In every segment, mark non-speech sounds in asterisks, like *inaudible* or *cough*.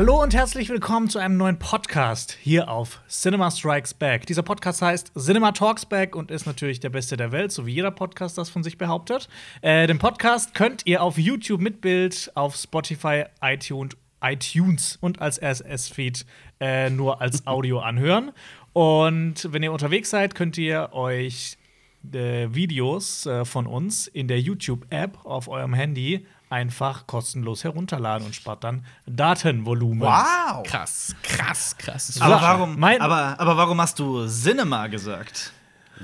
Hallo und herzlich willkommen zu einem neuen Podcast hier auf Cinema Strikes Back. Dieser Podcast heißt Cinema Talks Back und ist natürlich der beste der Welt, so wie jeder Podcast das von sich behauptet. Äh, den Podcast könnt ihr auf YouTube mit Bild, auf Spotify, iTunes, iTunes und als RSS-Feed äh, nur als *laughs* Audio anhören. Und wenn ihr unterwegs seid, könnt ihr euch äh, Videos äh, von uns in der YouTube-App auf eurem Handy einfach kostenlos herunterladen und spart dann Datenvolumen. Wow! Krass, krass, krass. Aber warum, Mein- aber, aber warum hast du Cinema gesagt?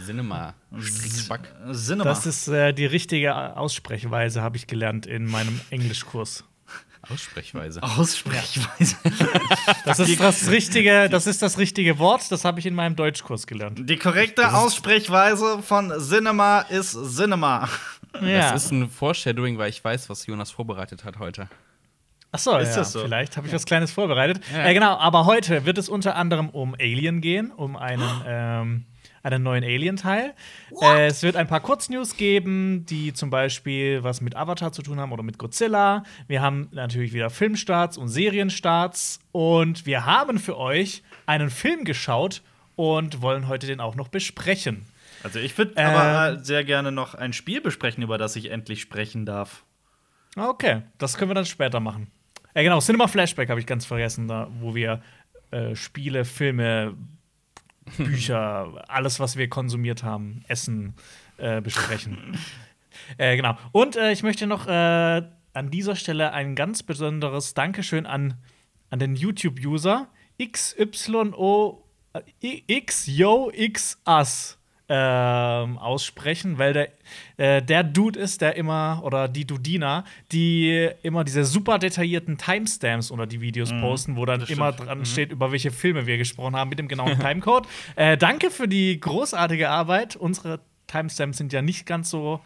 Cinema. Spack. Cinema. Das ist äh, die richtige Aussprechweise, habe ich gelernt in meinem Englischkurs. Aussprechweise. Aussprechweise. *laughs* Das ist das richtige, das ist das richtige Wort, das habe ich in meinem Deutschkurs gelernt. Die korrekte Aussprechweise von Cinema ist Cinema. Ja. Das ist ein Foreshadowing, weil ich weiß, was Jonas vorbereitet hat heute. Ach so, Ist ja, das so? vielleicht habe ich was Kleines vorbereitet. Ja. Äh, genau, aber heute wird es unter anderem um Alien gehen, um einen, ähm, einen neuen Alien-Teil. Äh, es wird ein paar Kurznews geben, die zum Beispiel was mit Avatar zu tun haben oder mit Godzilla. Wir haben natürlich wieder Filmstarts und Serienstarts. Und wir haben für euch einen Film geschaut und wollen heute den auch noch besprechen. Also ich würde Ähm. aber sehr gerne noch ein Spiel besprechen, über das ich endlich sprechen darf. Okay, das können wir dann später machen. Ja, genau, Cinema Flashback habe ich ganz vergessen, da, wo wir äh, Spiele, Filme, *laughs* Bücher, alles, was wir konsumiert haben, Essen äh, besprechen. *laughs* äh, genau. Und äh, ich möchte noch äh, an dieser Stelle ein ganz besonderes Dankeschön an, an den YouTube-User XYO äh, XYoXUs ähm, aussprechen, weil der, äh, der Dude ist, der immer, oder die Dudina, die immer diese super detaillierten Timestamps unter die Videos posten, wo dann immer dran steht, über welche Filme wir gesprochen haben, mit dem genauen *laughs* Timecode. äh, danke für die großartige Arbeit. Unsere Timestamps sind ja nicht ganz so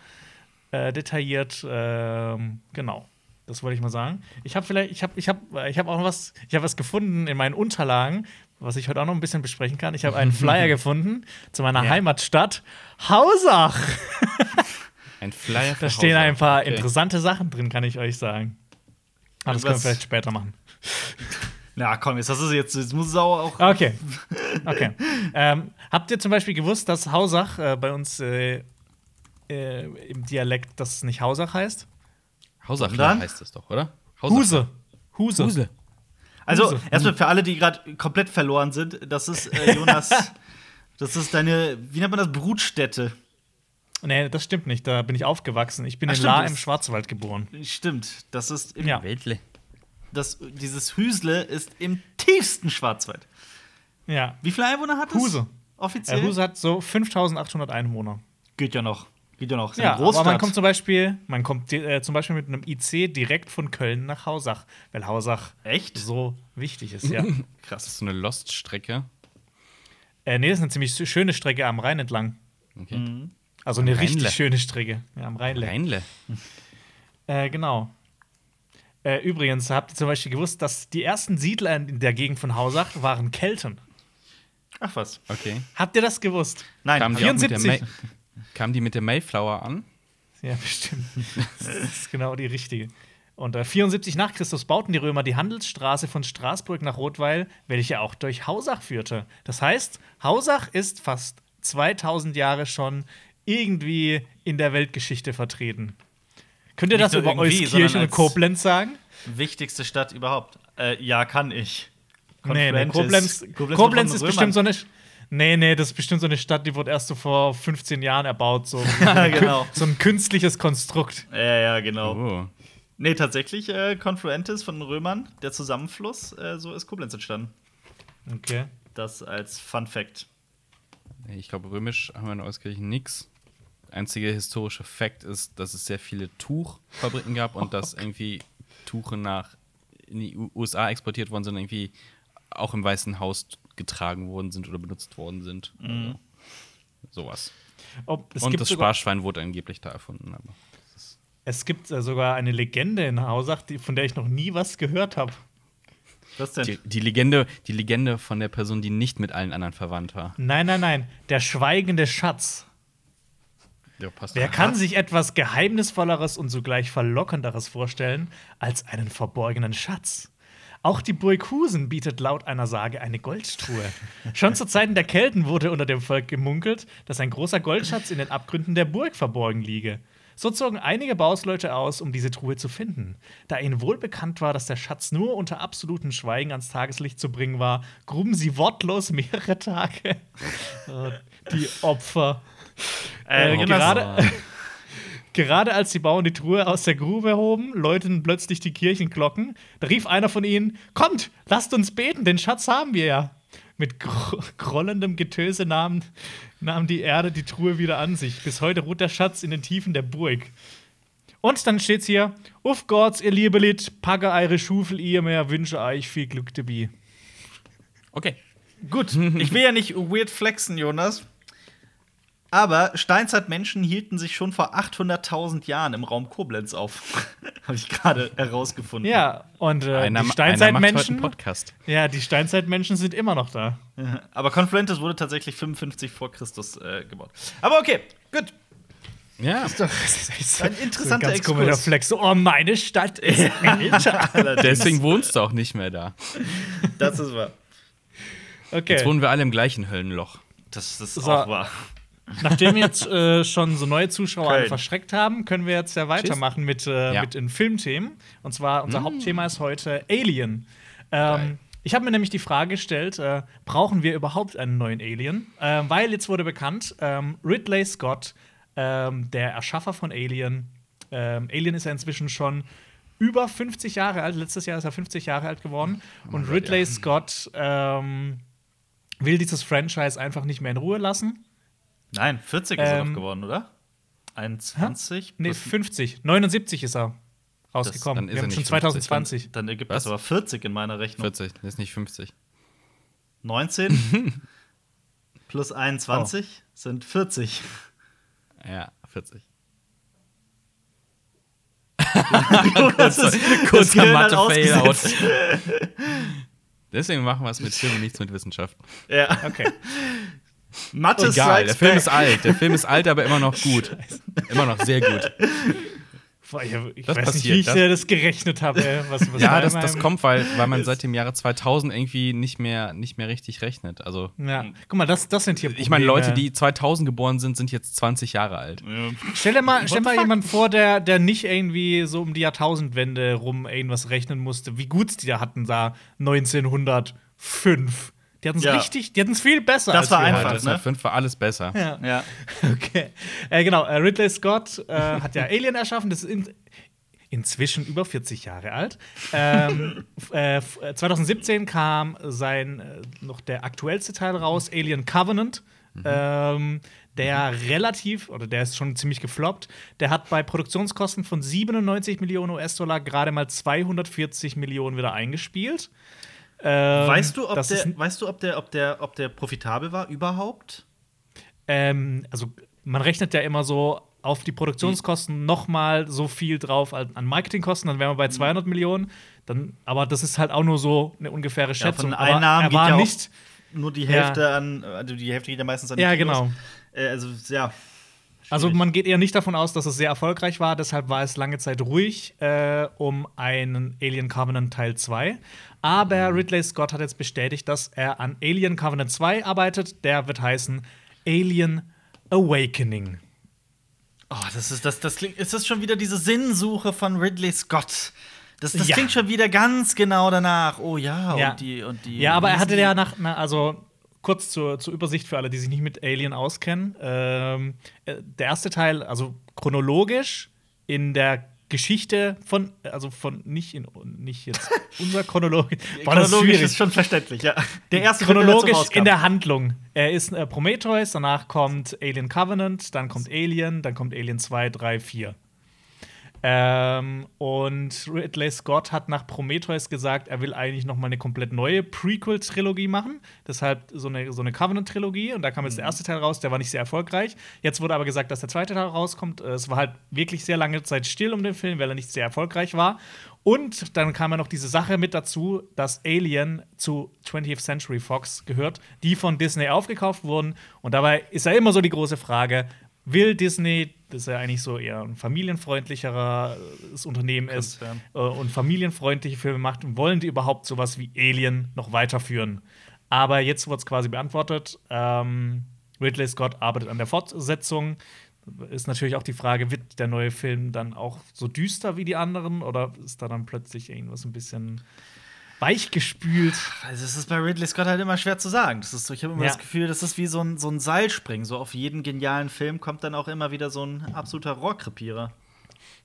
äh, detailliert. Ähm, genau. Das wollte ich mal sagen. Ich habe vielleicht, ich habe, ich habe, ich habe auch noch was, ich habe was gefunden in meinen Unterlagen, was ich heute auch noch ein bisschen besprechen kann. Ich habe einen *laughs* Flyer gefunden zu meiner Ja. Heimatstadt Hausach. *laughs* Ein Flyer für Da stehen Hauser. ein paar Okay. interessante Sachen drin, kann ich euch sagen. Aber das können wir vielleicht später machen. *laughs* Na komm, jetzt hast du sie jetzt, jetzt muss es auch. Okay. Okay. ähm, habt ihr zum Beispiel gewusst, dass Hausach äh, bei uns äh, äh, im Dialekt das nicht Hausach heißt? Dann? heißt das doch, oder? Hausacher. Huse. Huse. Huse. Also, Huse. erstmal für alle, die gerade komplett verloren sind, das ist äh, Jonas. *laughs* das ist deine, wie nennt man das, Brutstätte. Nee, das stimmt nicht. Da bin ich aufgewachsen. Ich bin Ach, in stimmt, La im Schwarzwald geboren. Stimmt, das ist im, Ja. Weltle. das, dieses Hüsle ist im tiefsten Schwarzwald. Ja. Wie viele Einwohner hat es? Huse. Offiziell? Äh, Huse hat so 5800 Einwohner. Geht ja noch. Geht ja noch. Ja, aber man kommt zum Beispiel, man kommt äh, zum Beispiel mit einem IC direkt von Köln nach Hausach, weil Hausach Echt? so wichtig ist, ja. Das *laughs* Krass. ist so eine Lost-Strecke. äh, nee, das ist eine ziemlich schöne Strecke am Rhein entlang. Okay. Mhm. Also eine richtig schöne Strecke. Ja, am Rheinle. Rheinle. Äh, genau. Äh, übrigens, habt ihr zum Beispiel gewusst, dass die ersten Siedler in der Gegend von Hausach waren Kelten? Ach was. Okay. Habt ihr das gewusst? Nein, Kamen die, auch mit der 74. Kamen die mit der Mayflower an? Ja, bestimmt. das ist genau die richtige. Und äh, 74 nach Christus bauten die Römer die Handelsstraße von Straßburg nach Rothweil, welche auch durch Hausach führte. Das heißt, Hausach ist fast 2000 Jahre schon irgendwie in der Weltgeschichte vertreten. Könnt ihr Nicht das über Euskirchen und Koblenz sagen? wichtigste Stadt überhaupt. Äh, ja, kann ich. Nee, nee, Koblenz, Koblenz, Koblenz, ist bestimmt so eine. Nee, nee, das ist bestimmt so eine Stadt, die wurde erst so vor 15 Jahren erbaut. So, *laughs* genau. so ein künstliches Konstrukt. Ja, ja, genau. Oh. Nee, tatsächlich, äh, Confluentis von den Römern, der Zusammenfluss, äh, so ist Koblenz entstanden. Okay. Das als Fun Fact. Ich glaube, römisch haben wir in Euskirchen nichts. Einzige historische Fakt ist, dass es sehr viele Tuchfabriken gab und *laughs* dass irgendwie Tuche nach in die USA exportiert worden sind, irgendwie auch im Weißen Haus getragen worden sind oder benutzt worden sind. Also, sowas. Ob, es und gibt das Sparschwein wurde angeblich da erfunden. Aber Es gibt äh, sogar eine Legende in Hausach, die, von der ich noch nie was gehört habe. Was denn? die, die, Legende, die Legende von der Person, die nicht mit allen anderen verwandt war. Nein, nein, nein. Der schweigende Schatz. Ja, passt. Wer kann sich etwas Geheimnisvolleres und zugleich Verlockenderes vorstellen als einen verborgenen Schatz? Auch die Burg Husen bietet laut einer Sage eine Goldtruhe. Schon zu Zeiten der Kelten wurde unter dem Volk gemunkelt, dass ein großer Goldschatz in den Abgründen der Burg verborgen liege. So zogen einige Bausleute aus, um diese Truhe zu finden. Da ihnen wohl bekannt war, dass der Schatz nur unter absolutem Schweigen ans Tageslicht zu bringen war, gruben sie wortlos *laughs* mehrere Tage. Oh, die Opfer. Äh, Äh, gerade, gerade als die Bauern die Truhe aus der Grube hoben, läuteten plötzlich die Kirchenglocken. Da rief einer von ihnen: Kommt, lasst uns beten, den Schatz haben wir ja. Mit gro grollendem Getöse nahm, nahm die Erde die Truhe wieder an sich. Bis heute ruht der Schatz in den Tiefen der Burg. Und dann steht's hier: Uff Gott, ihr liebe Lied, packe eure Schufel, ihr mehr, wünsche euch viel Glück dabei. Okay. Gut, ich will ja nicht weird flexen, Jonas. Aber Steinzeitmenschen hielten sich schon vor 800.000 Jahren im Raum Koblenz auf. *laughs* Habe ich gerade herausgefunden. Ja, und äh, Einer, die einer macht heute Steinzeitmenschen. einen Podcast. Ja, die Steinzeitmenschen sind immer noch da. Ja, *laughs* Aber Confluentes wurde tatsächlich 55 vor Christus äh, gebaut. Aber okay, gut. Ja. *laughs* Ein interessanter ganz komischer. Flex. So, oh, meine Stadt ist Deswegen wohnst du auch nicht mehr da. das ist wahr. Okay. Jetzt wohnen wir alle im gleichen Höllenloch. Das, das So. ist auch wahr. Nachdem wir jetzt äh, schon so neue Zuschauer alle verschreckt haben, können wir jetzt ja weitermachen mit, äh, Ja. mit den Filmthemen. Und zwar unser Hauptthema ist heute Alien. Ähm, ich habe mir nämlich die Frage gestellt, äh, brauchen wir überhaupt einen neuen Alien? Ähm, weil jetzt wurde bekannt, ähm, Ridley Scott, ähm, der Erschaffer von Alien, ähm, Alien ist ja inzwischen schon über 50 Jahre alt. Letztes Jahr ist er 50 Jahre alt geworden. Und Gott, Ridley ja. Scott ähm, will dieses Franchise einfach nicht mehr in Ruhe lassen. Nein, 40 ist er Ähm, doch geworden, oder? 21? Nee, plus- 50. 79 ist er rausgekommen. dann ist Wir er haben nicht schon 50, 2020. Dann ergibt Was? das aber 40 in meiner Rechnung. 40, das ist nicht 50. 19 *laughs* plus 21 sind 40. Ja, 40. das ist, das Kurzer Mathe-Fail-Out. Deswegen machen wir es mit Film und nichts mit Wissenschaft. Ja. Okay. *laughs* Mathe Egal, der Film ist alt. Der Film ist alt, aber immer noch gut. Immer noch sehr gut. Boah, ich ich weiß passiert, nicht, wie ich das- das gerechnet habe. Was, was Ja, das, das kommt, weil, weil man seit dem Jahre 2000 irgendwie nicht mehr, nicht mehr richtig rechnet. Also, Ja. Guck mal, das, das sind hier ich meine, Probleme. Leute, die 2000 geboren sind, sind jetzt 20 Jahre alt. Stell dir mal, stell mal jemanden vor, der, der nicht irgendwie so um die Jahrtausendwende rum irgendwas rechnen musste, wie gut die da hatten da 1905. Die hatten es Ja. richtig, die hatten es viel besser. Das als war wir einfach, heute. das ne? 5 war alles besser. Ja. Ja. Okay. Äh, genau, äh, Ridley Scott äh, hat ja Alien erschaffen. Das ist in, inzwischen über 40 Jahre alt. Ähm, f- äh, f- äh, 2017 kam sein äh, noch der aktuellste Teil raus, Alien Covenant. Ähm, der relativ, oder der ist schon ziemlich gefloppt, der hat bei Produktionskosten von 97 Millionen US-Dollar gerade mal 240 Millionen wieder eingespielt. Ähm, Weißt du, ob der, weißt du, ob der, ob der, ob der profitabel war überhaupt? Ähm, also man rechnet ja immer so auf die Produktionskosten noch mal so viel drauf an an Marketingkosten, dann wären wir bei Mhm. 200 Millionen. Dann, aber das ist halt auch nur so eine ungefähre Schätzung. von aber Einnahmen er geht war ja nicht. Nur die Ja. Hälfte an, also die Hälfte geht ja meistens an die Ja, Kinos. genau. Äh, also, ja. Also man geht eher nicht davon aus, dass es sehr erfolgreich war. Deshalb war es lange Zeit ruhig äh, um einen Alien Covenant Teil 2. Mhm. Aber Ridley Scott hat jetzt bestätigt, dass er an Alien Covenant 2 arbeitet. Der wird heißen Alien Awakening. Oh, das ist, das, das klingt, ist das schon wieder diese Sinnsuche von Ridley Scott? Das, das Ja. klingt schon wieder ganz genau danach. Oh ja, Ja. und die, und die. Ja, aber er hatte ja nach, na, also kurz zur, zur Übersicht für alle, die sich nicht mit Alien auskennen. Ähm, äh, der erste Teil, also chronologisch in der Geschichte von, also von nicht in nicht jetzt *laughs* unser das ist Chronologisch schwierig. ist schon verständlich, ja. Der erste *laughs* der chronologisch in der Handlung. Er ist äh, Prometheus, danach kommt Alien Covenant, dann kommt Alien, dann kommt Alien 2, 3, 4. Ähm, und Ridley Scott hat nach Prometheus gesagt, er will eigentlich noch mal eine komplett neue Prequel-Trilogie machen. Deshalb so eine, so eine Covenant-Trilogie. Und da kam jetzt der erste Teil raus, der war nicht sehr erfolgreich. Jetzt wurde aber gesagt, dass der zweite Teil rauskommt. Es war halt wirklich sehr lange Zeit still um den Film, weil er nicht sehr erfolgreich war. Und dann kam ja noch diese Sache mit dazu, dass Alien zu 20th Century Fox gehört, die von Disney aufgekauft wurden. Und dabei ist ja immer so die große Frage, will Disney, das ja eigentlich so eher ein familienfreundlicheres Unternehmen ist äh, und familienfreundliche Filme macht, wollen die überhaupt sowas wie Alien noch weiterführen? Aber jetzt wurde es quasi beantwortet. Ähm, Ridley Scott arbeitet an der Fortsetzung. Ist natürlich auch die Frage, wird der neue Film dann auch so düster wie die anderen oder ist da dann plötzlich irgendwas ein bisschen weichgespült? Also es ist bei Ridley Scott halt immer schwer zu sagen. Das ist so, ich habe immer Ja. das Gefühl, das ist wie so ein, so ein Seilspringen. So auf jeden genialen Film kommt dann auch immer wieder so ein absoluter Rohrkrepierer.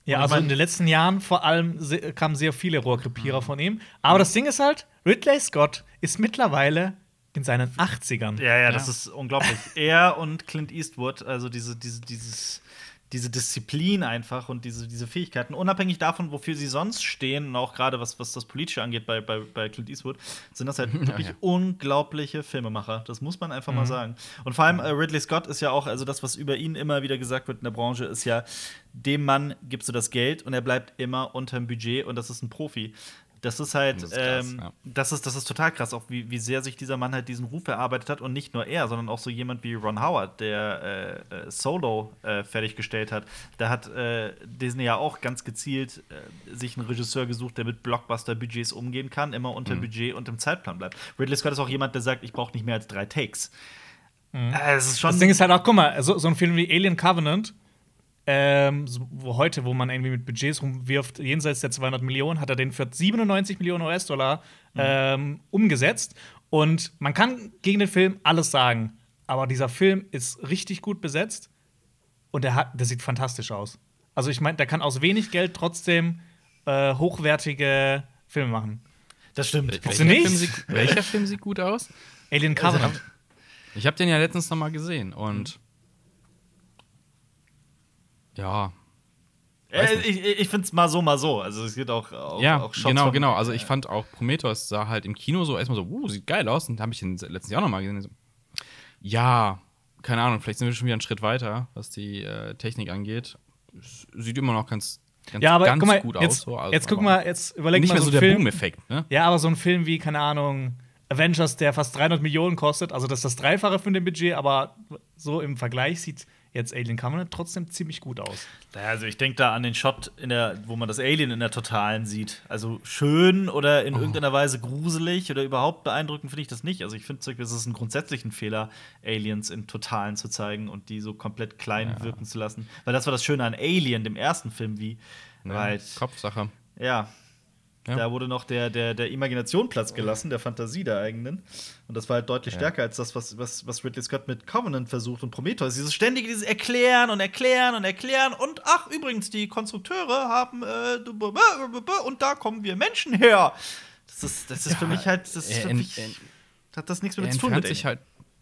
Ja, also in den letzten Jahren vor allem kamen sehr viele Rohrkrepierer von ihm. Aber das Ding ist halt, Ridley Scott ist mittlerweile in seinen 80ern. Ja, ja, das Ja. ist unglaublich. er und Clint Eastwood, also diese, diese, dieses, diese Disziplin einfach und diese, diese Fähigkeiten, unabhängig davon, wofür sie sonst stehen, und auch gerade was, was das Politische angeht bei, bei, bei Clint Eastwood, sind das halt *laughs* wirklich ja. unglaubliche Filmemacher. Das muss man einfach mal sagen. Und vor allem äh, Ridley Scott ist ja auch, also das, was über ihn immer wieder gesagt wird in der Branche, ist ja, dem Mann gibst du das Geld und er bleibt immer unterm Budget und das ist ein Profi. Das ist halt, Das ist krass, ähm, ja. das ist, das ist total krass, auch wie, wie sehr sich dieser Mann halt diesen Ruf erarbeitet hat und nicht nur er, sondern auch so jemand wie Ron Howard, der äh, äh, Solo äh, fertiggestellt hat. Da hat äh, Disney ja auch ganz gezielt äh, sich einen Regisseur gesucht, der mit Blockbuster-Budgets umgehen kann, immer unter Mhm. Budget und im Zeitplan bleibt. Ridley Scott ist auch jemand, der sagt, ich brauche nicht mehr als drei Takes. Äh, es ist schon Das Ding ist halt auch, guck mal, so, so ein Film wie Alien Covenant, ähm, so, wo heute, wo man irgendwie mit Budgets rumwirft, jenseits der 200 Millionen, hat er den für 97 Millionen US-Dollar ähm, umgesetzt. Und man kann gegen den Film alles sagen, aber dieser Film ist richtig gut besetzt und der, hat, der sieht fantastisch aus. Also ich meine, der kann aus wenig Geld trotzdem äh, hochwertige Filme machen. das stimmt. Welcher nicht? Film, sieht, welcher Film sieht gut aus? Alien Covenant. Ich habe den ja letztens noch mal gesehen und ja, weiß Äh, nicht. ich ich finde es mal so, mal so. Also es geht auch, auch, ja, auch Shots genau, von- genau. Also ich fand auch Prometheus sah halt im Kino so erstmal so, uh, sieht geil aus. Und habe ich den letzten Jahr noch mal gesehen. So, ja, keine Ahnung, vielleicht sind wir schon wieder einen Schritt weiter, was die äh, Technik angeht. Es sieht immer noch ganz, ganz, Ja, aber ganz guck mal, gut jetzt, aus. So, also, jetzt guck mal, jetzt überleg nicht mal mehr so so einen der Film. Boom-Effekt, ne? Ja, aber so ein Film wie, keine Ahnung, Avengers, der fast 300 Millionen kostet, also das ist das Dreifache von dem Budget, aber so im Vergleich sieht jetzt Alien Covenant trotzdem ziemlich gut aus. Naja, Also ich denke da an den Shot, in der, wo man das Alien in der Totalen sieht. Also schön oder Oh. in irgendeiner Weise gruselig oder überhaupt beeindruckend finde ich das nicht. Also ich finde, es ist ein grundsätzlichen Fehler, Aliens in Totalen zu zeigen und die so komplett klein Ja. wirken zu lassen. Weil das war das Schöne an Alien, dem ersten Film, wie Ja, halt, Kopfsache. ja, Ja. da wurde noch der, der, der Imagination Platz gelassen, der Fantasie der eigenen. Und das war halt deutlich Ja. stärker als das, was, was, was Ridley Scott mit Covenant versucht und Prometheus. Dieses ständige, dieses Erklären und Erklären und Erklären. Und ach, übrigens, die Konstrukteure haben äh, und da kommen wir Menschen her. Das ist, das ist für Ja, mich halt, das ist für mich, hat das nichts mit zu tun mit sich halt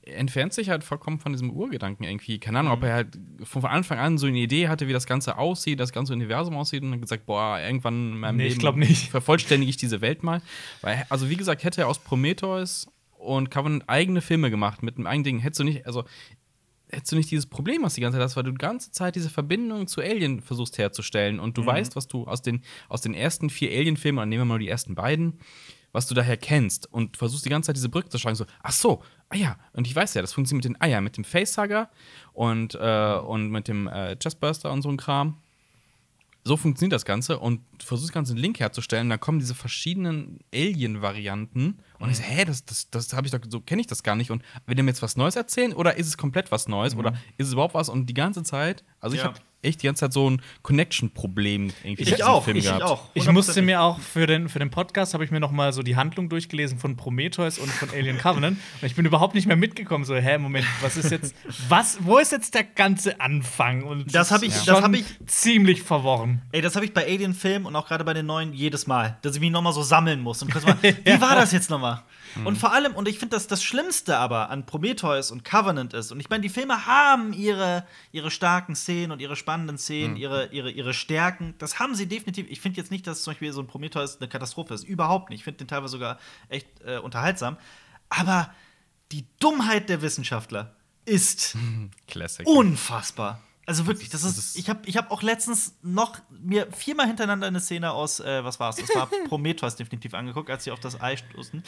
entfernt sich halt vollkommen von diesem Urgedanken irgendwie. Keine Ahnung, ob Mhm. er halt von Anfang an so eine Idee hatte, wie das Ganze aussieht, das ganze Universum aussieht und dann gesagt, boah, irgendwann in meinem Nee, ich Leben nicht. *laughs* vervollständige ich diese Welt mal. Weil, also wie gesagt, hätte er aus Prometheus und Covenant eigene Filme gemacht mit einem eigenen Ding, hättest du nicht, also hättest du nicht dieses Problem, was die ganze Zeit hast, weil du die ganze Zeit diese Verbindung zu Alien versuchst herzustellen und du Mhm. weißt, was du aus den, aus den ersten vier Alien-Filmen, dann nehmen wir mal die ersten beiden, was du daher kennst und versuchst die ganze Zeit diese Brücke zu schlagen, so, ach so, ah ja, und ich weiß ja, das funktioniert mit den Eiern, mit dem Facehugger und, äh, und mit dem äh, Chestburster und so ein Kram. So funktioniert das Ganze und du versuchst das Ganze einen Link herzustellen, dann kommen diese verschiedenen Alien-Varianten und ich so, hä, das, das, das habe ich doch, so kenne ich das gar nicht. Und will der mir jetzt was Neues erzählen oder ist es komplett was Neues oder ist es überhaupt was? Und die ganze Zeit, also ich Ja. habe echt die ganze Zeit so ein Connection-Problem irgendwie Ich auch, Film ich gehabt. auch. Ich 100%. musste mir auch für den, für den Podcast habe ich mir noch mal so die Handlung durchgelesen von Prometheus und von Alien Covenant *laughs* und ich bin überhaupt nicht mehr mitgekommen so hä Moment was ist jetzt was wo ist jetzt der ganze Anfang und Das hab ich- ist das ich- ziemlich verworren Ey, das habe ich bei Alien-Filmen und auch gerade bei den neuen jedes Mal, dass ich mich noch mal so sammeln muss und kurz mal, *laughs* wie war das jetzt noch mal? Und vor allem, und ich finde, dass das Schlimmste aber an Prometheus und Covenant ist, und ich meine, die Filme haben ihre, ihre starken Szenen und ihre spannenden Szenen, ihre, ihre, ihre Stärken, das haben sie definitiv. Ich finde jetzt nicht, dass zum Beispiel so ein Prometheus eine Katastrophe ist, überhaupt nicht. Ich finde den teilweise sogar echt äh, unterhaltsam. Aber die Dummheit der Wissenschaftler ist *laughs* Classic. unfassbar. Also wirklich, das ist. das ist- ich habe ich hab auch letztens noch mir viermal hintereinander eine Szene aus, äh, was war es? Das war *laughs* Prometheus definitiv angeguckt, als sie auf das Ei stoßen.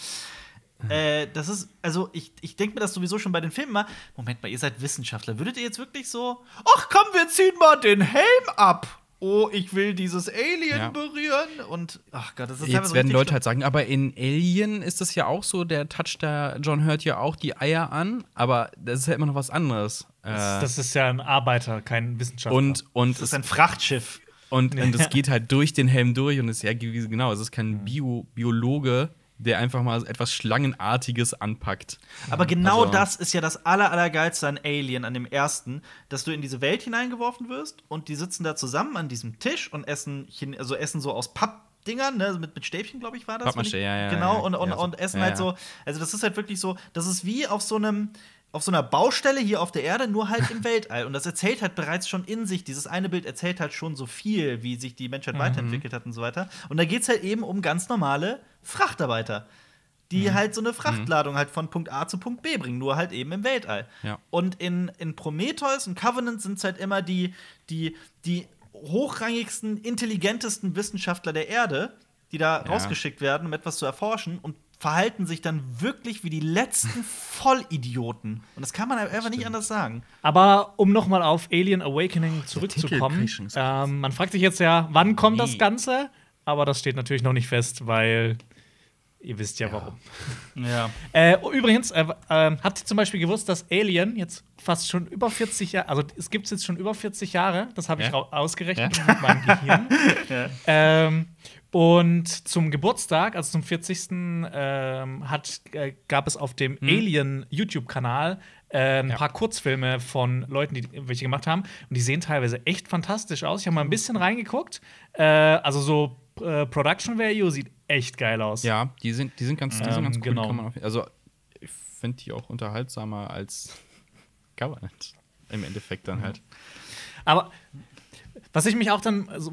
Äh, das ist, also ich, ich denke mir das sowieso schon bei den Filmen mal. Moment mal, ihr seid Wissenschaftler. Würdet ihr jetzt wirklich so, ach komm, wir ziehen mal den Helm ab? Oh, ich will dieses Alien Ja. berühren. Und, ach Gott, das ist Jetzt so werden Leute halt sagen, aber in Alien ist das ja auch so, der toucht da John hört ja auch die Eier an, aber das ist ja immer noch was anderes. Äh, Das ist ja ein Arbeiter, kein Wissenschaftler. und und Das ist ein Frachtschiff. Und, und es *laughs* geht halt durch den Helm durch und es ist ja gewiesen, genau, es ist kein Bio, Biologe, der einfach mal etwas Schlangenartiges anpackt. Aber genau Also- das ist ja das aller, allergeilste an Alien, an dem ersten, dass du in diese Welt hineingeworfen wirst und die sitzen da zusammen an diesem Tisch und essen, also essen so aus Pappdingern, ne, mit, mit Stäbchen, glaube ich, war das. Pappmaché, ja, ja, Genau, ja, und, und, ja, so. und essen Ja, halt ja. so, also das ist halt wirklich so, das ist wie auf so einem auf so einer Baustelle hier auf der Erde, nur halt im Weltall. Und das erzählt halt bereits schon in sich. Dieses eine Bild erzählt halt schon so viel, wie sich die Menschheit weiterentwickelt hat und so weiter. Und da geht es halt eben um ganz normale Frachtarbeiter, die halt so eine Frachtladung halt von Punkt A zu Punkt B bringen, nur halt eben im Weltall. Ja. Und in, in Prometheus und Covenant sind es halt immer die, die, die hochrangigsten, intelligentesten Wissenschaftler der Erde, die da Ja. rausgeschickt werden, um etwas zu erforschen und verhalten sich dann wirklich wie die letzten *laughs* Vollidioten. Und das kann man einfach nicht anders sagen. Aber um nochmal auf Alien Awakening zurückzukommen, ich schon ähm, man fragt sich jetzt ja, wann kommt das Nee. Ganze? Aber das steht natürlich noch nicht fest, weil ihr wisst ja, warum. Ja. *laughs* Äh, übrigens, äh, äh, habt ihr zum Beispiel gewusst, dass Alien jetzt fast schon über 40 Jahre, also es gibt es jetzt schon über 40 Jahre, das habe ich Ja. ausgerechnet Ja. mit meinem Gehirn. *laughs* Ja. ähm, und zum Geburtstag, also zum 40. Ähm, hat, äh, gab es auf dem Alien YouTube-Kanal äh, ein Ja. paar Kurzfilme von Leuten, die welche gemacht haben. Und die sehen teilweise echt fantastisch aus. Ich habe mal ein bisschen reingeguckt. Äh, also so äh, Production Value sieht echt geil aus. Ja, die sind, die sind ganz, die sind Ähm, ganz cool. die genau. Auf, also, ich finde die auch unterhaltsamer als Government. Im Endeffekt dann halt. Aber was ich mich auch dann, also,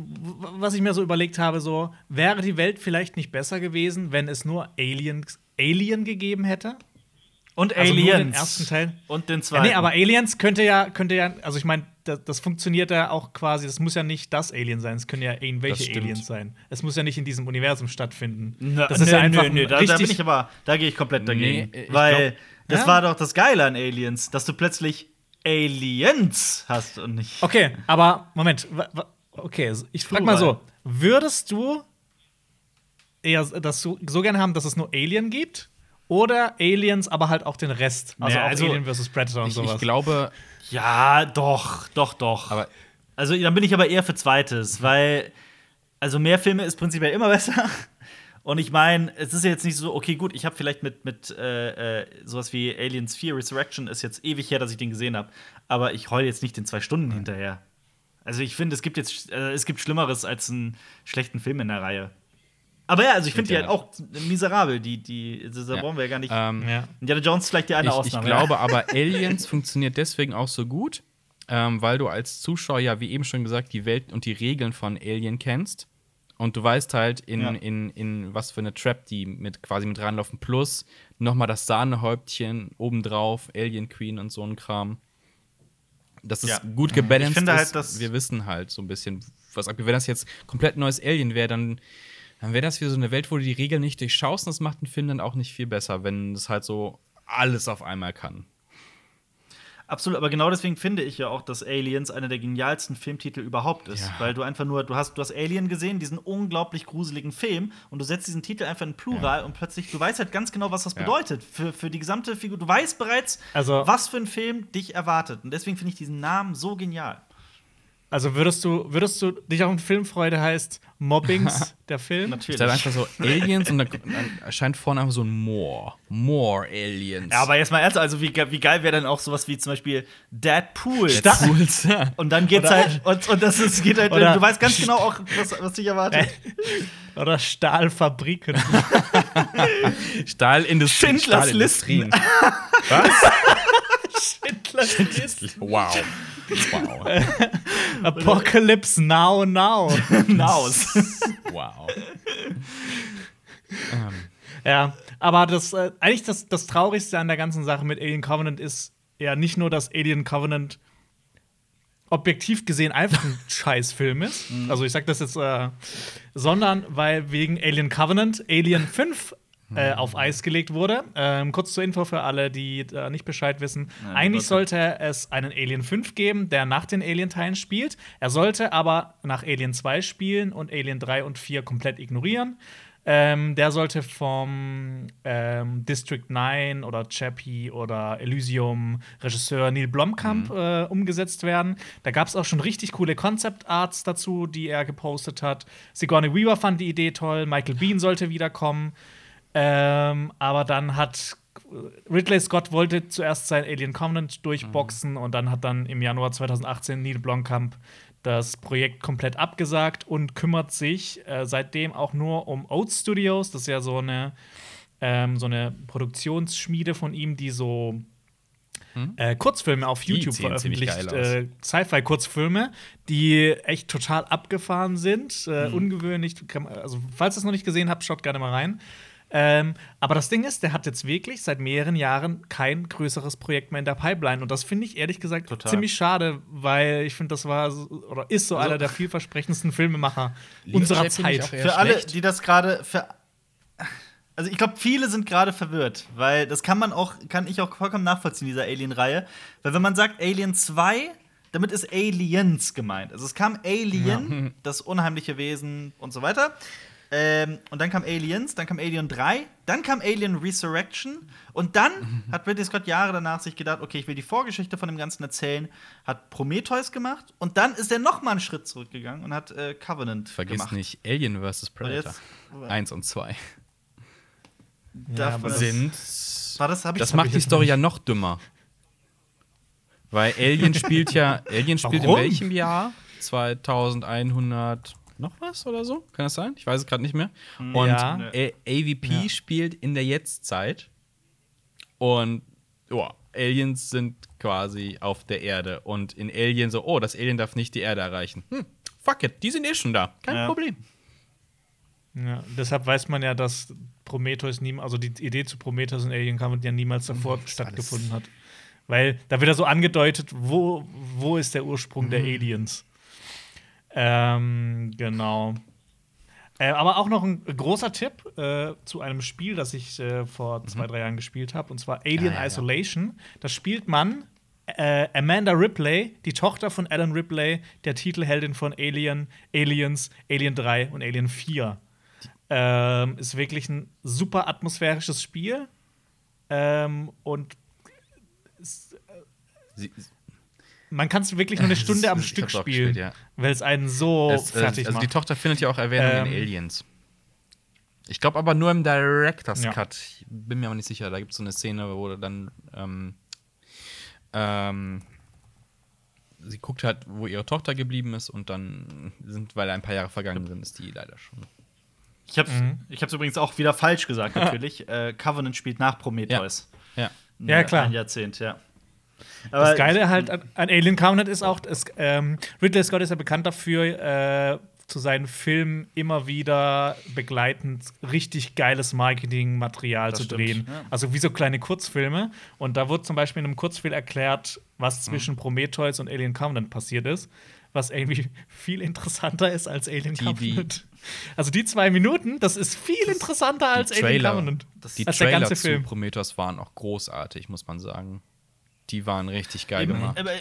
was ich mir so überlegt habe, so wäre die Welt vielleicht nicht besser gewesen, wenn es nur Aliens, Alien gegeben hätte? Und Also nur Aliens. den ersten Teil. Und den Ja, zweiten. nee, aber Aliens könnte ja, könnte ja, also ich meine, das, das funktioniert ja auch quasi, das muss ja nicht das Alien sein, es können ja irgendwelche. Aliens sein. Es muss ja nicht in diesem Universum stattfinden. Na, das ist ja einfach ein nö, da, da richtig. bin ich aber, da gehe ich komplett dagegen. Nee, ich weil glaub- das Ja? war doch das Geile an Aliens, dass du plötzlich Aliens hast und nicht. okay, aber Moment, okay, ich frag mal so, würdest du eher das so, so gerne haben, dass es nur Alien gibt? Oder Aliens, aber halt auch den Rest. Also Ja, auch also, Alien vs. Predator und Ich, sowas. ich glaube, Ja, doch, doch, doch. aber also dann bin ich aber eher für zweites, weil also mehr Filme ist prinzipiell immer *laughs* besser. Und ich meine, es ist jetzt nicht so, okay, gut, ich habe vielleicht mit, mit äh, äh, sowas wie Aliens 4 Resurrection ist jetzt ewig her, dass ich den gesehen habe. Aber ich heule jetzt nicht in zwei Stunden hinterher. Also ich finde, es gibt jetzt äh, es gibt Schlimmeres als einen schlechten Film in der Reihe. Aber ja, also ich finde die Ja. halt auch miserabel. Die, die, da Ja. brauchen wir ja gar nicht. ähm, ja. Indiana Jones ist vielleicht die eine ich, ich Ausnahme. glaube aber, *laughs* Aliens funktioniert deswegen auch so gut, ähm, weil du als Zuschauer ja, wie eben schon gesagt, die Welt und die Regeln von Alien kennst. Und du weißt halt, in, Ja. in, in was für eine Trap die mit quasi mit reinlaufen. Plus nochmal das Sahnehäubtchen obendrauf, Alien Queen und so ein Kram. Dass es Ja. gut gebalanced Ich finde halt, ist. dass- wir wissen halt so ein bisschen, was abgeht. Wenn das jetzt komplett neues Alien wäre, dann, dann wäre das wie so eine Welt, wo du die Regeln nicht durchschaust. Und das macht den Film dann auch nicht viel besser, wenn es halt so alles auf einmal kann. Absolut, aber genau deswegen finde ich ja auch, dass Aliens einer der genialsten Filmtitel überhaupt ist. Ja. Weil du einfach nur, du hast, du hast Alien gesehen, diesen unglaublich gruseligen Film, und du setzt diesen Titel einfach in Plural und plötzlich, du weißt halt ganz genau, was das Ja. bedeutet für, für die gesamte Figur. Du weißt bereits, Also- was für ein Film dich erwartet. Und deswegen finde ich diesen Namen so genial. Also würdest du, würdest du dich auf einen Film freuen, der heißt Mobbings, *laughs* der Film? Es ist halt einfach so Aliens und dann, dann erscheint vorne einfach so ein More. More Aliens. Ja, aber jetzt mal ernst, also wie, wie geil wäre dann auch sowas wie zum Beispiel Deadpool. Deadpools, ja. Und dann geht's Oder- halt, und, und das ist, geht halt, Oder- du weißt ganz genau auch, was, was dich erwartet. Oder Stahlfabriken. *laughs* Stahlindustrie. Schindlers Stahlindustrien. Listen. *laughs* Was? Schindlers Liste. Wow. Wow. *laughs* Apocalypse Now Now. Hinaus. *laughs* Wow. ja, aber das, äh, eigentlich das, das Traurigste an der ganzen Sache mit Alien Covenant ist ja nicht nur, dass Alien Covenant objektiv gesehen einfach ein *laughs* Scheißfilm ist. Also ich sag das jetzt, äh, sondern weil wegen Alien Covenant Alien 5 äh, auf Eis gelegt wurde. Ähm, kurz zur Info für alle, die äh, nicht Bescheid wissen. Ja, Eigentlich sollte es einen Alien 5 geben, der nach den Alien-Teilen spielt. Er sollte aber nach Alien 2 spielen und Alien 3 und 4 komplett ignorieren. Ähm, der sollte vom ähm, District 9 oder Chappie oder Elysium Regisseur Neil Blomkamp äh, umgesetzt werden. Da gab es auch schon richtig coole Concept Arts dazu, die er gepostet hat. Sigourney Weaver fand die Idee toll, Michael Bean sollte wiederkommen. Ähm, aber dann hat Ridley Scott wollte zuerst sein Alien Covenant durchboxen und dann hat dann im Januar 2018 Neil Blomkamp das Projekt komplett abgesagt und kümmert sich äh, seitdem auch nur um Oats Studios. Das ist ja so eine, ähm, so eine Produktionsschmiede von ihm, die so äh, Kurzfilme auf YouTube veröffentlicht. Äh, Sci-Fi-Kurzfilme, die echt total abgefahren sind. Äh, Ungewöhnlich. Kann, man- also, falls ihr es noch nicht gesehen habt, schaut gerne mal rein. Ähm, aber das Ding ist, der hat jetzt wirklich seit mehreren Jahren kein größeres Projekt mehr in der Pipeline. Und das finde ich ehrlich gesagt Total. ziemlich schade, weil ich finde, das war so, oder ist so Also- einer der vielversprechendsten Filmemacher unserer Zeit. Für alle, schlecht. die das gerade für also ich glaube, viele sind gerade verwirrt, weil das kann man auch, kann ich auch vollkommen nachvollziehen, dieser Alien-Reihe. Weil wenn man sagt Alien 2, damit ist Aliens gemeint. Also es kam Alien, das unheimliche Wesen und so weiter. Ähm, und dann kam Aliens, dann kam Alien 3, dann kam Alien Resurrection und dann hat Ridley Scott Jahre danach sich gedacht, okay, ich will die Vorgeschichte von dem Ganzen erzählen, hat Prometheus gemacht und dann ist er noch mal einen Schritt zurückgegangen und hat äh, Covenant Vergiss gemacht. nicht Alien vs. Predator. jetzt- Eins und zwei. Man das- Sind. War das, ich Das macht ich die Story nicht. ja noch dümmer. Weil Alien spielt ja. Alien *laughs* spielt Warum? in welchem Jahr? 2100 noch was oder so? Kann das sein? Ich weiß es gerade nicht mehr. Und Ja. AVP Ja. spielt in der Jetztzeit. Und ja, Aliens sind quasi auf der Erde. Und in Alien so, oh, das Alien darf nicht die Erde erreichen. Hm, fuck it, die sind eh schon da. Kein Ja. Problem. Ja, deshalb weiß man ja, dass Prometheus nie, also die Idee zu Prometheus und Alien Covenant ja niemals davor das ist stattgefunden hat. Weil da wird ja so angedeutet, wo, wo ist der Ursprung der Mhm. Aliens. Ähm, genau. Äh, aber auch noch ein großer Tipp äh, zu einem Spiel, das ich äh, vor zwei, drei Jahren gespielt habe, und zwar Alien Mhm. ja, ja. Isolation. Das spielt man äh, Amanda Ripley, die Tochter von Alan Ripley, der Titelheldin von Alien, Aliens, Alien 3 und Alien 4. Ähm, ist wirklich ein super atmosphärisches Spiel. Ähm, und Sie, man kann es wirklich nur eine *laughs* Stunde am Stück spielen, gespielt, ja. weil es einen so Es, äh, fertig also die macht. Tochter findet ja auch Erwähnung in Ähm, Aliens. Ich glaube aber nur im Director's Ja. Cut. Ich bin mir aber nicht sicher. Da gibt es so eine Szene, wo dann ähm, ähm, sie guckt halt, wo ihre Tochter geblieben ist und dann sind, weil ein paar Jahre vergangen sind, ist die leider schon. Ich hab's, Mhm. ich hab's übrigens auch wieder falsch gesagt, *laughs* natürlich. äh, Covenant spielt nach Prometheus. Ja. Ja, klar. Ein Jahrzehnt, ja. Das Geile halt an, an Alien Covenant ist auch, es, ähm, Ridley Scott ist ja bekannt dafür, äh, zu seinen Filmen immer wieder begleitend richtig geiles Marketingmaterial Das zu drehen. ja. Also wie so kleine Kurzfilme. Und da wurde zum Beispiel in einem Kurzfilm erklärt, Mhm. was zwischen Prometheus und Alien Covenant passiert ist. Was irgendwie *laughs* viel interessanter ist als Alien Die- die- Covenant. also die zwei Minuten, das ist viel interessanter als Die Alien Trailer, Covenant. die als der Trailer zu Film. Prometheus waren auch großartig, muss man sagen. Die waren richtig geil Eben, gemacht. aber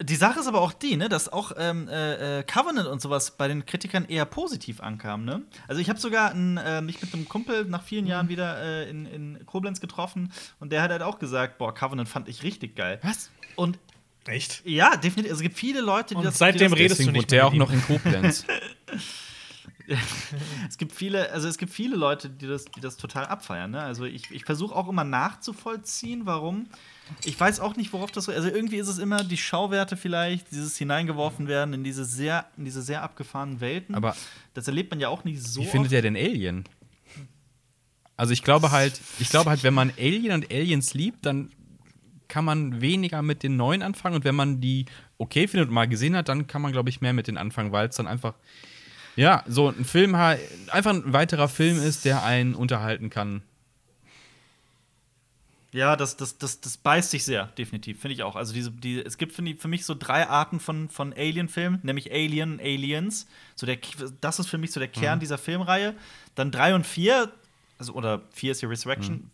die Sache ist aber auch die, ne, dass auch ähm, äh, äh, Covenant und sowas bei den Kritikern eher positiv ankam. Ne? Also ich habe sogar ein, äh, mich mit einem Kumpel nach vielen Mhm. Jahren wieder äh, in, in Koblenz getroffen und der hat halt auch gesagt, boah, Covenant fand ich richtig geil. Was? Und Echt? ja, definitiv. Also es gibt viele Leute, die Und das. seitdem die das, redest du nicht der auch noch in Koblenz. *laughs* Es gibt viele, also es gibt viele Leute, die das, die das total abfeiern. Ne? Also ich, ich versuche auch immer nachzuvollziehen, warum. Ich weiß auch nicht, worauf das so. Also irgendwie ist es immer die Schauwerte vielleicht, dieses hineingeworfen werden in diese sehr, in diese sehr abgefahrenen Welten. Aber das erlebt man ja auch nicht so. Wie findet ihr denn Alien? Also ich glaube halt, ich glaube halt, wenn man Alien und Aliens liebt, dann kann man weniger mit den neuen anfangen und wenn man die okay findet und mal gesehen hat, dann kann man glaube ich mehr mit den anfangen, weil es dann einfach ja, so ein Film einfach ein weiterer Film ist, der einen unterhalten kann. Ja, das, das, das, das beißt sich sehr, definitiv, finde ich auch. Also diese, die, es gibt ich, für mich so drei Arten von, von Alien-Filmen, nämlich Alien, und Aliens. So der, das ist für mich so der Kern dieser Filmreihe. Dann drei und vier also oder 4 ist ja Resurrection,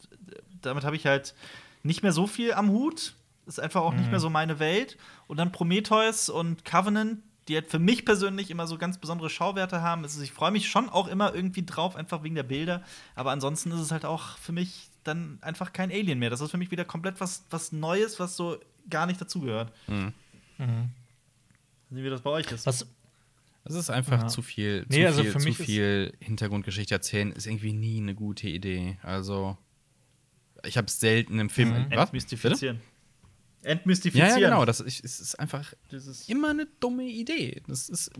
damit habe ich halt nicht mehr so viel am Hut. Ist einfach auch nicht mehr so meine Welt. Und dann Prometheus und Covenant, die halt für mich persönlich immer so ganz besondere Schauwerte haben. Also ich freue mich schon auch immer irgendwie drauf, einfach wegen der Bilder. Aber ansonsten ist es halt auch für mich dann einfach kein Alien mehr. Das ist für mich wieder komplett was, was Neues, was so gar nicht dazugehört. Mhm. Wie das bei euch ist. Was, Es ist einfach Ja. zu viel, Nee, zu also viel, für zu mich ist- viel Hintergrundgeschichte erzählen ist irgendwie nie eine gute Idee. Also ich habe selten im Film. Mhm. Was? Entmystifizieren. Bitte? Ja, Entmystifizieren. ja, genau. Das es ist einfach Dieses immer eine dumme Idee. Das ist.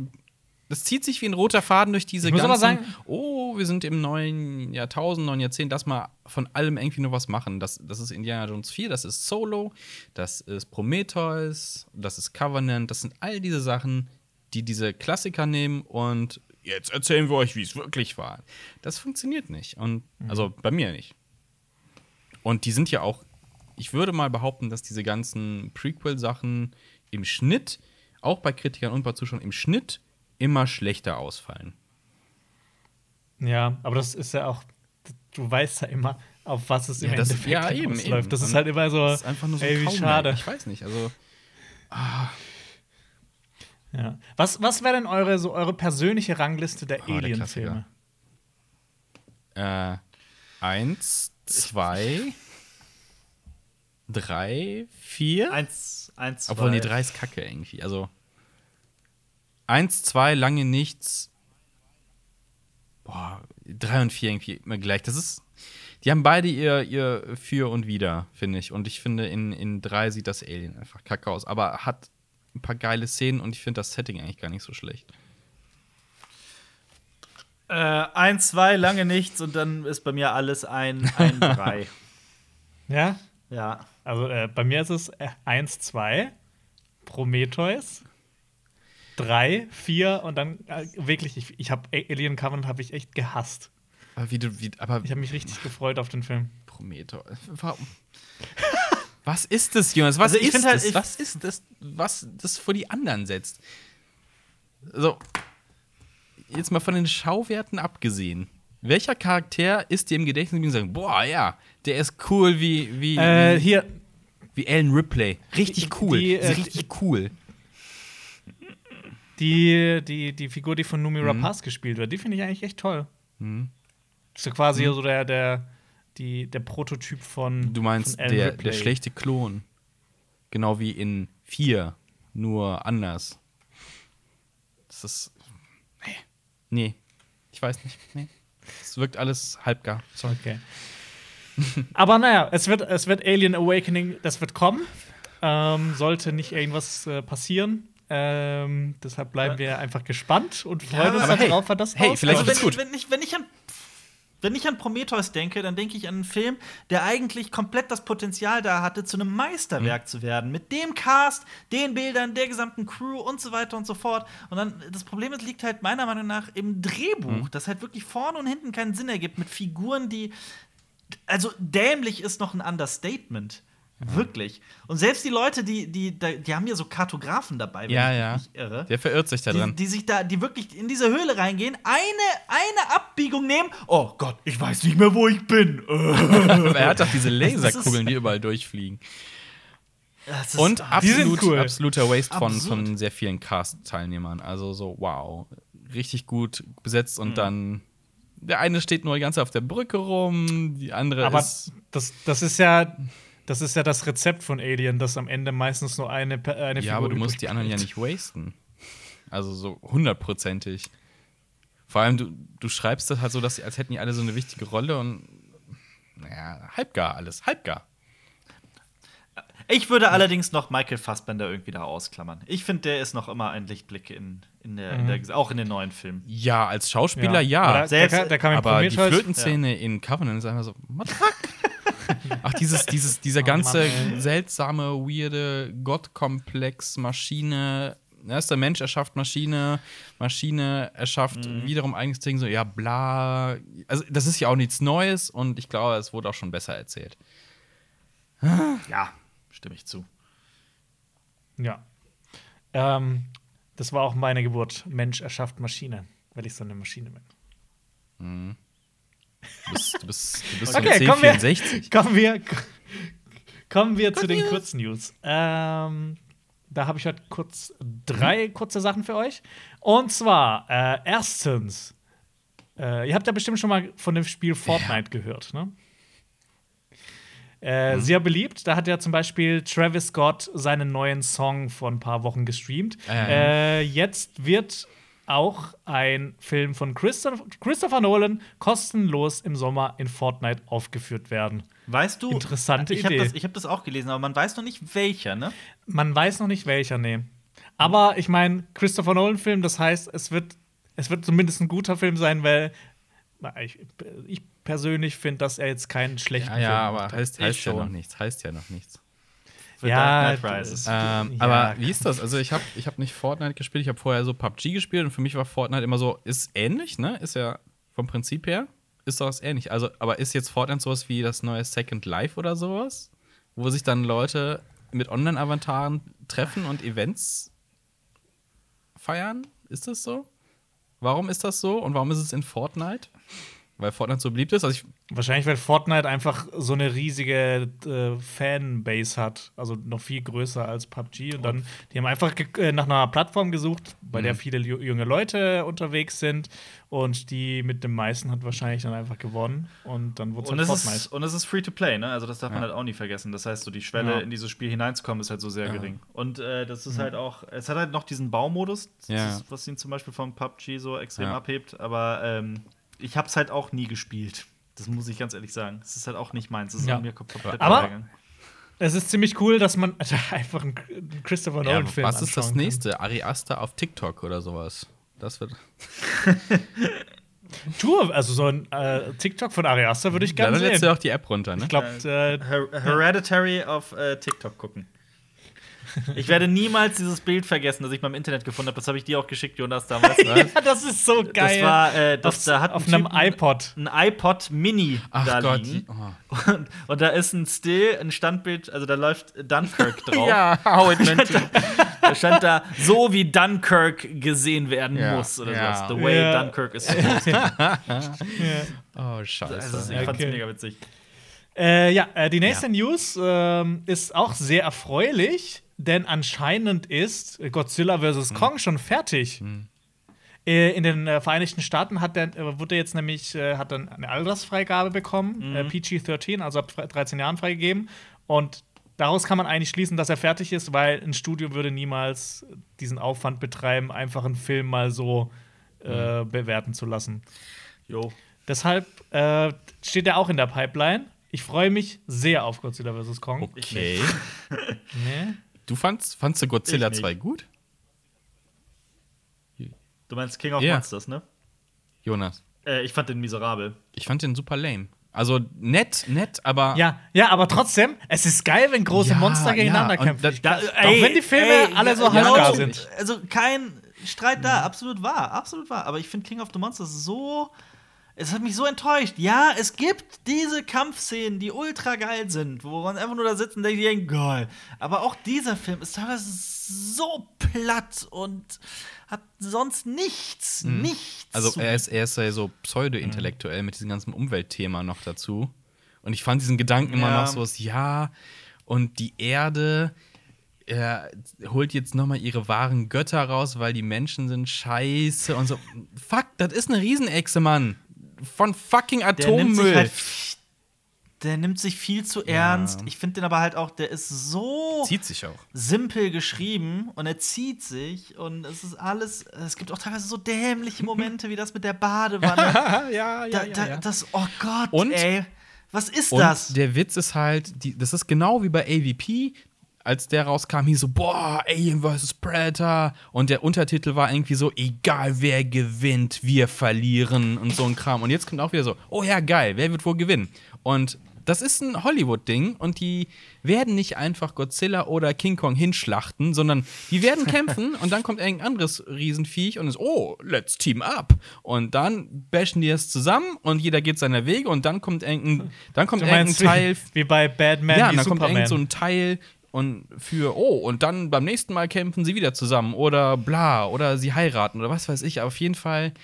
Das zieht sich wie ein roter Faden durch diese Ich muss ganzen. sagen- oh, wir sind im neuen Jahrtausend, neuen Jahrzehnt, lass mal von allem irgendwie nur was machen. Das, das ist Indiana Jones 4, das ist Solo, das ist Prometheus, das ist Covenant, das sind all diese Sachen, die diese Klassiker nehmen und jetzt erzählen wir euch, wie es wirklich war. Das funktioniert nicht. Und also bei mir nicht. Und die sind ja auch, ich würde mal behaupten, dass diese ganzen Prequel-Sachen im Schnitt, auch bei Kritikern und bei Zuschauern, im Schnitt immer schlechter ausfallen. ja, aber das ist ja auch, du weißt ja immer, auf was es im Ja, das- Endeffekt ja, eben, eben. Das ist halt immer so, Das ist einfach nur so ey, wie Kaumerk. schade. Ich weiß nicht, also Ja. Was, was wäre denn eure, so eure persönliche Rangliste der Oh, Alien-Filme? äh, eins, zwei, drei, vier. eins, eins, zwei. Obwohl, nee, drei ist kacke irgendwie. Also eins, zwei, lange nichts. Boah, drei und vier irgendwie immer gleich. Das ist. Die haben beide ihr, ihr Für und Wider, finde ich. Und ich finde, in, in drei sieht das Alien einfach kacke aus. Aber hat ein paar geile Szenen und ich finde das Setting eigentlich gar nicht so schlecht. Äh, eins, zwei, lange nichts und dann ist bei mir alles ein, ein *laughs* drei. Ja? Ja. Also äh, bei mir ist es 1, 2, Prometheus, 3, 4 und dann äh, wirklich, ich, ich habe Alien Covenant habe ich echt gehasst. Aber wie du, wie, aber Ich habe mich richtig gefreut auf den Film. Prometheus. Warum? *laughs* Was ist das, Jonas? Was Also ich ist halt, das? ich- was ist das, was das vor die anderen setzt? So, jetzt mal von den Schauwerten abgesehen. Welcher Charakter ist dir im Gedächtnis und sagen, boah, ja, der ist cool wie, wie, Äh, hier, wie Alan Ripley. Richtig cool. die, äh, richtig cool. Die, die, die Figur, die von Numi Mhm. Rapaz gespielt wird, die finde ich eigentlich echt toll. Mhm. Ist so quasi so der, der, die, der Prototyp von. Du meinst von der, Ripley. der schlechte Klon. Genau wie in 4, nur anders. Das ist. Nee. Nee. Ich weiß nicht. Nee. Es wirkt alles halbgar. Sorry. Okay. *laughs* Aber naja, es wird, es wird Alien Awakening, das wird kommen. Ähm, sollte nicht irgendwas äh, passieren. Ähm, deshalb bleiben wir einfach gespannt und freuen uns aber hey, darauf, wann das hey, vielleicht Also, wenn, gut. wenn, ich, wenn, ich an, wenn ich an Prometheus denke, dann denke ich an einen Film, der eigentlich komplett das Potenzial da hatte, zu einem Meisterwerk Mhm. zu werden. Mit dem Cast, den Bildern, der gesamten Crew und so weiter und so fort. Und dann, das Problem ist, liegt halt meiner Meinung nach im Drehbuch, Mhm. das halt wirklich vorne und hinten keinen Sinn ergibt, mit Figuren, die. Also, dämlich ist noch ein Understatement. Wirklich. Und selbst die Leute, die, die, die, die haben ja so Kartografen dabei, wenn Ja, ich ja. mich nicht irre Der verirrt sich da die, drin. die sich da, die wirklich in diese Höhle reingehen, eine, eine Abbiegung nehmen. Oh Gott, ich weiß nicht mehr, wo ich bin. Aber er hat doch diese *laughs* Laserkugeln, die überall durchfliegen. Und die absolut, cool. absoluter Waste von, Absurd. von sehr vielen Cast-Teilnehmern. Also so, wow. Richtig gut besetzt Mhm. und dann. Der eine steht nur die ganze Zeit auf der Brücke rum, die andere Aber ist. das, das ist ja. Das ist ja das Rezept von Alien, dass am Ende meistens nur eine, eine Ja, aber du musst die anderen ja nicht wasten. Also so hundertprozentig. Vor allem, du, du schreibst das halt so, dass, als hätten die alle so eine wichtige Rolle und. Naja, halbgar alles, halbgar. Ich würde allerdings noch Michael Fassbender irgendwie da ausklammern. Ich finde, der ist noch immer ein Lichtblick in, in der, in der, auch in den neuen Filmen. Ja, als Schauspieler Ja. ja. Der, der kam in aber die. Flötenszene in Covenant ist einfach so, what the fuck? Ach, dieses, dieses, dieser Oh, ganze Mann, seltsame, weirde Gottkomplex, Maschine, erster Mensch erschafft Maschine, Maschine erschafft Mhm. wiederum eigenes Ding, so, ja, bla. Also, das ist ja auch nichts Neues und ich glaube, es wurde auch schon besser erzählt. Ja, stimme ich zu. Ja. Ähm, das war auch meine Geburt. Mensch erschafft Maschine, weil ich so eine Maschine bin. Du bist, du bist, du bist Okay, kommen wir- C64. Kommen wir, kommen wir zu den Kurznews. Ähm, da habe ich heute kurz drei kurze Sachen für euch. Und zwar, äh, erstens, äh, ihr habt ja bestimmt schon mal von dem Spiel Fortnite gehört, ne? Äh, Sehr beliebt. Da hat ja zum Beispiel Travis Scott seinen neuen Song vor ein paar Wochen gestreamt. Ja, ja. Äh, jetzt wird auch ein Film von Christoph Christopher Nolan kostenlos im Sommer in Fortnite aufgeführt werden. Weißt du? Interessante ich habe Idee. das, ich hab das auch gelesen, aber man weiß noch nicht welcher, ne? Man weiß noch nicht welcher, nee. Aber ich meine, Christopher Nolan-Film, das heißt, es wird, es wird zumindest ein guter Film sein, weil ich, ich persönlich finde, dass er jetzt keinen schlechten Ja, Film ja, gemacht aber hat. heißt, ja noch nichts. Heißt ja noch nichts. Für Ja, Dark Knight Rises. Ähm, Ja. Aber wie ist das? Also ich habe ich hab nicht Fortnite gespielt, ich habe vorher so PUBG gespielt und für mich war Fortnite immer so, ist ähnlich, ne? Ist ja vom Prinzip her, ist doch was ähnlich. Also, aber ist jetzt Fortnite sowas wie das neue Second Life oder sowas? Wo sich dann Leute mit Online-Avataren treffen und Events feiern? Ist das so? Warum ist das so und warum ist es in Fortnite? Weil Fortnite so beliebt ist? Also ich, Wahrscheinlich, weil Fortnite einfach so eine riesige äh, Fanbase hat. Also noch viel größer als PUBG. Und dann, die haben einfach äh, nach einer Plattform gesucht, bei Mhm. der viele ju- junge Leute unterwegs sind. Und die mit dem meisten hat wahrscheinlich dann einfach gewonnen. Und dann wurde es halt es, Fortnite. ist, und es ist free to play, ne? Also das darf man Ja. halt auch nie vergessen. Das heißt, so die Schwelle Ja. in dieses Spiel hineinzukommen ist halt so sehr Ja. gering. Und äh, das ist halt auch, es hat halt noch diesen Baumodus, ist, was ihn zum Beispiel vom PUBG so extrem Ja. abhebt. Aber ähm, ich hab's halt auch nie gespielt. Das muss ich ganz ehrlich sagen. Es ist halt auch nicht meins. Es ist Ja. an mir komplett Aber-. Es ist ziemlich cool, dass man *laughs* einfach einen Christopher ja, Nolan-Film was ist das anschauen kann. nächste? Ari Aster auf TikTok oder sowas? Das wird. *laughs* Tour, also so ein äh, TikTok von Ari Aster würde ich Ja, gerne dann lädst du sehen. auch die App runter, ne? Ich glaube, äh, Her Hereditary auf äh, TikTok gucken. Ich werde niemals dieses Bild vergessen, das ich beim Internet gefunden habe. Das habe ich dir auch geschickt, Jonas, damals. *laughs* ja, das ist so geil. Das war, äh, das, auf, da hat auf ein einem iPod. ein iPod Mini Ach da Gott. liegen. Oh. Und, und da ist ein Still, ein Standbild, also da läuft Dunkirk *laughs* drauf. Ja, how it meant to. Da stand da, so wie Dunkirk gesehen werden Ja, muss oder ja. sowas. The way Ja. Dunkirk is supposed to *laughs* be. Oh, scheiße. Also, ich Okay. fand's mega witzig. Äh, ja, äh, die nächste News ähm, ist auch sehr erfreulich, denn anscheinend ist Godzilla vs. Hm. Kong schon fertig. Äh, in den äh, Vereinigten Staaten hat der, äh, wurde jetzt nämlich äh, hat dann eine Altersfreigabe bekommen, Mhm. äh, PG-13, also ab 13 Jahren freigegeben. Und daraus kann man eigentlich schließen, dass er fertig ist, weil ein Studio würde niemals diesen Aufwand betreiben, einfach einen Film mal so Mhm. bewerten zu lassen. Jo. Deshalb steht er auch in der Pipeline. Ich freue mich sehr auf Godzilla vs. Kong. Okay. *laughs* Nee? Du fandst, fandst du Godzilla Ich nicht. 2 gut? Du meinst King of Ja. Monsters, ne? Jonas. Äh, ich fand den miserabel. Ich fand den super lame. Also nett, nett, aber. Ja, ja, aber trotzdem, es ist geil, wenn große Ja, Monster gegeneinander ja, kämpfen. da- da- auch wenn die Filme alle so ja, halbgar sind. Also kein Streit da, absolut wahr, absolut wahr. Aber ich finde King of the Monsters so. Es hat mich so enttäuscht. Ja, es gibt diese Kampfszenen, die ultra geil sind, wo man einfach nur da sitzt und denkt, geil. Aber auch dieser Film ist teilweise so platt und hat sonst nichts, nichts. Also er ist, er ist ja so pseudo-intellektuell mit diesem ganzen Umweltthema noch dazu. Und ich fand diesen Gedanken immer Ja. noch so, was, ja, und die Erde er holt jetzt noch mal ihre wahren Götter raus, weil die Menschen sind scheiße und so. Fuck, das ist eine Riesenechse, Mann. Von fucking der nimmt sich Atommüll. halt. Der nimmt sich viel zu ernst. Ich finde den aber halt auch, der ist so Zieht sich auch. simpel geschrieben und er zieht sich und es ist alles. Es gibt auch teilweise so dämliche *laughs* Momente wie das mit der Badewanne. *laughs* ja, da, da, Das, oh Gott, Und- ey. Was ist Und das? der Witz ist halt, die, das ist genau wie bei AVP, als der rauskam, hieß so, boah, Alien vs. Predator. Und der Untertitel war irgendwie so, egal wer gewinnt, wir verlieren und so ein Kram. Und jetzt kommt auch wieder so, oh ja, geil, wer wird wohl gewinnen? Und das ist ein Hollywood-Ding und die werden nicht einfach Godzilla oder King Kong hinschlachten, sondern die werden kämpfen *laughs* und dann kommt irgendein anderes Riesenviech und ist, oh, let's team up. Und dann bashen die es zusammen und jeder geht seiner Wege und dann kommt irgendein, dann kommt Du irgendein meinst Teil. wie, wie bei Batman ja, dann kommt Superman. irgend so ein Teil und für, oh, und dann beim nächsten Mal kämpfen sie wieder zusammen oder bla, oder sie heiraten oder was weiß ich. Aber auf jeden Fall,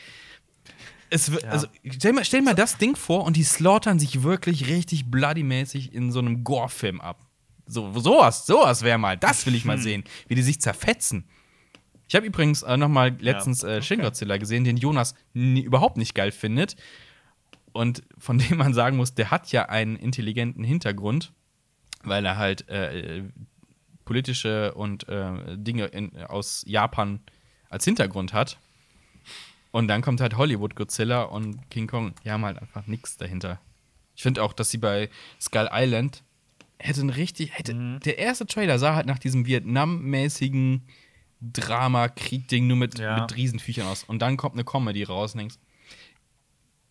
Es, wird- also, stell, mal, stell mal das Ding vor und die slaughtern sich wirklich richtig bloody-mäßig in so einem Gore-Film ab. So, sowas, sowas wäre mal, das will ich mal sehen, wie die sich zerfetzen. Ich habe übrigens äh, noch mal letztens äh, Shin Godzilla gesehen, den Jonas überhaupt nicht geil findet. Und von dem man sagen muss, der hat ja einen intelligenten Hintergrund, weil er halt äh, politische und äh, Dinge in, aus Japan als Hintergrund hat. Und dann kommt halt Hollywood Godzilla und King Kong. Die haben halt einfach nichts dahinter. Ich finde auch, dass sie bei Skull Island hätte ein richtig, hätte, der erste Trailer sah halt nach diesem Vietnam-mäßigen Drama-Krieg-Ding nur mit, Ja. mit Riesenviechern aus. Und dann kommt eine Comedy raus und denkst,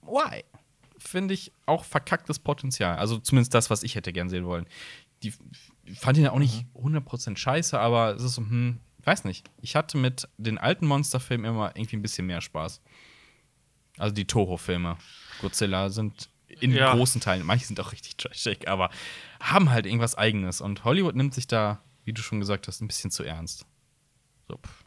why? Finde ich auch verkacktes Potenzial. Also zumindest das, was ich hätte gern sehen wollen. Die ich fand ihn auch nicht 100% scheiße, aber es ist so, hm, weiß nicht. Ich hatte mit den alten Monsterfilmen immer irgendwie ein bisschen mehr Spaß. Also die Toho-Filme. Godzilla sind in Ja. großen Teilen, manche sind auch richtig trashig, aber haben halt irgendwas Eigenes. Und Hollywood nimmt sich da, wie du schon gesagt hast, ein bisschen zu ernst. So, pff.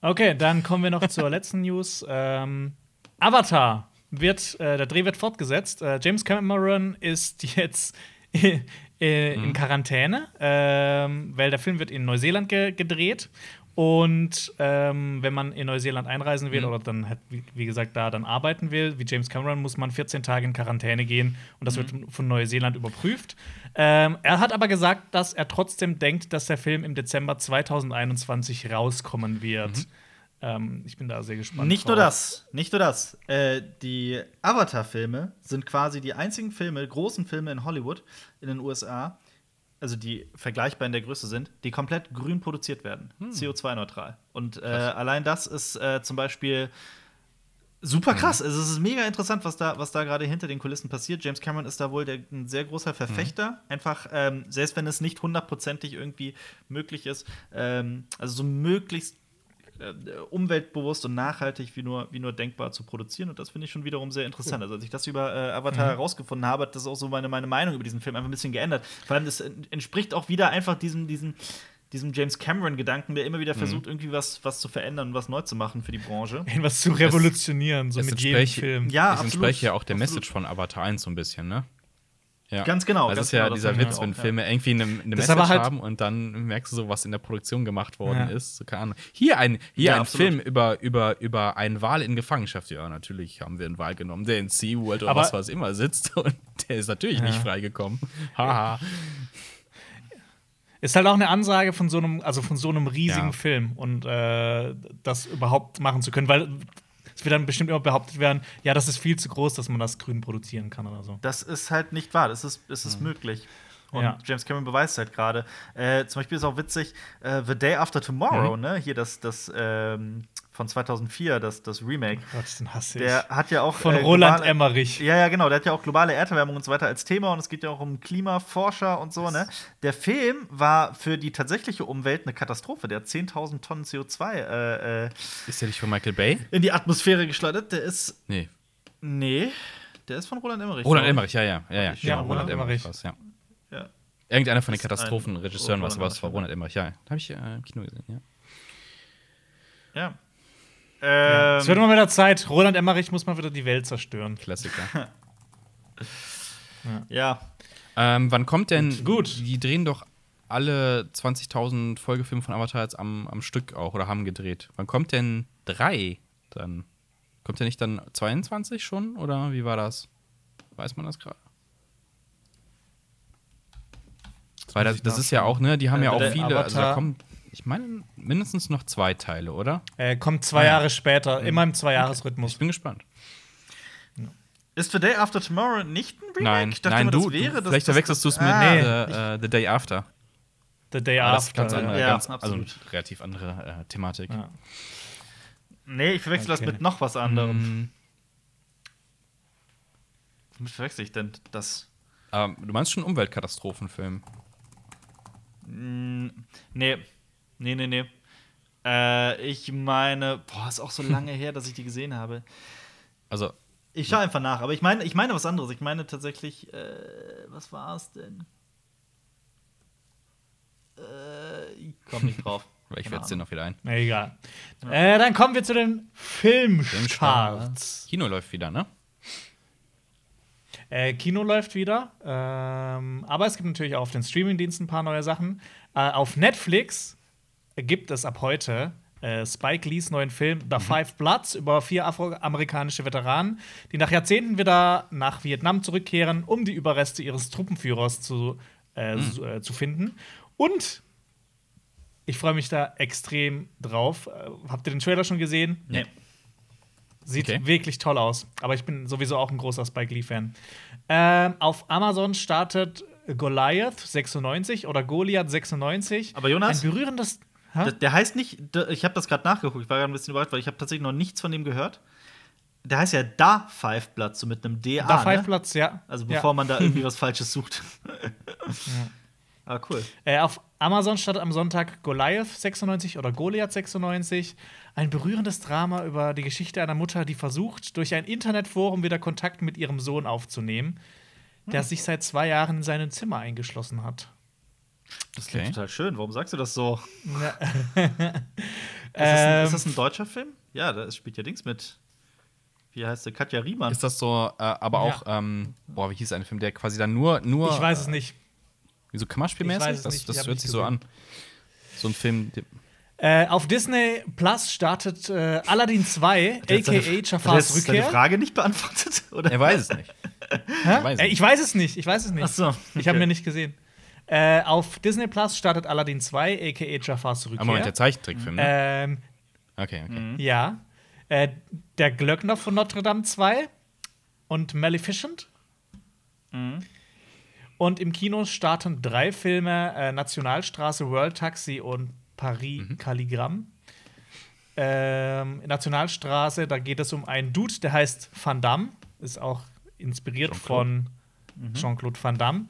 Okay, dann kommen wir noch zur letzten News. Ähm, Avatar wird, äh, der Dreh wird fortgesetzt. Äh, James Cameron ist *laughs* jetzt äh, in Quarantäne, ähm, weil der Film wird in Neuseeland ge gedreht. Und ähm, wenn man in Neuseeland einreisen will oder dann, halt, wie, gesagt, da dann arbeiten will, wie James Cameron, muss man 14 Tage in Quarantäne gehen und das wird von Neuseeland überprüft. Ähm, er hat aber gesagt, dass er trotzdem denkt, dass der Film im Dezember 2021 rauskommen wird. Ähm, ich bin da sehr gespannt. Nicht nur drauf. das, nicht nur das. Äh, die Avatar-Filme sind quasi die einzigen Filme, großen Filme in Hollywood, in den USA, also die vergleichbar in der Größe sind, die komplett grün produziert werden, CO2-neutral. Und äh, allein das ist äh, zum Beispiel super krass. Also es ist mega interessant, was da, was da gerade hinter den Kulissen passiert. James Cameron ist da wohl der, ein sehr großer Verfechter. Einfach, ähm, selbst wenn es nicht hundertprozentig irgendwie möglich ist, ähm, also so möglichst umweltbewusst und nachhaltig wie nur, wie nur denkbar zu produzieren. Und das finde ich schon wiederum sehr interessant. Also, als ich das über äh, Avatar herausgefunden habe, hat das auch so meine, meine Meinung über diesen Film einfach ein bisschen geändert. Vor allem, das entspricht auch wieder einfach diesem, diesem, diesem James Cameron-Gedanken, der immer wieder versucht, irgendwie was, was zu verändern und was neu zu machen für die Branche. *laughs* Irgendwas zu revolutionieren, so es mit jedem Film. Ja, das entspricht ja auch der Absolut. Message von Avatar 1 so ein bisschen, ne? Ja. Ganz genau, Das ganz ist ja genau, das dieser Witz, auch, wenn ja. Filme irgendwie eine, eine Message halt- haben und dann merkst du so, was in der Produktion gemacht worden Ja. ist. So, keine Ahnung. Hier ein, hier Ja, ein absolut. Film über, über, über einen Wal in Gefangenschaft. Ja, natürlich haben wir einen Wal genommen, der in SeaWorld oder was was immer sitzt *laughs* und der ist natürlich nicht freigekommen. Haha. Ist halt auch eine Ansage von so einem, also von so einem riesigen Ja. Film und äh, das überhaupt machen zu können, weil es wird dann bestimmt immer behauptet werden, ja, das ist viel zu groß, dass man das grün produzieren kann oder so. Das ist halt nicht wahr. Das ist, es ist möglich. Und Ja. James Cameron beweist halt gerade. Äh, zum Beispiel ist auch witzig, äh, The Day After Tomorrow, ne? Hier das, das ähm, von 2004, das, das Remake. Gott, den hasse ich. Der hat ja auch. Von äh, Roland globale- Emmerich. Ja, ja, genau. Der hat ja auch globale Erderwärmung und so weiter als Thema und es geht ja auch um Klimaforscher und so, ne? Der Film war für die tatsächliche Umwelt eine Katastrophe. Der hat 10.000 Tonnen CO2 äh, äh, Ist der nicht von Michael Bay? in die Atmosphäre geschleudert. Der ist. Nee. Nee, der ist von Roland Emmerich. Roland. Emmerich, ja, ja. Ja, ja, Ja, genau, Roland Emmerich. war's, ja. Ja. Irgendeiner von den Katastrophenregisseuren, was Roland war es? War Emmerich, Roland Emmerich, ja. Habe ich äh, im Kino gesehen, ja. Ja. Ja. Ähm, Es wird immer wieder Zeit. Roland Emmerich muss mal wieder die Welt zerstören. Klassiker. *laughs* ja. ähm, wann kommt denn. Gut. Die drehen doch alle 20.000 Folgefilme von Avatar jetzt am, am Stück auch oder haben gedreht. Wann kommt denn drei dann? Kommt der nicht dann 22 schon oder wie war das? Weiß man das gerade? Weil das, das ist ja auch, ne? Die haben Äh, ja auch viele. Also da Avatar- kommen, ich meine, mindestens noch zwei Teile, oder? Äh, kommt zwei Ah, ja. Jahre später, immer im Zweijahresrhythmus. Ich bin gespannt. Ist The Day After Tomorrow nicht ein Remake? Nein, Ich dachte nein, immer, du, das wäre du vielleicht verwechselst du es mit Ah, Nee. äh, äh, The Day After. The Day Aber das ist After. ganz andere, Ja, ganz, absolut. also relativ andere äh, Thematik. Ja. Nee, ich verwechsel Okay. das mit noch was anderem. Mhm. Womit verwechsel ich denn das? Ähm, du meinst schon Umweltkatastrophenfilm? Mm, nee. Nee, nee, nee. Äh, ich meine, boah, ist auch so lange her, dass ich die gesehen habe. Also, Ich schaue einfach nach, aber ich meine, ich meine was anderes. Ich meine tatsächlich, äh, was war es denn? Äh, ich komm nicht drauf. Weil ich werde den noch wieder ein. Na, egal. Äh, dann kommen wir zu den Filmcharts. Kino läuft wieder, ne? Äh, Kino läuft wieder, ähm, aber es gibt natürlich auch auf den Streamingdiensten ein paar neue Sachen. Äh, auf Netflix gibt es ab heute äh, Spike Lees neuen Film The Five Bloods über vier afroamerikanische Veteranen, die nach Jahrzehnten wieder nach Vietnam zurückkehren, um die Überreste ihres Truppenführers zu, äh, su- äh, zu finden. Und ich freue mich da extrem drauf. Äh, habt ihr den Trailer schon gesehen? Nee. Sieht Okay. wirklich toll aus. Aber ich bin sowieso auch ein großer Spike Lee-Fan. Ähm, auf Amazon startet Goliath 96 oder Goliath 96. Aber Jonas? Ein berührendes. Der, der heißt nicht, der, ich habe das gerade nachgeguckt, ich war gerade ein bisschen überrascht, weil ich habe tatsächlich noch nichts von dem gehört. Der heißt ja Da Five Blood, so mit einem DA. Da Five ne? Platz, ja. Also ja. bevor man da irgendwie was Falsches sucht. *laughs* Ah, cool. Äh, auf Amazon startet am Sonntag Goliath 96 oder Goliath 96. Ein berührendes Drama über die Geschichte einer Mutter, die versucht, durch ein Internetforum wieder Kontakt mit ihrem Sohn aufzunehmen, der Hm. sich seit zwei Jahren in seinem Zimmer eingeschlossen hat. Das klingt Okay. total schön. Warum sagst du das so? Ja. *laughs* Ist, das ein, Ähm, ist das ein deutscher Film? Ja, da spielt ja Dings mit. Wie heißt der? Katja Riemann. Ist das so, äh, aber auch, ähm, boah, wie hieß ein Film, der quasi dann nur, nur ich weiß es nicht. wie so Kammerspielmäßig? Ich weiß es Das, das hört sich so an. So ein Film, Äh, auf Disney Plus startet äh, Aladdin 2, Hat er jetzt aka Jafars hat er jetzt seine Rückkehr. Frage nicht beantwortet? *laughs* Oder? er weiß es nicht. Hä? weiß Äh, nicht. ich weiß es nicht, ich weiß es nicht. Ach so, Ich habe okay. mir nicht gesehen. Äh, auf Disney Plus startet Aladdin 2, aka Jafars Rückkehr. Ah, Moment, der Zeichentrickfilm, ne? ähm, Okay, okay. Mhm. ja. Äh, der Glöckner von Notre Dame 2 und Maleficent. Mhm. Und im Kino starten drei Filme: äh, Nationalstraße, World Taxi und Paris Mhm. Calligramm. Ähm, Nationalstraße, da geht es um einen Dude, der heißt Van Damme, ist auch inspiriert Jean-Claude. von Jean-Claude Van Damme,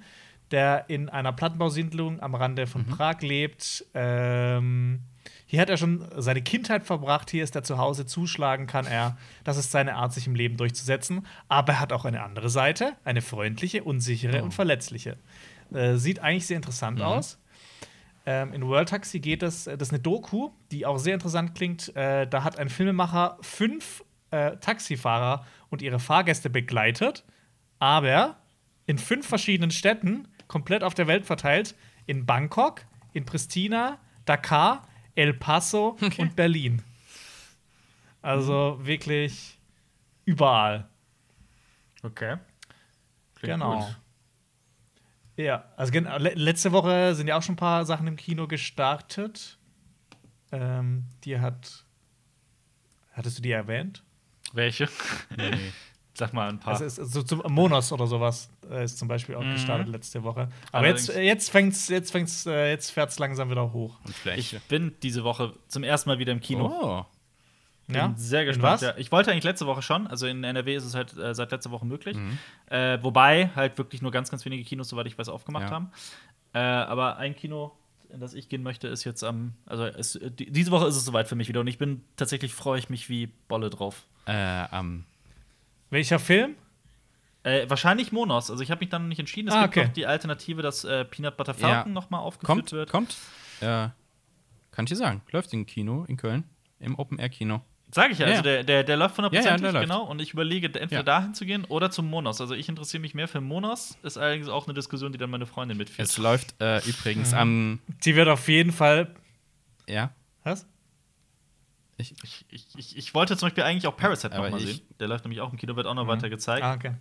der in einer Plattenbausiedlung am Rande von Prag lebt. Ähm, hier hat er schon seine Kindheit verbracht, hier ist er zu Hause, zuschlagen kann er. Das ist seine Art, sich im Leben durchzusetzen. Aber er hat auch eine andere Seite, eine freundliche, unsichere und verletzliche. Äh, sieht eigentlich sehr interessant aus. Ähm, in World Taxi geht es, äh, das ist eine Doku, die auch sehr interessant klingt. Äh, da hat ein Filmemacher fünf äh, Taxifahrer und ihre Fahrgäste begleitet, aber in fünf verschiedenen Städten, komplett auf der Welt verteilt, in Bangkok, in Pristina, Dakar, El Paso und Berlin. Also wirklich überall. Okay. Klingt Genau. gut. Ja, also letzte Woche sind ja auch schon ein paar Sachen im Kino gestartet. Ähm, die hat. Hattest du die erwähnt? Welche? Nee, nee. *laughs* Sag mal ein paar. Also ist, so zum Monos oder sowas ist zum Beispiel auch Mhm. gestartet letzte Woche. Aber jetzt, Allerdings- äh, jetzt fängt's, jetzt fängt's, äh, jetzt fährt's langsam wieder hoch. Ich bin diese Woche zum ersten Mal wieder im Kino. oh. Bin Ja? sehr gespannt. was? Ja, ich wollte eigentlich letzte Woche schon, also in NRW ist es halt äh, seit letzter Woche möglich. Mhm. Äh, wobei halt wirklich nur ganz, ganz wenige Kinos, soweit ich weiß, aufgemacht Ja. haben. Äh, aber ein Kino, in das ich gehen möchte, ist jetzt am, also die, diese Woche ist es soweit für mich wieder und ich bin tatsächlich freue ich mich wie Bolle drauf. Äh, am. Welcher Film? Äh, wahrscheinlich Monos. Also ich habe mich dann noch nicht entschieden. Es Ah, gibt okay. noch die Alternative, dass äh, Peanut Butter Falcon Ja. noch mal aufgeführt Kommt, wird. kommt. Äh, kann ich dir sagen. Läuft im Kino in Köln. Im Open-Air-Kino. Sag ich ja, Ja. also der, der, der läuft Ja, ja, hundertprozentig, der läuft. genau. Und ich überlege, entweder Ja. dahin zu gehen oder zum Monos. Also ich interessiere mich mehr für Monos. Ist allerdings auch eine Diskussion, die dann meine Freundin mitführt. Es läuft äh, übrigens Mhm. am. Die wird auf jeden Fall. Ja. Was? Ich, Ich, ich, ich, wollte zum Beispiel eigentlich auch Parasite Aber noch mal ich- sehen. Der läuft nämlich auch im Kino, wird auch noch weiter gezeigt. Ah, okay.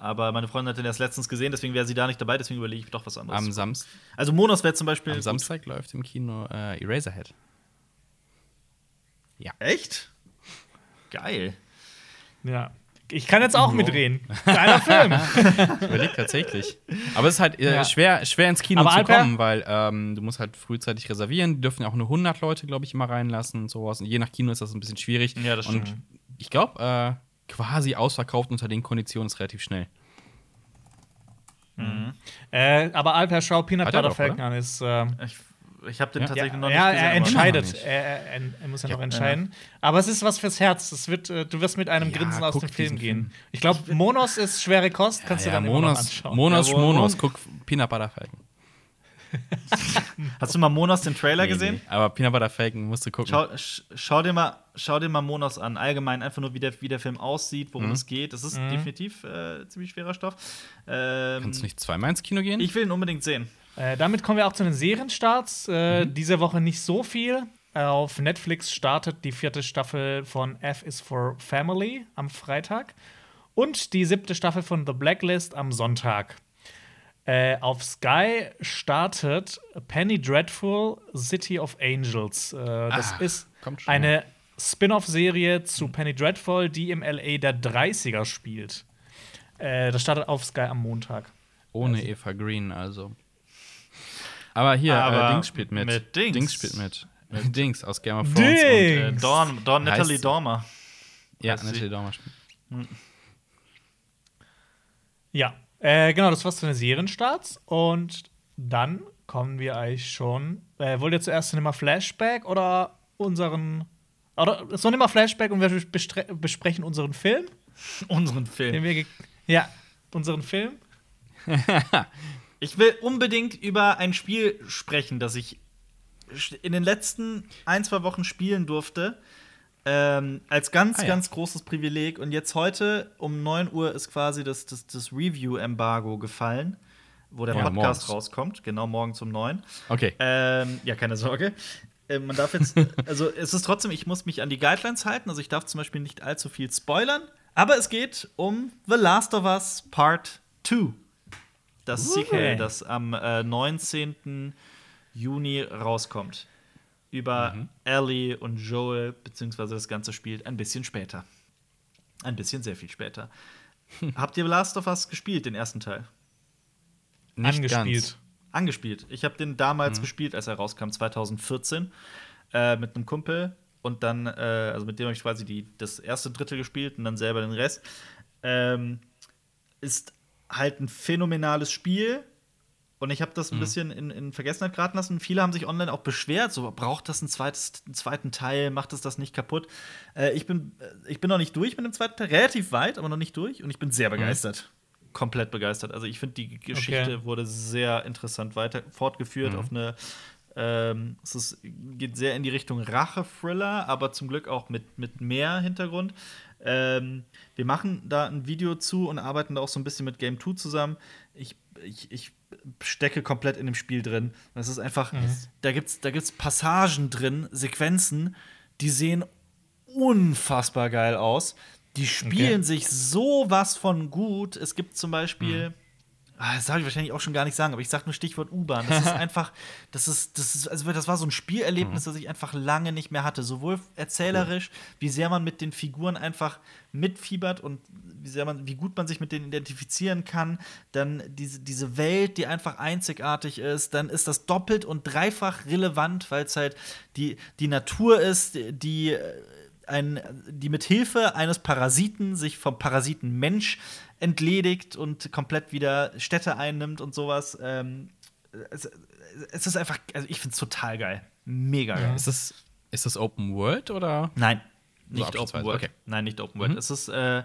Aber meine Freundin hat den erst letztens gesehen, deswegen wäre sie da nicht dabei, deswegen überlege ich doch was anderes. am, Samst also Monos wäre zum Beispiel. am gut. Samstag läuft im Kino äh, Eraserhead. Echt? Geil. Ja. Ich kann jetzt auch mitreden. Geiler Film. *laughs* Überlegt tatsächlich. Aber es ist halt äh, Ja. schwer, schwer ins Kino Aber zu Alper- kommen, weil ähm, du musst halt frühzeitig reservieren. Die dürfen ja auch nur 100 Leute, glaube ich, immer reinlassen und sowas. Und je nach Kino ist das ein bisschen schwierig. Ja, das Und stimmt. ich glaube, äh, quasi ausverkauft unter den Konditionen ist relativ schnell. äh, aber Alper, schau Peanut Hat er Butter doch, Falcon an. Ist, ähm, Ich, ich habe den Ja. tatsächlich ja, noch nicht ja, gesehen. er aber- entscheidet. Er, er, er muss ja, Ja. noch entscheiden. Aber es ist was fürs Herz. Das wird, äh, du wirst mit einem Ja, Grinsen aus dem Film gehen. Film. Ich glaube, Monos ist schwere Kost. Kannst du ja, dann immer noch Monos, anschauen. Monos, Ja, Monos, guck Peanut Butter Falcon. Hast du mal Monos den Trailer Nee, gesehen? nee. Aber Peanut Butter Falcon musst du gucken. Schau, sch, schau, dir mal, schau dir mal Monos an. Allgemein einfach nur, wie der, wie der Film aussieht, worum Mhm. es geht. Das ist definitiv äh, ziemlich schwerer Stoff. Ähm, Kannst du nicht zweimal ins Kino gehen? ich will ihn unbedingt sehen. Äh, damit kommen wir auch zu den Serienstarts. Äh, Mhm. Diese Woche nicht so viel. Auf Netflix startet die vierte Staffel von F is for Family am Freitag und die siebte Staffel von The Blacklist am Sonntag. Äh, auf Sky startet Penny Dreadful City of Angels. Äh, das Ah, ist kommt schon. eine Spin-off-Serie zu Penny Dreadful, die im LA der 30er spielt. Äh, das startet auf Sky am Montag. Ohne Eva Green, also. Aber hier, Aber äh, Dings spielt mit. mit Dings. spielt mit. Mit Dings aus Game of Thrones. Dings. Und, Äh, Dings. Dawn, Dawn Natalie? Dormer. ja, heißt sie? Natalie Dormer spielt. Ja, äh, genau, das war's zu den Serienstarts. Und dann kommen wir eigentlich schon. Äh, wollt ihr zuerst Cinema Flashback oder unseren. Oder so Cinema Flashback und wir besprechen unseren Film? Unseren Film. ja, unseren Film. *laughs* Ich will unbedingt über ein Spiel sprechen, das ich in den letzten ein, zwei Wochen spielen durfte. Ähm, als ganz, Ah, ja. ganz großes Privileg. Und jetzt heute um 9 Uhr ist quasi das, das, das Review-Embargo gefallen, wo der Ja, Podcast morgens. rauskommt. Genau morgens um 9. Okay. Ähm, ja, keine Sorge. Äh, man darf jetzt, *laughs* also es ist trotzdem, ich muss mich an die Guidelines halten. Also ich darf zum Beispiel nicht allzu viel spoilern. Aber es geht um The Last of Us Part 2. Das Sequel, das am äh, 19. Juni rauskommt. Über Ellie und Joel, beziehungsweise das Ganze spielt ein bisschen später. Ein bisschen sehr viel später. *laughs* Habt ihr The Last of Us gespielt, den ersten Teil? Nicht angespielt. Ganz. Angespielt. Ich habe den damals gespielt, als er rauskam, 2014, äh, mit einem Kumpel. Und dann, äh, also mit dem habe ich quasi die, das erste Drittel gespielt und dann selber den Rest. Ähm, ist halt ein phänomenales Spiel. Und ich habe das ein bisschen in, in Vergessenheit geraten lassen. Viele haben sich online auch beschwert, so braucht das ein zweites, einen zweiten Teil, macht es das nicht kaputt. Äh, ich, bin, äh, ich bin noch nicht durch mit dem zweiten Teil, relativ weit, aber noch nicht durch. Und ich bin sehr begeistert. Komplett begeistert. Also ich finde, die Geschichte Okay. wurde sehr interessant weiter fortgeführt auf eine ähm, es ist, geht sehr in die Richtung Rache-Thriller, aber zum Glück auch mit, mit mehr Hintergrund. Ähm, wir machen da ein Video zu und arbeiten da auch so ein bisschen mit Game 2 zusammen. Ich, ich, ich stecke komplett in dem Spiel drin. Das ist einfach, da gibt es da gibt's Passagen drin, Sequenzen, die sehen unfassbar geil aus. Die spielen Okay. sich sowas von gut. Es gibt zum Beispiel. Ah, das darf ich wahrscheinlich auch schon gar nicht sagen, aber ich sage nur Stichwort U-Bahn. Das ist *laughs* einfach, das ist, das ist, also das war so ein Spielerlebnis, das ich einfach lange nicht mehr hatte. Sowohl erzählerisch, wie sehr man mit den Figuren einfach mitfiebert und wie sehr man, wie gut man sich mit denen identifizieren kann. Dann diese, diese Welt, die einfach einzigartig ist, dann ist das doppelt und dreifach relevant, weil es halt die, die Natur ist, die ein, die mit Hilfe eines Parasiten sich vom Parasiten Mensch entledigt und komplett wieder Städte einnimmt und sowas. Ähm, es, es ist einfach, also ich finde es total geil. Mega geil. Ist das, ist das Open World oder? Nein, So nicht Open abschnittsweise, World. okay. Nein, nicht Open World. Es ist, äh,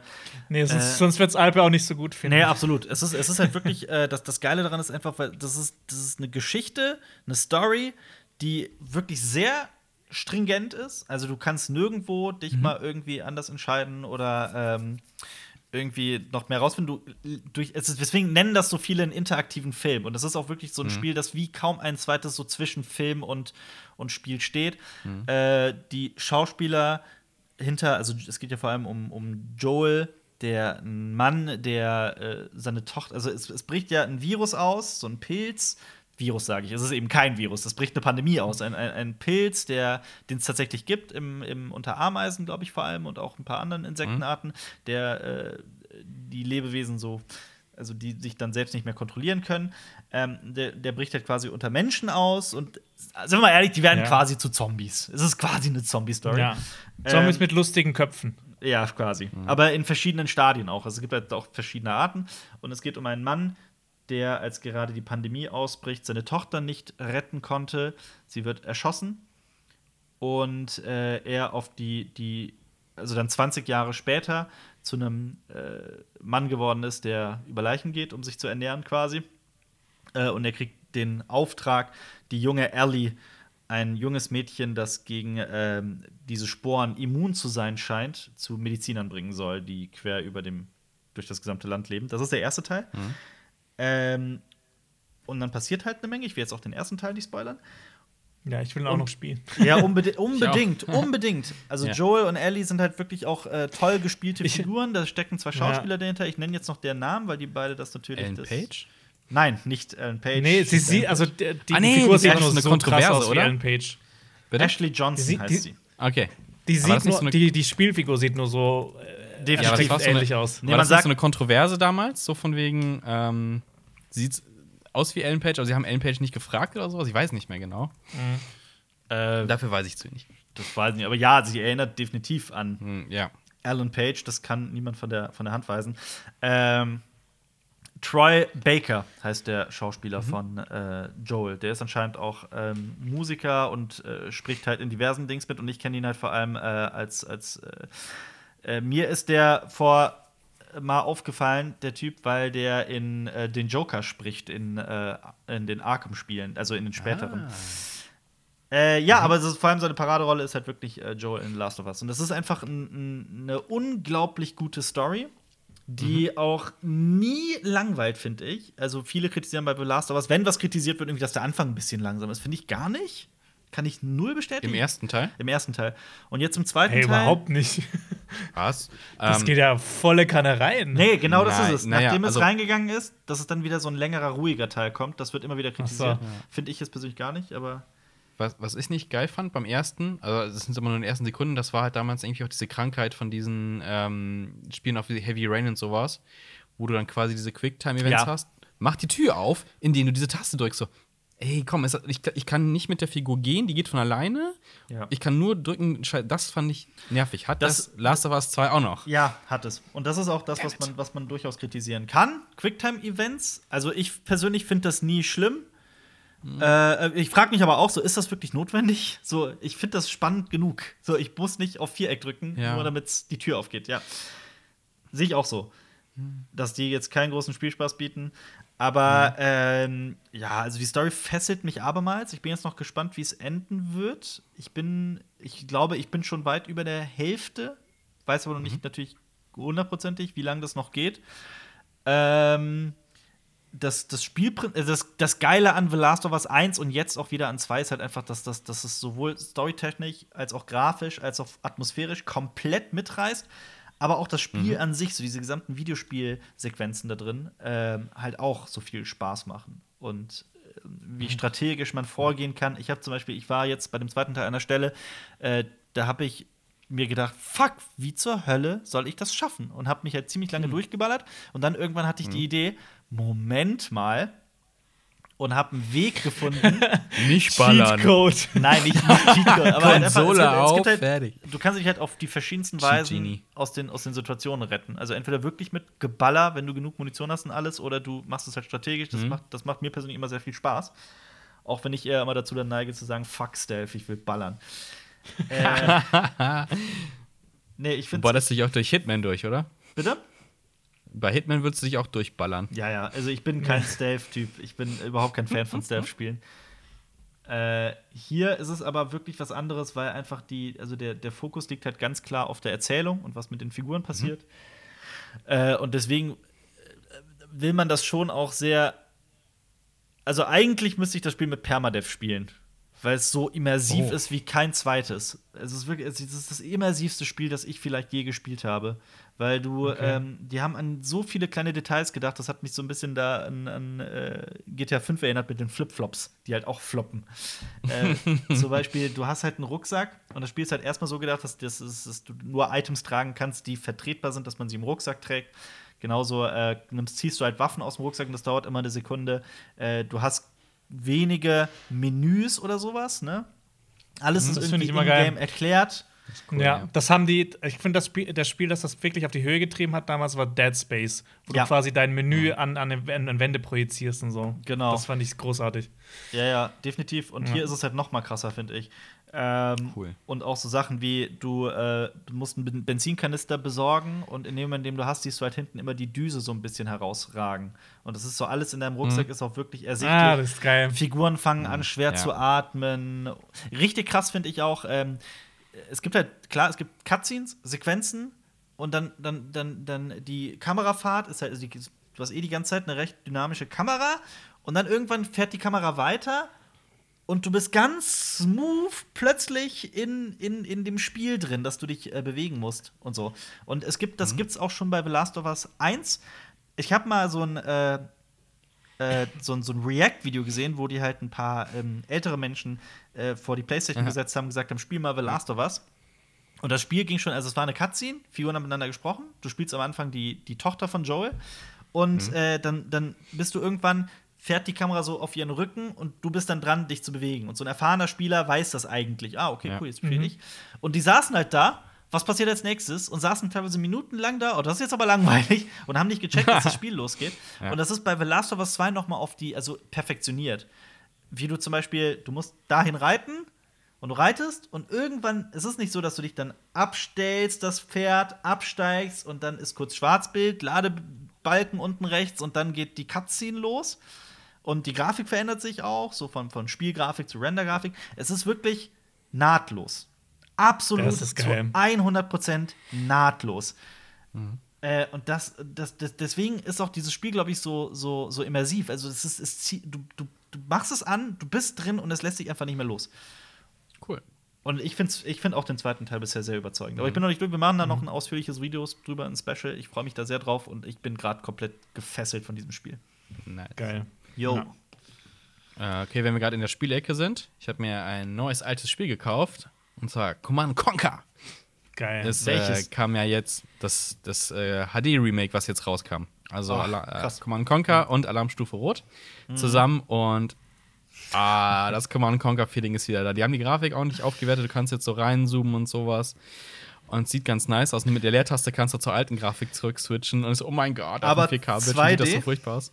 Nee, sonst, Äh, sonst wird's Alpe auch nicht so gut finden. Nee, absolut. Es ist, es ist halt wirklich, äh, das, das Geile daran ist einfach, weil das ist, das ist eine Geschichte, eine Story, die wirklich sehr stringent ist. Also du kannst nirgendwo dich mal irgendwie anders entscheiden oder ähm, irgendwie noch mehr rausfinden. Du, durch, es ist, deswegen nennen das so viele einen interaktiven Film. Und das ist auch wirklich so ein Spiel, das wie kaum ein zweites so zwischen Film und, und Spiel steht. Äh, die Schauspieler hinter, also es geht ja vor allem um, um Joel, der Mann, der äh, seine Tochter, also es, es bricht ja ein Virus aus, so ein Pilz. Virus sage ich, es ist eben kein Virus, das bricht eine Pandemie aus. Ein, ein, ein Pilz, der den es tatsächlich gibt, im, im, unter Ameisen, glaube ich, vor allem, und auch ein paar anderen Insektenarten, der äh, die Lebewesen so, also die sich dann selbst nicht mehr kontrollieren können. Ähm, der, der bricht halt quasi unter Menschen aus und sind wir mal ehrlich, die werden Ja. quasi zu Zombies. Es ist quasi eine Zombie-Story. Ja. Zombies Ähm, mit lustigen Köpfen. ja, quasi. Aber in verschiedenen Stadien auch. Also es gibt halt auch verschiedene Arten. Und es geht um einen Mann, der, als gerade die Pandemie ausbricht, seine Tochter nicht retten konnte. Sie wird erschossen. Und äh, er auf die, die, also dann 20 Jahre später zu einem äh, Mann geworden ist, der über Leichen geht, um sich zu ernähren quasi. Äh, und er kriegt den Auftrag, die junge Ellie, ein junges Mädchen, das gegen ähm, diese Sporen immun zu sein scheint, zu Medizinern bringen soll, die quer über dem durch das gesamte Land leben. Das ist der erste Teil. Ähm, und dann passiert halt eine Menge. Ich will jetzt auch den ersten Teil nicht spoilern. Ja, ich will auch Und- noch spielen. Ja, *laughs* unbedi unbedingt, *laughs* unbedingt. Also Ja. Joel und Ellie sind halt wirklich auch äh, toll gespielte Ich- Figuren. Da stecken zwei Ja. Schauspieler dahinter. Ich nenne jetzt noch deren Namen, weil die beide das natürlich. Ellen das Page? Nein, nicht Ellen Page. Nee, sie sieht, also die, die Ah, nee, Figur sieht ist nur eine so krass Kontroverse, aus wie oder? Ellen Page. Bitte? Ashley Johnson Sie- heißt die- sie. Okay. Die, sieht nur, so eine- die, die Spielfigur sieht nur so äh, Definitiv. Ja, war so eine- ähnlich aus. Nee, War man das sagt- so eine Kontroverse damals? So von wegen, ähm, sieht aus wie Ellen Page, aber sie haben Ellen Page nicht gefragt oder sowas? Ich weiß nicht mehr genau. Äh, Dafür weiß ich zu wenig. das weiß ich nicht. Aber ja, sie erinnert definitiv an Hm, ja. Alan Page. Das kann niemand von der, von der Hand weisen. Ähm, Troy Baker heißt der Schauspieler von äh, Joel. Der ist anscheinend auch ähm, Musiker und äh, spricht halt in diversen Dings mit. Und ich kenne ihn halt vor allem äh, als. als äh, äh, mir ist der vor mal aufgefallen, der Typ, weil der in äh, den Joker spricht, in, äh, in den Arkham-Spielen, also in den späteren. Äh, ja, aber es ist, vor allem seine Paraderolle ist halt wirklich äh, Joel in Last of Us. Und das ist einfach ein, ein, eine unglaublich gute Story, die auch nie langweilt, finde ich. Also viele kritisieren bei The Last of Us, wenn was kritisiert wird, irgendwie, dass der Anfang ein bisschen langsam ist. Finde ich gar nicht. Kann ich null bestätigen. Im ersten Teil? Im ersten Teil. Und jetzt im zweiten Hey, Teil. überhaupt nicht. Was? Das Ähm, geht ja volle Kanne rein. Nee, genau das Nein, ist es. naja, Nachdem es also- reingegangen ist, dass es dann wieder so ein längerer, ruhiger Teil kommt, das wird immer wieder kritisiert. so. Finde ich jetzt persönlich gar nicht, aber. was, was ich nicht geil fand beim ersten, also das sind immer nur in den ersten Sekunden, das war halt damals irgendwie auch diese Krankheit von diesen ähm, Spielen auf wie Heavy Rain und sowas, wo du dann quasi diese Quicktime-Events Ja. hast. Mach die Tür auf, indem du diese Taste drückst. So, ey, komm, es, ich, ich kann nicht mit der Figur gehen, die geht von alleine. Ja. Ich kann nur drücken, das fand ich nervig. Hat Das- das, Last of Us 2 auch noch? Ja, hat es. Und das ist auch das, was man, was man durchaus kritisieren kann. Quicktime-Events, also ich persönlich finde das nie schlimm. Äh, ich frage mich aber auch so, ist das wirklich notwendig? So, ich finde das spannend genug. So, ich muss nicht auf Viereck drücken, Ja. nur damit die Tür aufgeht. Ja, sehe ich auch so, dass die jetzt keinen großen Spielspaß bieten. Aber ähm, ja, also die Story fesselt mich abermals. Ich bin jetzt noch gespannt, wie es enden wird. Ich bin, ich glaube, ich bin schon weit über der Hälfte. Weiß aber noch nicht natürlich hundertprozentig, wie lange das noch geht. Ähm, das, das Spielprin äh, das, das Geile an The Last of Us 1 und jetzt auch wieder an 2 ist halt einfach, dass, das, dass es sowohl storytechnisch als auch grafisch als auch atmosphärisch komplett mitreißt. Aber auch das Spiel an sich, so diese gesamten Videospielsequenzen da drin, ähm, halt auch so viel Spaß machen. Und äh, wie strategisch man vorgehen kann. Ich habe zum Beispiel, ich war jetzt bei dem zweiten Teil an der Stelle, äh, da habe ich mir gedacht, fuck, wie zur Hölle soll ich das schaffen? Und habe mich halt ziemlich lange durchgeballert. Und dann irgendwann hatte ich die Idee, Moment mal, und habe einen Weg gefunden. *laughs* Nicht Cheatcode. Nein, nicht, *laughs* nicht Cheatcode, aber halt einfach, Konsole es es auf, halt, fertig. Du kannst dich halt auf die verschiedensten Weisen aus den, aus den Situationen retten. Also entweder wirklich mit Geballer, wenn du genug Munition hast und alles, oder du machst es halt strategisch. Mhm. Das, macht, das macht mir persönlich immer sehr viel Spaß. Auch wenn ich eher immer dazu dann neige zu sagen, fuck Stealth, ich will ballern. *laughs* äh, nee, ich Du finde ballerst dich auch durch Hitman durch, oder? Bitte? Bei Hitman würdest du dich auch durchballern. Ja, ja, also ich bin kein Stealth-Typ. Ich bin überhaupt kein Fan von *laughs* Stealth-Spielen. Äh, hier ist es aber wirklich was anderes, weil einfach die, also der, der Fokus liegt halt ganz klar auf der Erzählung und was mit den Figuren passiert. Äh, und deswegen äh, will man das schon auch sehr. Also eigentlich müsste ich das Spiel mit Permadeath spielen, weil es so immersiv Oh. ist wie kein zweites. Es ist wirklich, es ist das immersivste Spiel, das ich vielleicht je gespielt habe, weil du, Okay. ähm, die haben an so viele kleine Details gedacht. Das hat mich so ein bisschen da an, an äh, GTA 5 erinnert mit den Flipflops, die halt auch floppen. *laughs* äh, zum Beispiel, du hast halt einen Rucksack und das Spiel ist halt erstmal so gedacht, dass, das ist, dass du nur Items tragen kannst, die vertretbar sind, dass man sie im Rucksack trägt. Genauso äh, nimmst, ziehst du halt Waffen aus dem Rucksack und das dauert immer eine Sekunde. Äh, du hast wenige Menüs oder sowas, ne? Alles Mhm, ist das irgendwie find ich immer Cool, ja, das haben die, ich finde, das Spiel, das Spiel, das das wirklich auf die Höhe getrieben hat damals, war Dead Space, wo Ja. du quasi dein Menü an, an, eine- an Wände projizierst und so. Genau. Das fand ich großartig. Ja, ja, definitiv. Und Ja. hier ist es halt noch mal krasser, finde ich. Ähm, Cool. Und auch so Sachen wie, du, äh, musst einen Ben- Benzinkanister besorgen und in dem Moment, in dem du hast, siehst du halt hinten immer die Düse so ein bisschen herausragen. Und das ist so alles in deinem Rucksack, ist auch wirklich ersichtlich. Ah, das ist geil. Figuren fangen an, schwer Ja. zu atmen. Richtig krass finde ich auch, ähm, es gibt halt, klar, es gibt Cutscenes, Sequenzen und dann, dann, dann, dann die Kamerafahrt ist halt, also die, du hast eh die ganze Zeit eine recht dynamische Kamera und dann irgendwann fährt die Kamera weiter und du bist ganz smooth plötzlich in, in, in dem Spiel drin, dass du dich äh, bewegen musst und so. Und es gibt, das gibt's auch schon bei The Last of Us 1. Ich habe mal so ein äh, äh, so, ein- so ein React-Video gesehen, wo die halt ein paar ähm, ältere Menschen äh, vor die Playstation Aha. gesetzt haben, gesagt haben, spiel mal The Last of Us. Und das Spiel ging schon, also es war eine Cutscene, Figuren haben miteinander gesprochen. Du spielst am Anfang die, die Tochter von Joel. Und äh, dann, dann bist du irgendwann, fährt die Kamera so auf ihren Rücken und du bist dann dran, dich zu bewegen. Und so ein erfahrener Spieler weiß das eigentlich. Ah, okay, Ja. cool, jetzt spiele ich. Und die saßen halt da, was passiert als nächstes? Und saßen teilweise minutenlang da, oh, das ist jetzt aber langweilig, *laughs* und haben nicht gecheckt, dass das *laughs* Spiel losgeht. Ja. Und das ist bei The Last of Us 2 noch mal auf die, also perfektioniert. Wie du zum Beispiel, du musst dahin reiten und du reitest und irgendwann, es ist nicht so, dass du dich dann abstellst, das Pferd, absteigst und dann ist kurz Schwarzbild, Ladebalken unten rechts und dann geht die Cutscene los. Und die Grafik verändert sich auch, so von, von Spielgrafik zu Rendergrafik. Es ist wirklich nahtlos. Absolut Das ist geil. zu 100% nahtlos. Äh, und das, das, das, deswegen ist auch dieses Spiel, glaube ich, so, so, so immersiv. Also, es ist, es du, du, du machst es an, du bist drin und es lässt sich einfach nicht mehr los. Cool. Und ich finde ich find auch den zweiten Teil bisher sehr überzeugend. Aber ich bin noch nicht durch. Wir machen da noch ein ausführliches Video drüber, ein Special. Ich freue mich da sehr drauf und ich bin gerade komplett gefesselt von diesem Spiel. Nice. Geil. Yo. Ja. Äh, okay, wenn wir gerade in der Spielecke sind, ich habe mir ein neues altes Spiel gekauft. Und zwar Command Conquer. Geil. Es äh, kam ja jetzt das, das äh, HD-Remake, was jetzt rauskam. Also Oh, Ala krass. äh, Command Conquer und Alarmstufe Rot zusammen. Und ah, das Command Conquer-Feeling ist wieder da. Die haben die Grafik ordentlich aufgewertet. Du kannst jetzt so reinzoomen und sowas. Und es sieht ganz nice aus. Mit der Leertaste kannst du zur alten Grafik zurück switchen. Und es ist, oh mein Gott, auf Aber dem 4K-Bildschirm sieht das 2D? so furchtbar aus.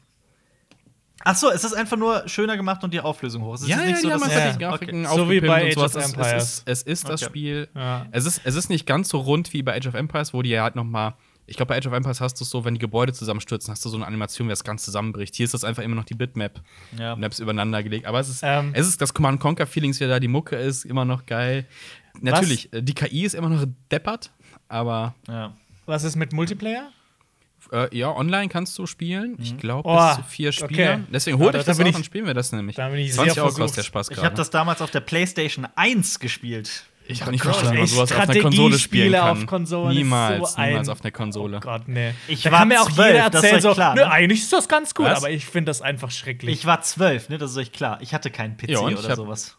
Ach so, es ist einfach nur schöner gemacht und die Auflösung hoch. Es ist Ja, jetzt ja, nicht so, die haben dass einfach Ja. die Grafiken So wie aufgepimpt bei und Age sowas. of Es- Empires. Es ist, es ist das Okay. Spiel. Ja. Es, ist, es ist nicht ganz so rund wie bei Age of Empires, wo die ja halt noch mal ich glaube, bei Age of Empires hast du es so, wenn die Gebäude zusammenstürzen, hast du so eine Animation, wie das ganz zusammenbricht. Hier ist das einfach immer noch die Bitmap. Ja. Maps übereinander gelegt. Aber es ist, Ähm. es ist das Command Conquer Feelings wieder da. Die Mucke ist immer noch geil. Natürlich, äh, die KI ist immer noch deppert, aber Ja. Was ist mit Multiplayer? Äh, ja, online kannst du spielen. Ich glaube, Oh, bis zu vier okay. Spielern. Deswegen Ja, holt euch da das auch, ich- dann spielen wir das nämlich. da bin ich 20 sehr Euro kostet der Spaß Ich habe das damals auf der PlayStation 1 gespielt. Ich habe nicht verstanden, wie man sowas auf einer Konsole spielen kann. auf Konsolen niemals, so ein- niemals auf einer Konsole. Oh Gott, nee. Ich da war kann mir auch 12, jeder erzählen, so, klar, nö, ne? eigentlich ist das ganz gut, Was? aber ich finde das einfach schrecklich. Ich war zwölf, ne? Das ist euch klar. Ich hatte keinen PC Ja, oder sowas.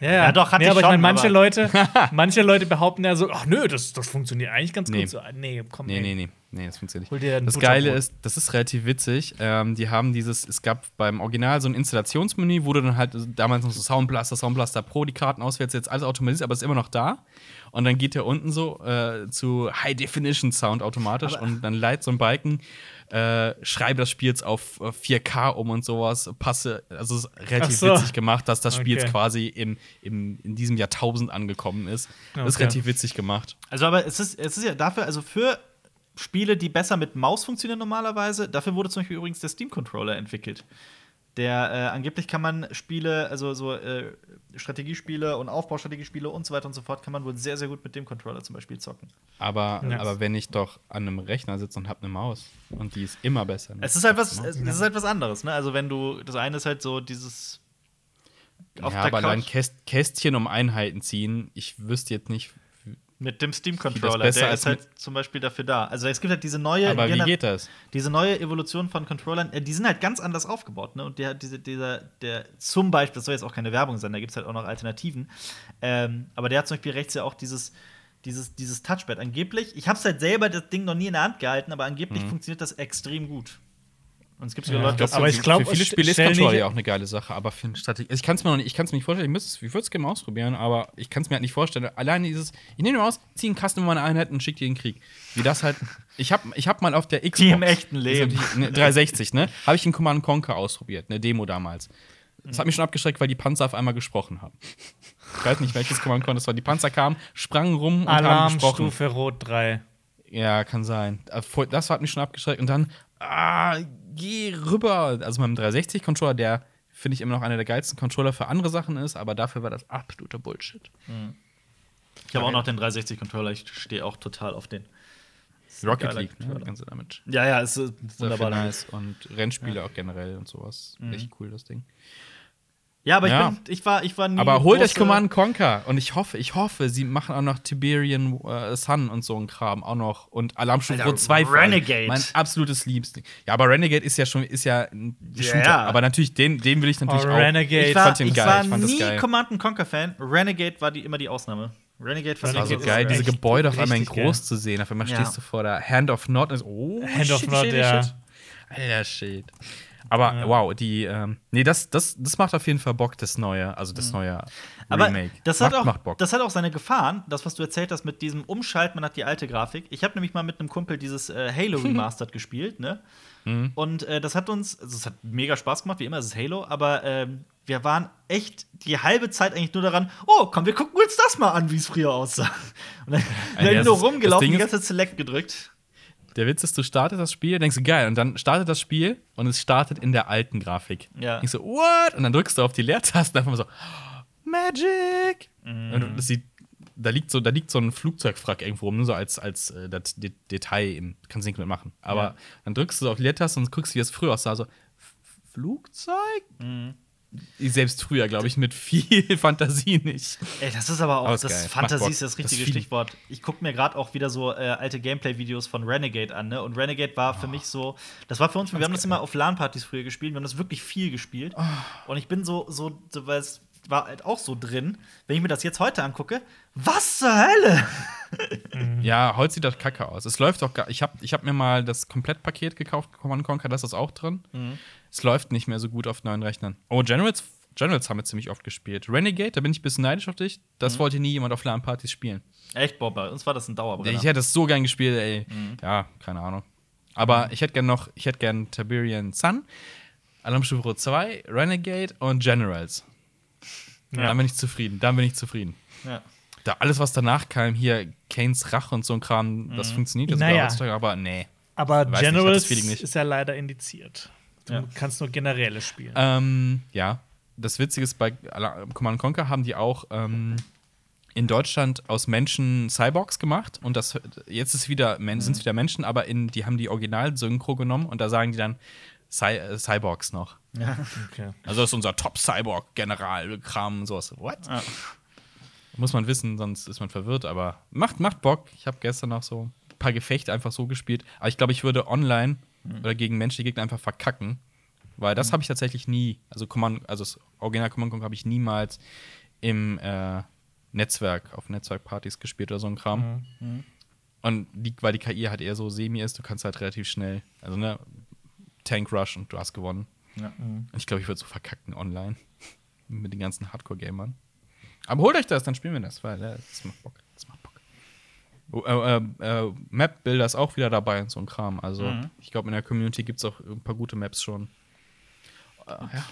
ja, Ja, doch, hatte nee, ich aber ich schon, meine, manche aber- Leute, *laughs* manche Leute behaupten ja so, ach nö, das, das funktioniert eigentlich ganz Nee. gut. So, nee, komm, Nee, nee, nee. Nee, das funktioniert Hol dir ein nicht. Das. Geile ist, das ist relativ witzig. Ähm, die haben dieses, es gab beim Original so ein Installationsmenü, wo du dann halt damals noch so Soundblaster, Soundblaster Pro die Karten auswählst, jetzt alles automatisiert, aber es ist immer noch da. Und dann geht der unten so äh, zu High Definition Sound automatisch Aber- und dann leitet so ein Balken, äh, schreibe das Spiel jetzt auf äh, 4K um und sowas, passe, also es ist relativ so. witzig gemacht, dass das Spiel Okay. jetzt quasi im, im, in diesem Jahrtausend angekommen ist. Das ist Okay. relativ witzig gemacht. Also, aber es ist, es ist ja dafür, also für Spiele, die besser mit Maus funktionieren normalerweise, dafür wurde zum Beispiel übrigens der Steam-Controller entwickelt. Der äh, angeblich kann man Spiele, also so äh, Strategiespiele und Aufbaustrategiespiele und so weiter und so fort, kann man wohl sehr, sehr gut mit dem Controller zum Beispiel zocken. Aber, Ja. aber wenn ich doch an einem Rechner sitze und habe eine Maus und die ist immer besser. ne? Es ist halt was, es, ist halt was anderes, ne? Also wenn du, das eine ist halt so dieses auf ja, aber allein Käst Kästchen um Einheiten ziehen, ich wüsste jetzt nicht. Mit dem Steam-Controller, der ist halt zum Beispiel dafür da. Also es gibt halt diese neue Aber wie geht das? diese neue Evolution von Controllern, äh, die sind halt ganz anders aufgebaut, ne? Und der, diese, dieser, der zum Beispiel, das soll jetzt auch keine Werbung sein, da gibt es halt auch noch Alternativen. Ähm, aber der hat zum Beispiel rechts ja auch dieses, dieses, dieses Touchpad. Angeblich, ich habe halt selber das Ding noch nie in der Hand gehalten, aber angeblich Mhm. funktioniert das extrem gut. Und es gibt sogar Ja. Leute, Aber ich glaub, für viele Spiele ist Controller ja auch eine geile Sache, aber für eine Strategie. Also ich kann es mir noch nicht, ich kann es mir nicht vorstellen, ich, müsste es- ich würde es gerne mal ausprobieren, aber ich kann es mir halt nicht vorstellen. Allein dieses, ich nehme mal aus, ziehe einen Kasten in meine Einheit und schicke die in den Krieg. Wie das halt. Ich habe ich hab mal auf der Xbox. Die im echten Leben. Die, ne, 360, ne? Habe ich einen Command Conquer ausprobiert, eine Demo damals. Das hat mich schon abgeschreckt, weil die Panzer auf einmal gesprochen haben. Ich weiß nicht, welches Command Conquer das war. Die Panzer kamen, sprangen rum und haben gesprochen. Alarmstufe Rot 3. Ja, kann sein. Äh, Das hat mich schon abgeschreckt. Und dann, ah, geh rüber. Also mit dem 360-Controller, der finde ich immer noch einer der geilsten Controller für andere Sachen ist, aber dafür war das absoluter Bullshit. Ich habe auch noch den 360-Controller, ich stehe auch total auf den. Rocket League, ne? Controller. Ganze damit. Ja, ja, ist äh, Wunderbar wunderbar. nice. Und Rennspiele auch generell und sowas. Echt cool, das Ding. Ja, aber ich, Ja. bin, ich, war, ich war nie. Aber holt euch Command Conquer. Und ich hoffe, ich hoffe, sie machen auch noch Tiberian äh, Sun und so ein Kram auch noch. Und Alarmstufe Rot 2. vor allem. Renegade. Mein absolutes Liebsting. Ja, aber Renegade ist ja schon ist ja ein Shooter. ja. Aber natürlich, den, den will ich natürlich Oh, auch. Renegade. Ich war, ich geil, war ich fand das nie geil. Command Conquer-Fan. Renegade war die, immer die Ausnahme. Renegade fand Das war ich so geil, diese Gebäude auf einmal in groß geil. zu sehen. Auf einmal Ja. stehst du vor der Hand of Nod und ist, oh, Hand of shit, Nod, shit, ja. shit. Alter, shit. Aber Ja. wow, die, ähm, nee, das, das, das macht auf jeden Fall Bock, das neue, also das neue Mhm. Aber Remake. das macht, hat, auch, macht Bock. das hat auch seine Gefahren, das, was du erzählt hast mit diesem Umschalten, man hat die alte Grafik. Ich habe nämlich mal mit einem Kumpel dieses äh, Halo *laughs* Remastered gespielt, ne? Mhm. Und äh, das hat uns, also es hat mega Spaß gemacht, wie immer, es ist Halo, aber ähm, wir waren echt die halbe Zeit eigentlich nur daran, oh, komm, wir gucken uns das mal an, wie es früher aussah. *laughs* Und dann Ja, wir das nur ist- rumgelaufen, das die ganze Zeit Select gedrückt. Der Witz ist, du startest das Spiel, denkst du, geil, und dann startet das Spiel und es startet in der alten Grafik. Ja. Denkst du, what? Und dann drückst du auf die Leertasten einfach mal so, Magic! Mhm. Und das sieht, da liegt so, da liegt so ein Flugzeugwrack irgendwo rum, nur so als, als äh, das De Detail, im, kannst nichts mitmachen. Aber Ja. dann drückst du auf die Leertaste und guckst, wie es früher aussah, so, Flugzeug? Mhm. Selbst früher, glaube ich, mit viel *laughs* Fantasie nicht. Ey, das ist aber auch, Aber ist das geil. Fantasie ist das Das richtige Feeling. Stichwort. Ich gucke mir gerade auch wieder so äh, alte Gameplay-Videos von Renegade an, ne? Und Renegade war für mich so, das war für uns, wir haben das immer auf LAN-Partys früher gespielt, wir haben das wirklich viel gespielt. Und ich bin so, so, so weil es war halt auch so drin, wenn ich mir das jetzt heute angucke, was zur Hölle? *laughs* Ja, heute sieht das kacke aus. Es läuft auch gar. Ich habe ich hab mir mal das Komplettpaket gekauft, Command Conquer, da ist das auch drin. Es läuft nicht mehr so gut auf neuen Rechnern. Oh, Generals, Generals haben wir ziemlich oft gespielt. Renegade, da bin ich ein bisschen neidisch auf dich. Das wollte nie jemand auf LAN-Partys spielen. Echt, boah, bei uns war das ein Dauerbrenner. Ich hätte das so gern gespielt, ey. Ja, keine Ahnung. Aber ich hätte gern noch, ich hätte gern Tiberian Sun, Alarmstufe Rot 2, Renegade und Generals. Ja. Dann bin ich zufrieden. Dann bin ich zufrieden. ja. Da alles, was danach kam, hier Kanes Rache und so ein Kram, das funktioniert jetzt Naja. heutzutage, aber nee. Aber Generals das nicht. ist ja leider indiziert. Du Ja. kannst nur generelle spielen. Ähm, ja. Das Witzige ist, bei Command Conquer haben die auch ähm, in Deutschland aus Menschen Cyborgs gemacht und das jetzt ist wieder Men sind es wieder Menschen, aber in, die haben die Original-Synchro genommen und da sagen die dann Cy äh, Cyborgs noch. Okay. Also das ist unser Top-Cyborg-General-Kram und sowas. What? Ja. Muss man wissen, sonst ist man verwirrt, aber macht, macht Bock. Ich habe gestern noch so ein paar Gefechte einfach so gespielt. Aber ich glaube, ich würde online oder gegen menschliche Gegner einfach verkacken. Weil das habe ich tatsächlich nie, also Command, also das Original Command Conquer habe ich niemals im äh, Netzwerk, auf Netzwerkpartys gespielt oder so ein Kram. Und die, weil die KI halt eher so semi ist, du kannst halt relativ schnell, also ne, Tank Rush und du hast gewonnen. Ja. Und ich glaube, ich würde so verkacken online. *laughs* Mit den ganzen Hardcore-Gamern. Aber holt euch das, dann spielen wir das, weil ja, das macht Bock. Das macht Bock. Oh, äh, äh, äh, Map-Builder ist auch wieder dabei und so ein Kram. Also, Mhm. ich glaube, in der Community gibt es auch ein paar gute Maps schon. Äh, ja.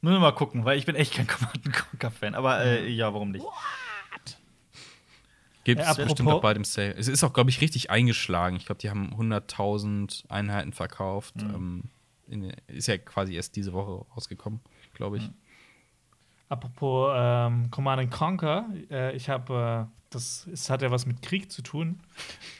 Müssen wir mal gucken, weil ich bin echt kein *laughs* Command Conquer-Fan. Aber äh, ja, warum nicht? Gibt Ja, es bestimmt apropos- auch bei dem Sale. Es ist auch, glaube ich, richtig eingeschlagen. Ich glaube, die haben 100.000 Einheiten verkauft. Mhm. Ähm, in, ist ja quasi erst diese Woche rausgekommen, glaube ich. Apropos ähm, Command and Conquer, äh, ich habe, äh, das ist, hat ja was mit Krieg zu tun.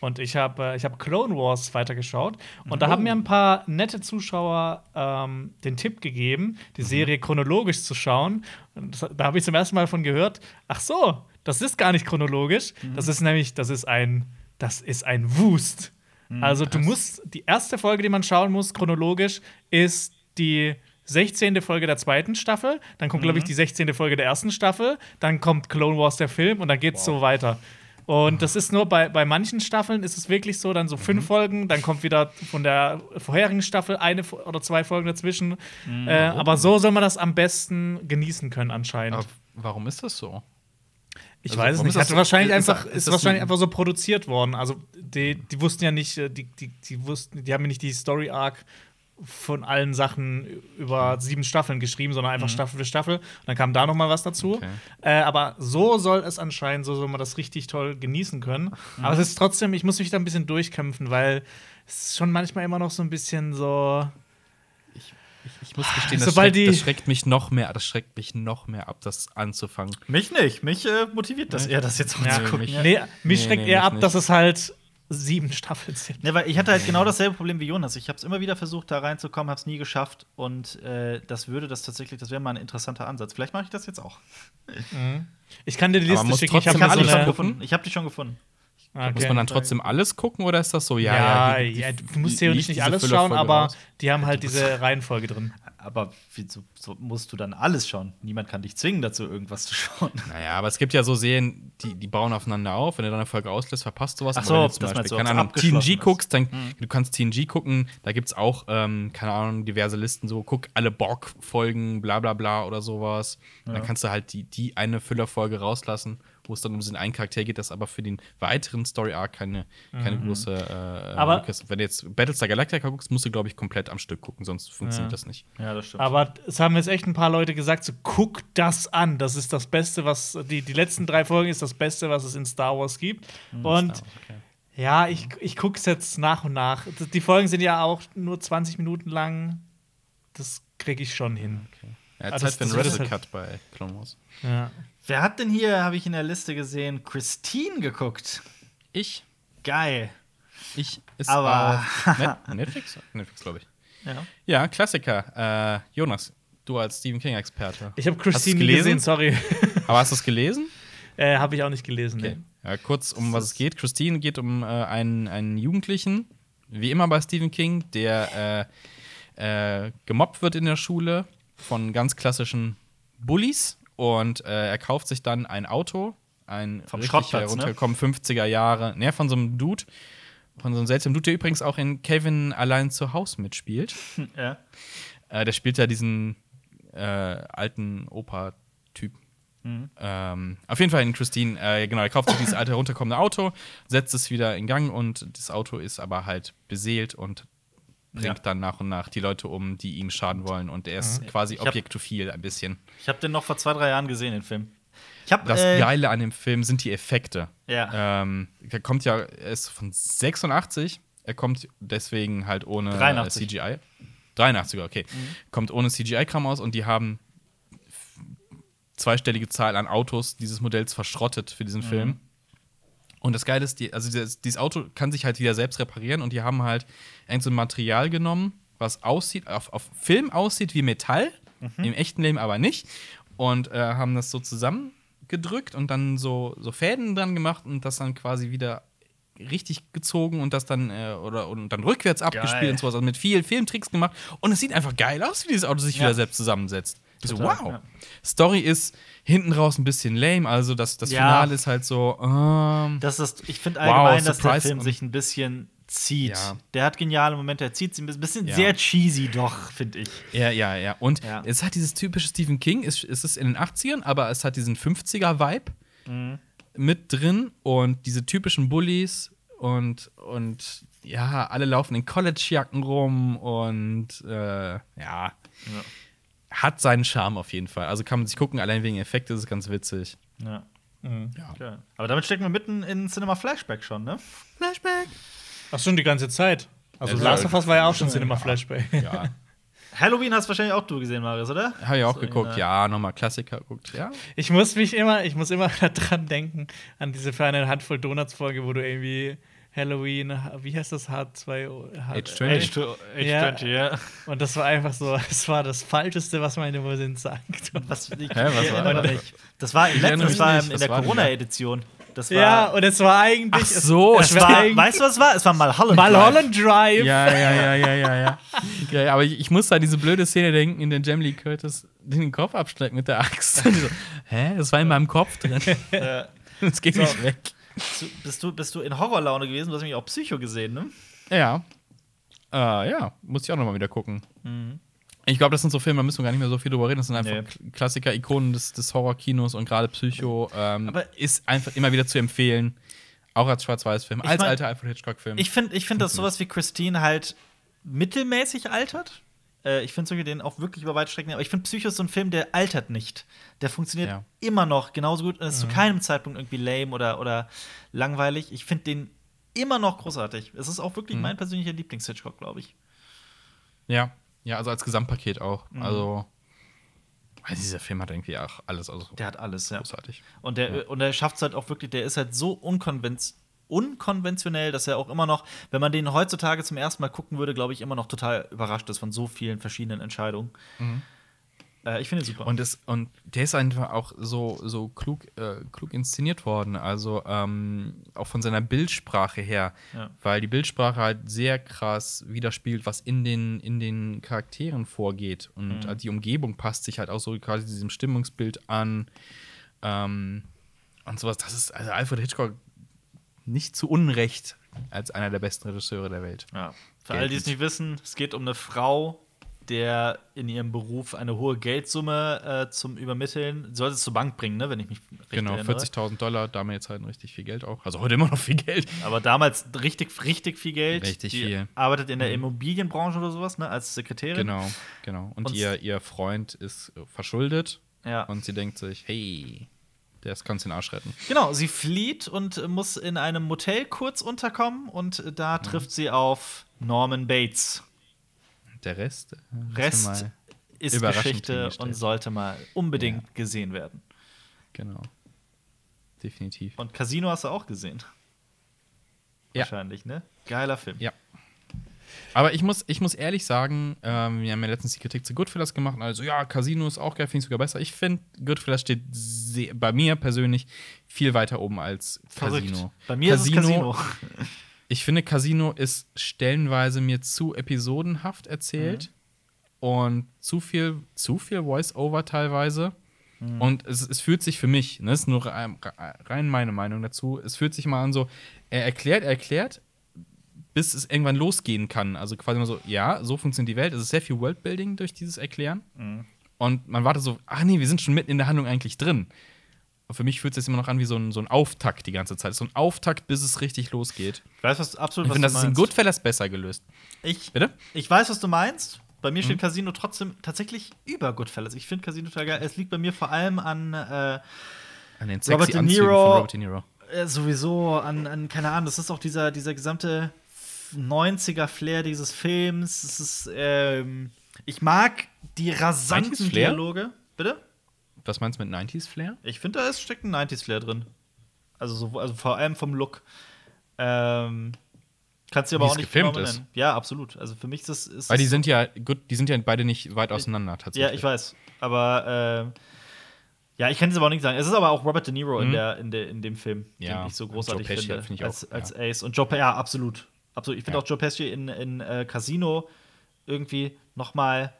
Und ich habe äh, ich hab Clone Wars weitergeschaut. Und da haben mir ein paar nette Zuschauer ähm, den Tipp gegeben, die Serie chronologisch zu schauen. Und das, da habe ich zum ersten Mal von gehört, ach so, das ist gar nicht chronologisch. Das ist nämlich, das ist ein, das ist ein Wust. Also du musst, die erste Folge, die man schauen muss, chronologisch, ist die 16. Folge der zweiten Staffel. Dann kommt, glaube ich, die 16. Folge der ersten Staffel. Dann kommt Clone Wars, der Film, und dann geht's so weiter. Und das ist nur bei, bei manchen Staffeln ist es wirklich so, dann so fünf Mhm. Folgen, dann kommt wieder von der vorherigen Staffel eine oder zwei Folgen dazwischen. Mhm. Äh, aber so soll man das am besten genießen können anscheinend. Aber warum ist das so? Ich Also, weiß es nicht. Hat das- wahrscheinlich ist einfach, ist, ist wahrscheinlich ein- einfach so produziert worden. Also die, die wussten ja nicht, äh, die, die, die wussten, die haben ja nicht die Story Arc von allen Sachen über sieben Staffeln geschrieben, sondern einfach Staffel für Staffel. Und dann kam da noch mal was dazu. Okay. Äh, aber so soll es anscheinend, so soll man das richtig toll genießen können. Aber es ist trotzdem, ich muss mich da ein bisschen durchkämpfen, weil es ist schon manchmal immer noch so ein bisschen so. Ich muss gestehen, das, Sobald schreckt, die- das schreckt mich noch mehr, das schreckt mich noch mehr ab, das anzufangen. Mich nicht. Mich äh, motiviert das eher, das jetzt auch Ja, zu gucken. mich-. Nee, mich Nee, schreckt nee, eher mich ab, nicht. dass es halt sieben Staffeln sind. Ne, weil ich hatte halt genau dasselbe Problem wie Jonas. Ich habe es immer wieder versucht, da reinzukommen, habe es nie geschafft. Und äh, das würde das tatsächlich, das wäre mal ein interessanter Ansatz. Vielleicht mache ich das jetzt auch. Ich kann dir die Liste schicken. Ich habe die schon gefunden. Okay. Muss man dann trotzdem alles gucken oder ist das so, ja, Ja, die- die- ja, du musst theoretisch nicht alles schauen, aber raus? die haben halt diese Reihenfolge drin. Aber wieso so musst du dann alles schauen? Niemand kann dich zwingen, dazu irgendwas zu schauen. Naja, aber es gibt ja so Serien, die, die bauen aufeinander auf. Wenn du dann eine Folge auslässt, verpasst du was. Ach Aber so, wenn du zum Beispiel, du, keine Ahnung, TNG ist. guckst, dann du kannst TNG gucken, da gibt es auch, ähm, keine Ahnung, diverse Listen, so guck alle Borg-Folgen, bla bla bla oder sowas. Und Dann kannst du halt die, die eine Füllerfolge rauslassen, wo es dann um diesen einen Charakter geht, das aber für den weiteren Story-Arc keine, keine große äh, Aber- Lücke ist. Wenn du jetzt Battlestar Galactica guckst, musst du, glaube ich, komplett am Stück gucken, sonst funktioniert Ja. das nicht. Ja, das stimmt. Aber es haben jetzt echt ein paar Leute gesagt, so guck das an. Das ist das Beste, was die, die letzten drei Folgen ist das Beste, was es in Star Wars gibt. Und okay. ja, ich, ich gucke es jetzt nach und nach. Die Folgen sind ja auch nur 20 Minuten lang. Das kriege ich schon hin. Ja, Ah, Zeit das- für einen das wird Wrestle halt- Cut bei Clone Wars. Ja. Wer hat denn hier, habe ich in der Liste gesehen, Christine geguckt? Ich Geil. Ich ist Aber- auf Net *laughs* Netflix? Netflix, glaube ich. Ja. Ja, Klassiker. Äh, Jonas, du als Stephen King-Experte. Ich habe Christine gelesen? gesehen, sorry. *laughs* Aber hast du es gelesen? äh, habe ich auch nicht gelesen. Okay. Nee. Ja, kurz, um was es geht. Christine geht um äh, einen, einen Jugendlichen, wie immer bei Stephen King, der äh, äh, gemobbt wird in der Schule von ganz klassischen Bullies und äh, er kauft sich dann ein Auto, ein Vom richtig ne? heruntergekommen 50er Jahre, ne, von so einem Dude, von so einem seltsamen Dude, der übrigens auch in Kevin allein zu Hause mitspielt. *laughs* ja. Äh, der spielt ja diesen äh, alten Opa-Typ. Mhm. Ähm, auf jeden Fall in Christine, äh, genau, er kauft sich dieses alte herunterkommende Auto, setzt es wieder in Gang und das Auto ist aber halt beseelt und bringt Ja. dann nach und nach die Leute um, die ihm schaden wollen. Und er ist quasi Ich hab- objektophil ein bisschen. Ich habe den noch vor zwei, drei Jahren gesehen, den Film. Ich habe Das äh, Geile an dem Film sind die Effekte. Ja. Ähm, der kommt ja, er ist von 86, er kommt deswegen halt ohne 83. CGI. 83er, okay. Kommt ohne CGI-Kram aus und die haben zweistellige Zahl an Autos dieses Modells verschrottet für diesen Film. Und das Geile ist, die, also dieses, dieses Auto kann sich halt wieder selbst reparieren und die haben halt irgend so ein Material genommen, was aussieht, auf, auf Film aussieht wie Metall, im echten Leben aber nicht. Und äh, haben das so zusammengedrückt und dann so, so Fäden dran gemacht und das dann quasi wieder richtig gezogen und das dann äh, oder und dann rückwärts abgespielt und sowas. Also mit vielen Filmtricks gemacht. Und es sieht einfach geil aus, wie dieses Auto sich Ja. wieder selbst zusammensetzt. So, wow. ja. Story ist hinten raus ein bisschen lame, also das, das Ja. Finale ist halt so, ähm, Das ist, ich finde Wow, allgemein, dass der Film sich ein bisschen zieht. Ja. Der hat geniale Momente, er zieht sich ein bisschen Ja. sehr cheesy doch, finde ich. Ja, ja, ja. Und Ja. es hat dieses typische Stephen King, es, es ist in den 80ern, aber es hat diesen 50er-Vibe Mhm. mit drin und diese typischen Bullies und, und ja, alle laufen in College-Jacken rum und äh, ja, hat seinen Charme auf jeden Fall. Also kann man sich gucken, allein wegen Effekte ist es ganz witzig. Ja. Ja. Geil. Aber damit stecken wir mitten in Cinema Flashback schon, ne? Flashback. Ach, schon die ganze Zeit. Also, Ja, Last of Us war ja auch schon ja. Cinema Flashback. Ja, *laughs* Halloween hast wahrscheinlich auch du gesehen, Marius, oder? habe ich auch So, geguckt. ja. Nochmal Klassiker geguckt. Ja. Ich muss mich immer, ich muss immer *laughs* dran denken, an diese für eine Handvoll Donuts-Folge, wo du irgendwie Halloween, wie heißt das, H2, H20? H2, Ja. H20, ja. Und das war einfach so, es war das Falscheste, was meine Musin sagt. *laughs* Was, ich, Hä, was war das? Das war, im Ich letzten, erinnere das mich war nicht. in der da? Corona-Edition. Das war, Ja, und es war eigentlich. Ach so, es, es es war, weißt du, was es war? Es war Mulholland Drive. Mulholland Drive. Ja, ja, ja, ja, ja, ja. ja aber ich, ich muss an diese blöde Szene denken, in der Jamie Lee Curtis den Kopf abschlägt mit der Axt. *laughs* So, Hä? Das war in meinem Kopf drin. *laughs* Das ging So. nicht weg. Zu, bist, du, bist du in Horrorlaune gewesen? Du hast nämlich auch Psycho gesehen, ne? Ja. Äh, ja, muss ich auch noch mal wieder gucken. Ich glaube, das sind so Filme, da müssen wir gar nicht mehr so viel drüber reden. Das sind einfach Nee. Klassiker, Ikonen des, des Horrorkinos und gerade Psycho ähm, Aber- ist einfach immer wieder zu empfehlen. Auch als Schwarz-Weiß-Film, Ich als mein- alter Alfred Hitchcock-Film. Ich finde, ich find, dass sowas wie Christine halt mittelmäßig altert. Äh, ich finde sogar den auch wirklich über weite Strecken. Aber ich finde, Psycho ist so ein Film, der altert nicht. Der funktioniert Ja. immer noch genauso gut und ist zu keinem Zeitpunkt irgendwie lame oder, oder langweilig. Ich finde den immer noch großartig. Es ist auch wirklich mein persönlicher Lieblings-Hitchcock, glaube ich. Ja, ja, also als Gesamtpaket auch. Mhm. Also, weil dieser Film hat irgendwie auch alles also Der hat alles, ja. großartig. Und der, und der schafft es halt auch wirklich, der ist halt so unkonvenz unkonventionell, dass er auch immer noch, wenn man den heutzutage zum ersten Mal gucken würde, glaube ich, immer noch total überrascht ist von so vielen verschiedenen Entscheidungen. Äh, ich finde ihn super. Und, es, und der ist einfach auch so, so klug, äh, klug inszeniert worden. Also ähm, auch von seiner Bildsprache her. Ja. Weil die Bildsprache halt sehr krass widerspiegelt, was in den, in den Charakteren vorgeht. Und äh, die Umgebung passt sich halt auch so quasi diesem Stimmungsbild an. Ähm, und sowas. Das ist also Alfred Hitchcock nicht zu Unrecht als einer der besten Regisseure der Welt. Ja. Für alle, die es nicht wissen, es geht um eine Frau, der in ihrem Beruf eine hohe Geldsumme äh, zum Übermitteln, sie sollte es zur Bank bringen, ne, wenn ich mich richtig Genau, erinnere. 40.000 Dollar, damals halt richtig viel Geld auch. Also heute immer noch viel Geld. Aber damals richtig, richtig viel Geld. Richtig die viel. Mhm. Arbeitet in der Immobilienbranche oder sowas, ne, als Sekretärin. Genau, genau. Und, Und- ihr, ihr Freund ist verschuldet Ja. und sie denkt sich, hey, der kannst den Arsch retten. Genau, sie flieht und muss in einem Motel kurz unterkommen und äh, Mhm. da trifft sie auf Norman Bates. Der Rest, äh, Rest ist Geschichte und sollte mal unbedingt gesehen werden. Genau. Definitiv. Und Casino hast du auch gesehen. Ja. Wahrscheinlich, ne? Geiler Film. Ja. Aber ich muss, ich muss ehrlich sagen, ähm, wir haben ja letztens die Kritik zu Goodfellas gemacht. Also, ja, Casino ist auch geil, finde ich sogar besser. Ich finde, Goodfellas steht sehr, bei mir persönlich viel weiter oben als Verrückt. Casino. Bei mir ist es Casino. *laughs* Ich finde, Casino ist stellenweise mir zu episodenhaft erzählt und zu viel, zu viel Voice-Over teilweise. Und es, es fühlt sich für mich, ne, das ist nur rein, rein meine Meinung dazu, es fühlt sich mal an so, er erklärt, er erklärt, bis es irgendwann losgehen kann. Also quasi immer so, ja, so funktioniert die Welt. Es ist sehr viel Worldbuilding durch dieses Erklären. Und man wartet so, ach nee, wir sind schon mitten in der Handlung eigentlich drin. Und für mich fühlt es sich immer noch an wie so ein, so ein Auftakt die ganze Zeit. So ein Auftakt, bis es richtig losgeht. Ich weiß was, absolut, Ich was finde, du das ist in meinst. Goodfellas besser gelöst. Ich, Bitte? ich weiß, was du meinst. Bei mir Mhm. steht Casino trotzdem tatsächlich über Goodfellas. Ich finde Casino total geil. Es liegt bei mir vor allem an äh, An den Robert sexy De Anzügen Niro. von Robert De Niro. äh, sowieso an, an, keine Ahnung, das ist auch dieser, dieser gesamte 90er-Flair dieses Films. Es ist, ähm, ich mag die 90s rasanten? Dialoge. Bitte? Was meinst du mit 90s Flair? Ich finde, da ist, steckt ein 90s-Flair drin. Also, so, also vor allem vom Look. Ähm, kannst du aber auch nicht gefilmt genau ist. Ja, absolut. Also für mich ist das. Ist Weil die sind ja, gut, die sind ja beide nicht weit auseinander tatsächlich. Ja, ich weiß. Aber äh, ja, ich kann es aber auch nicht sagen. Es ist aber auch Robert De Niro in, der, in, der, in dem Film, Mhm. Ja, den ich so großartig Joe Pesci finde. finde ich auch, als, als ja. Ace. Und Joe Pesci, ja, absolut. Absolut. Ich finde Ja. auch Joe Pesci in, in äh, Casino irgendwie noch mal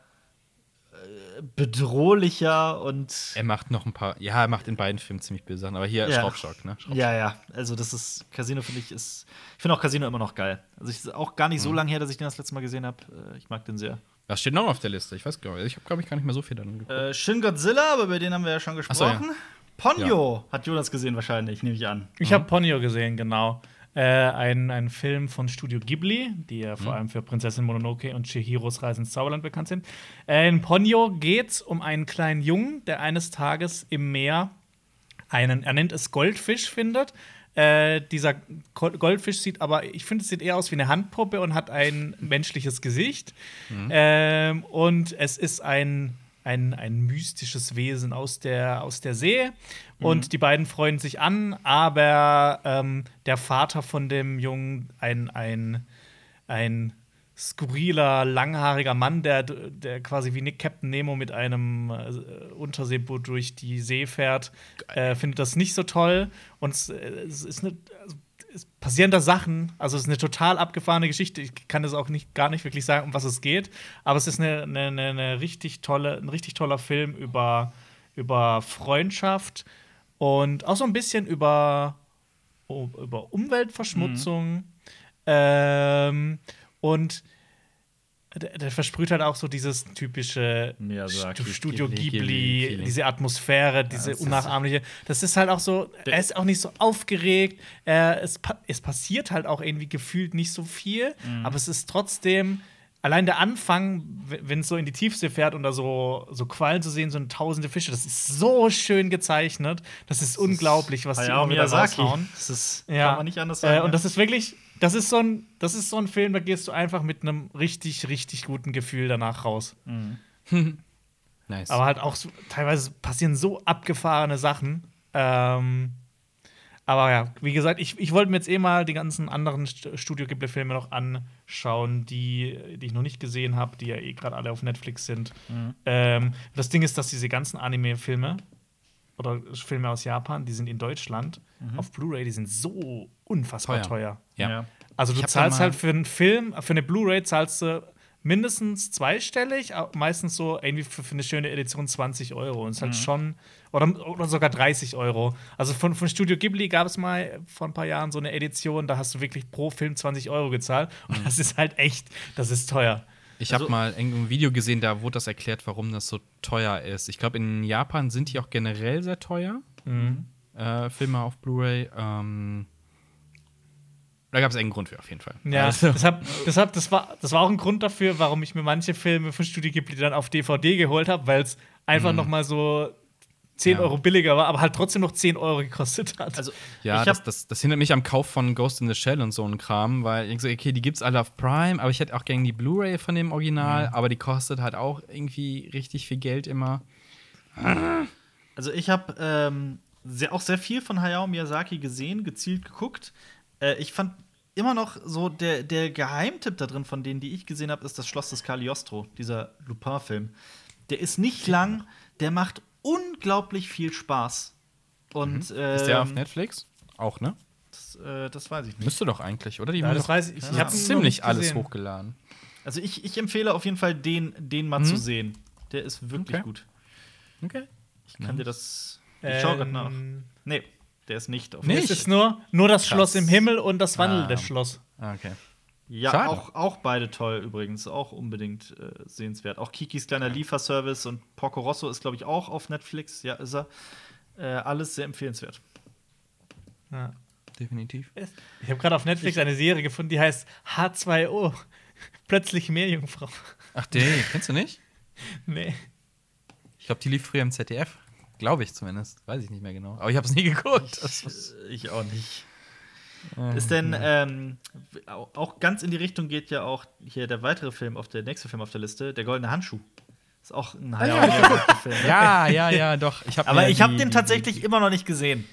äh, bedrohlicher und Er macht noch ein paar, ja, er macht in beiden Filmen ziemlich böse Sachen, aber hier Ja. Schraubstock, ne? Schraubstock. Ja, ja, also das ist Casino finde ich ist ich finde auch Casino immer noch geil. Also ich ist auch gar nicht Mhm. so lange her, dass ich den das letzte Mal gesehen habe. Ich mag den sehr. Das steht noch auf der Liste, ich weiß gar nicht. Ich habe, glaube ich, gar nicht mehr so viel dann geguckt. Äh, Shin Godzilla, aber über den haben wir ja schon Ach so, ja. gesprochen. Ponyo hat Jonas gesehen wahrscheinlich, nehme ich an. Ich habe Ponyo gesehen, genau. Äh, ein, ein Film von Studio Ghibli, die ja vor allem für Prinzessin Mononoke und Chihiros Reise ins Zauberland bekannt sind. Äh, in Ponyo geht es um einen kleinen Jungen, der eines Tages im Meer einen, er nennt es Goldfisch, findet. Äh, dieser Goldfisch sieht aber, ich finde, es sieht eher aus wie eine Handpuppe und hat ein menschliches Gesicht. Ähm, und es ist ein, ein, ein mystisches Wesen aus der, aus der See. Und die beiden freuen sich an, aber ähm, der Vater von dem Jungen, ein, ein, ein skurriler, langhaariger Mann, der, der quasi wie Nick Captain Nemo mit einem äh, Unterseeboot durch die See fährt, äh, findet das nicht so toll. Und es, äh, es ist eine. Also, es passieren da Sachen, also es ist eine total abgefahrene Geschichte. Ich kann das auch nicht, gar nicht wirklich sagen, um was es geht, aber es ist eine, eine, eine, richtig tolle, ein richtig toller Film über, über Freundschaft und auch so ein bisschen über u- über Umweltverschmutzung. Ähm, und der, der versprüht halt auch so dieses typische Miyazaki, Stu- Studio Ghibli, Ghibli, Ghibli-Feeling. diese Atmosphäre, diese das ist- unnachahmliche. Das ist halt auch so, er ist auch nicht so aufgeregt. Er, es, es passiert halt auch irgendwie gefühlt nicht so viel, Mhm. aber es ist trotzdem. Allein der Anfang, wenn es so in die Tiefsee fährt und da so, so Quallen zu sehen, so tausende Fische, das ist so schön gezeichnet. Das ist unglaublich, was die Hayao immer wieder raushauen. Das ist, Ja. kann man nicht anders sagen. Äh, und das ist wirklich, das ist so ein, das ist so ein Film, da gehst du einfach mit einem richtig, richtig guten Gefühl danach raus. *laughs* Nice. Aber halt auch so, teilweise passieren so abgefahrene Sachen. Ähm, aber ja, wie gesagt, ich, ich wollte mir jetzt eh mal die ganzen anderen St- Studio Ghibli-Filme noch anschauen, die, die ich noch nicht gesehen habe, die ja eh gerade alle auf Netflix sind. Ähm, das Ding ist, dass diese ganzen Anime-Filme oder Filme aus Japan, die sind in Deutschland auf Blu-ray, die sind so unfassbar Teuer. teuer. ja. ja. Also du zahlst halt für einen Film, für eine Blu-ray zahlst du mindestens zweistellig, meistens so irgendwie für, für eine schöne Edition 20 Euro. Und ist Mhm. halt schon, oder, oder sogar 30 Euro. Also von, von Studio Ghibli gab es mal vor ein paar Jahren so eine Edition, da hast du wirklich pro Film 20 Euro gezahlt. Und Mhm. das ist halt echt, das ist teuer. Ich habe Also- mal ein Video gesehen, da wurde das erklärt, warum das so teuer ist. Ich glaube, in Japan sind die auch generell sehr teuer. Äh, Filme auf Blu-ray. Ähm, da gab es einen Grund für, auf jeden Fall. Ja, Also, deshalb, deshalb das, war, das war auch ein Grund dafür, warum ich mir manche Filme von Studio Ghibli dann auf DVD geholt habe, weil es einfach noch mal so 10 Mhm. Ja. Euro billiger war, aber halt trotzdem noch 10 Euro gekostet hat. Also, ja, das, das, das hindert mich am Kauf von Ghost in the Shell und so ein Kram, weil ich so, okay, die gibt's alle auf Prime, aber ich hätte auch gerne die Blu-ray von dem Original, Mhm. aber die kostet halt auch irgendwie richtig viel Geld immer. also ich habe ähm, sehr, auch sehr viel von Hayao Miyazaki gesehen, gezielt geguckt. Äh, ich fand immer noch so der, der Geheimtipp da drin von denen, die ich gesehen habe, ist das Schloss des Cagliostro, dieser Lupin-Film. Der ist nicht lang, der macht unglaublich viel Spaß. Und Mhm. Ist der auf ähm, Netflix? Auch, ne? das, äh, das weiß ich nicht. Müsste doch eigentlich, oder? Die Ja, das weiß ich. Ich Ich hab habe ziemlich alles hochgeladen. Also ich, ich empfehle auf jeden Fall, den, den mal Mhm. zu sehen. Der ist wirklich Okay. gut. Okay. Ich kann dir das. Ich schau grad nach. Ähm, Nee, der ist nicht auf Nicht? Es ist nur, nur das Krass. Schloss im Himmel und das wandelnde Ah. Schloss. Ah, okay. Ja, Schade. auch, auch beide toll übrigens. Auch unbedingt äh, sehenswert. Auch Kikis kleiner Lieferservice und Porco Rosso ist, glaube ich, auch auf Netflix. Ja, ist er. Äh, alles sehr empfehlenswert. Ja. Definitiv. Ich habe gerade auf Netflix eine Serie gefunden, die heißt H2O. *laughs* Plötzlich Meerjungfrau. Ach, den kennst du nicht? *laughs* Nee. Ich glaube, die lief früher im ZDF. Glaube ich zumindest. Weiß ich nicht mehr genau. Aber ich habe es nie geguckt. Das was, Äh, Ich auch nicht. Ist denn ähm, au- auch ganz in die Richtung geht ja auch hier der weitere Film auf der nächste Film auf der Liste, der Goldene Handschuh. Ist auch ein Hayao Miyazaki-Film. *laughs* ja, ja, ja, doch. Ich hab Aber ich habe die- den die- tatsächlich immer noch nicht gesehen.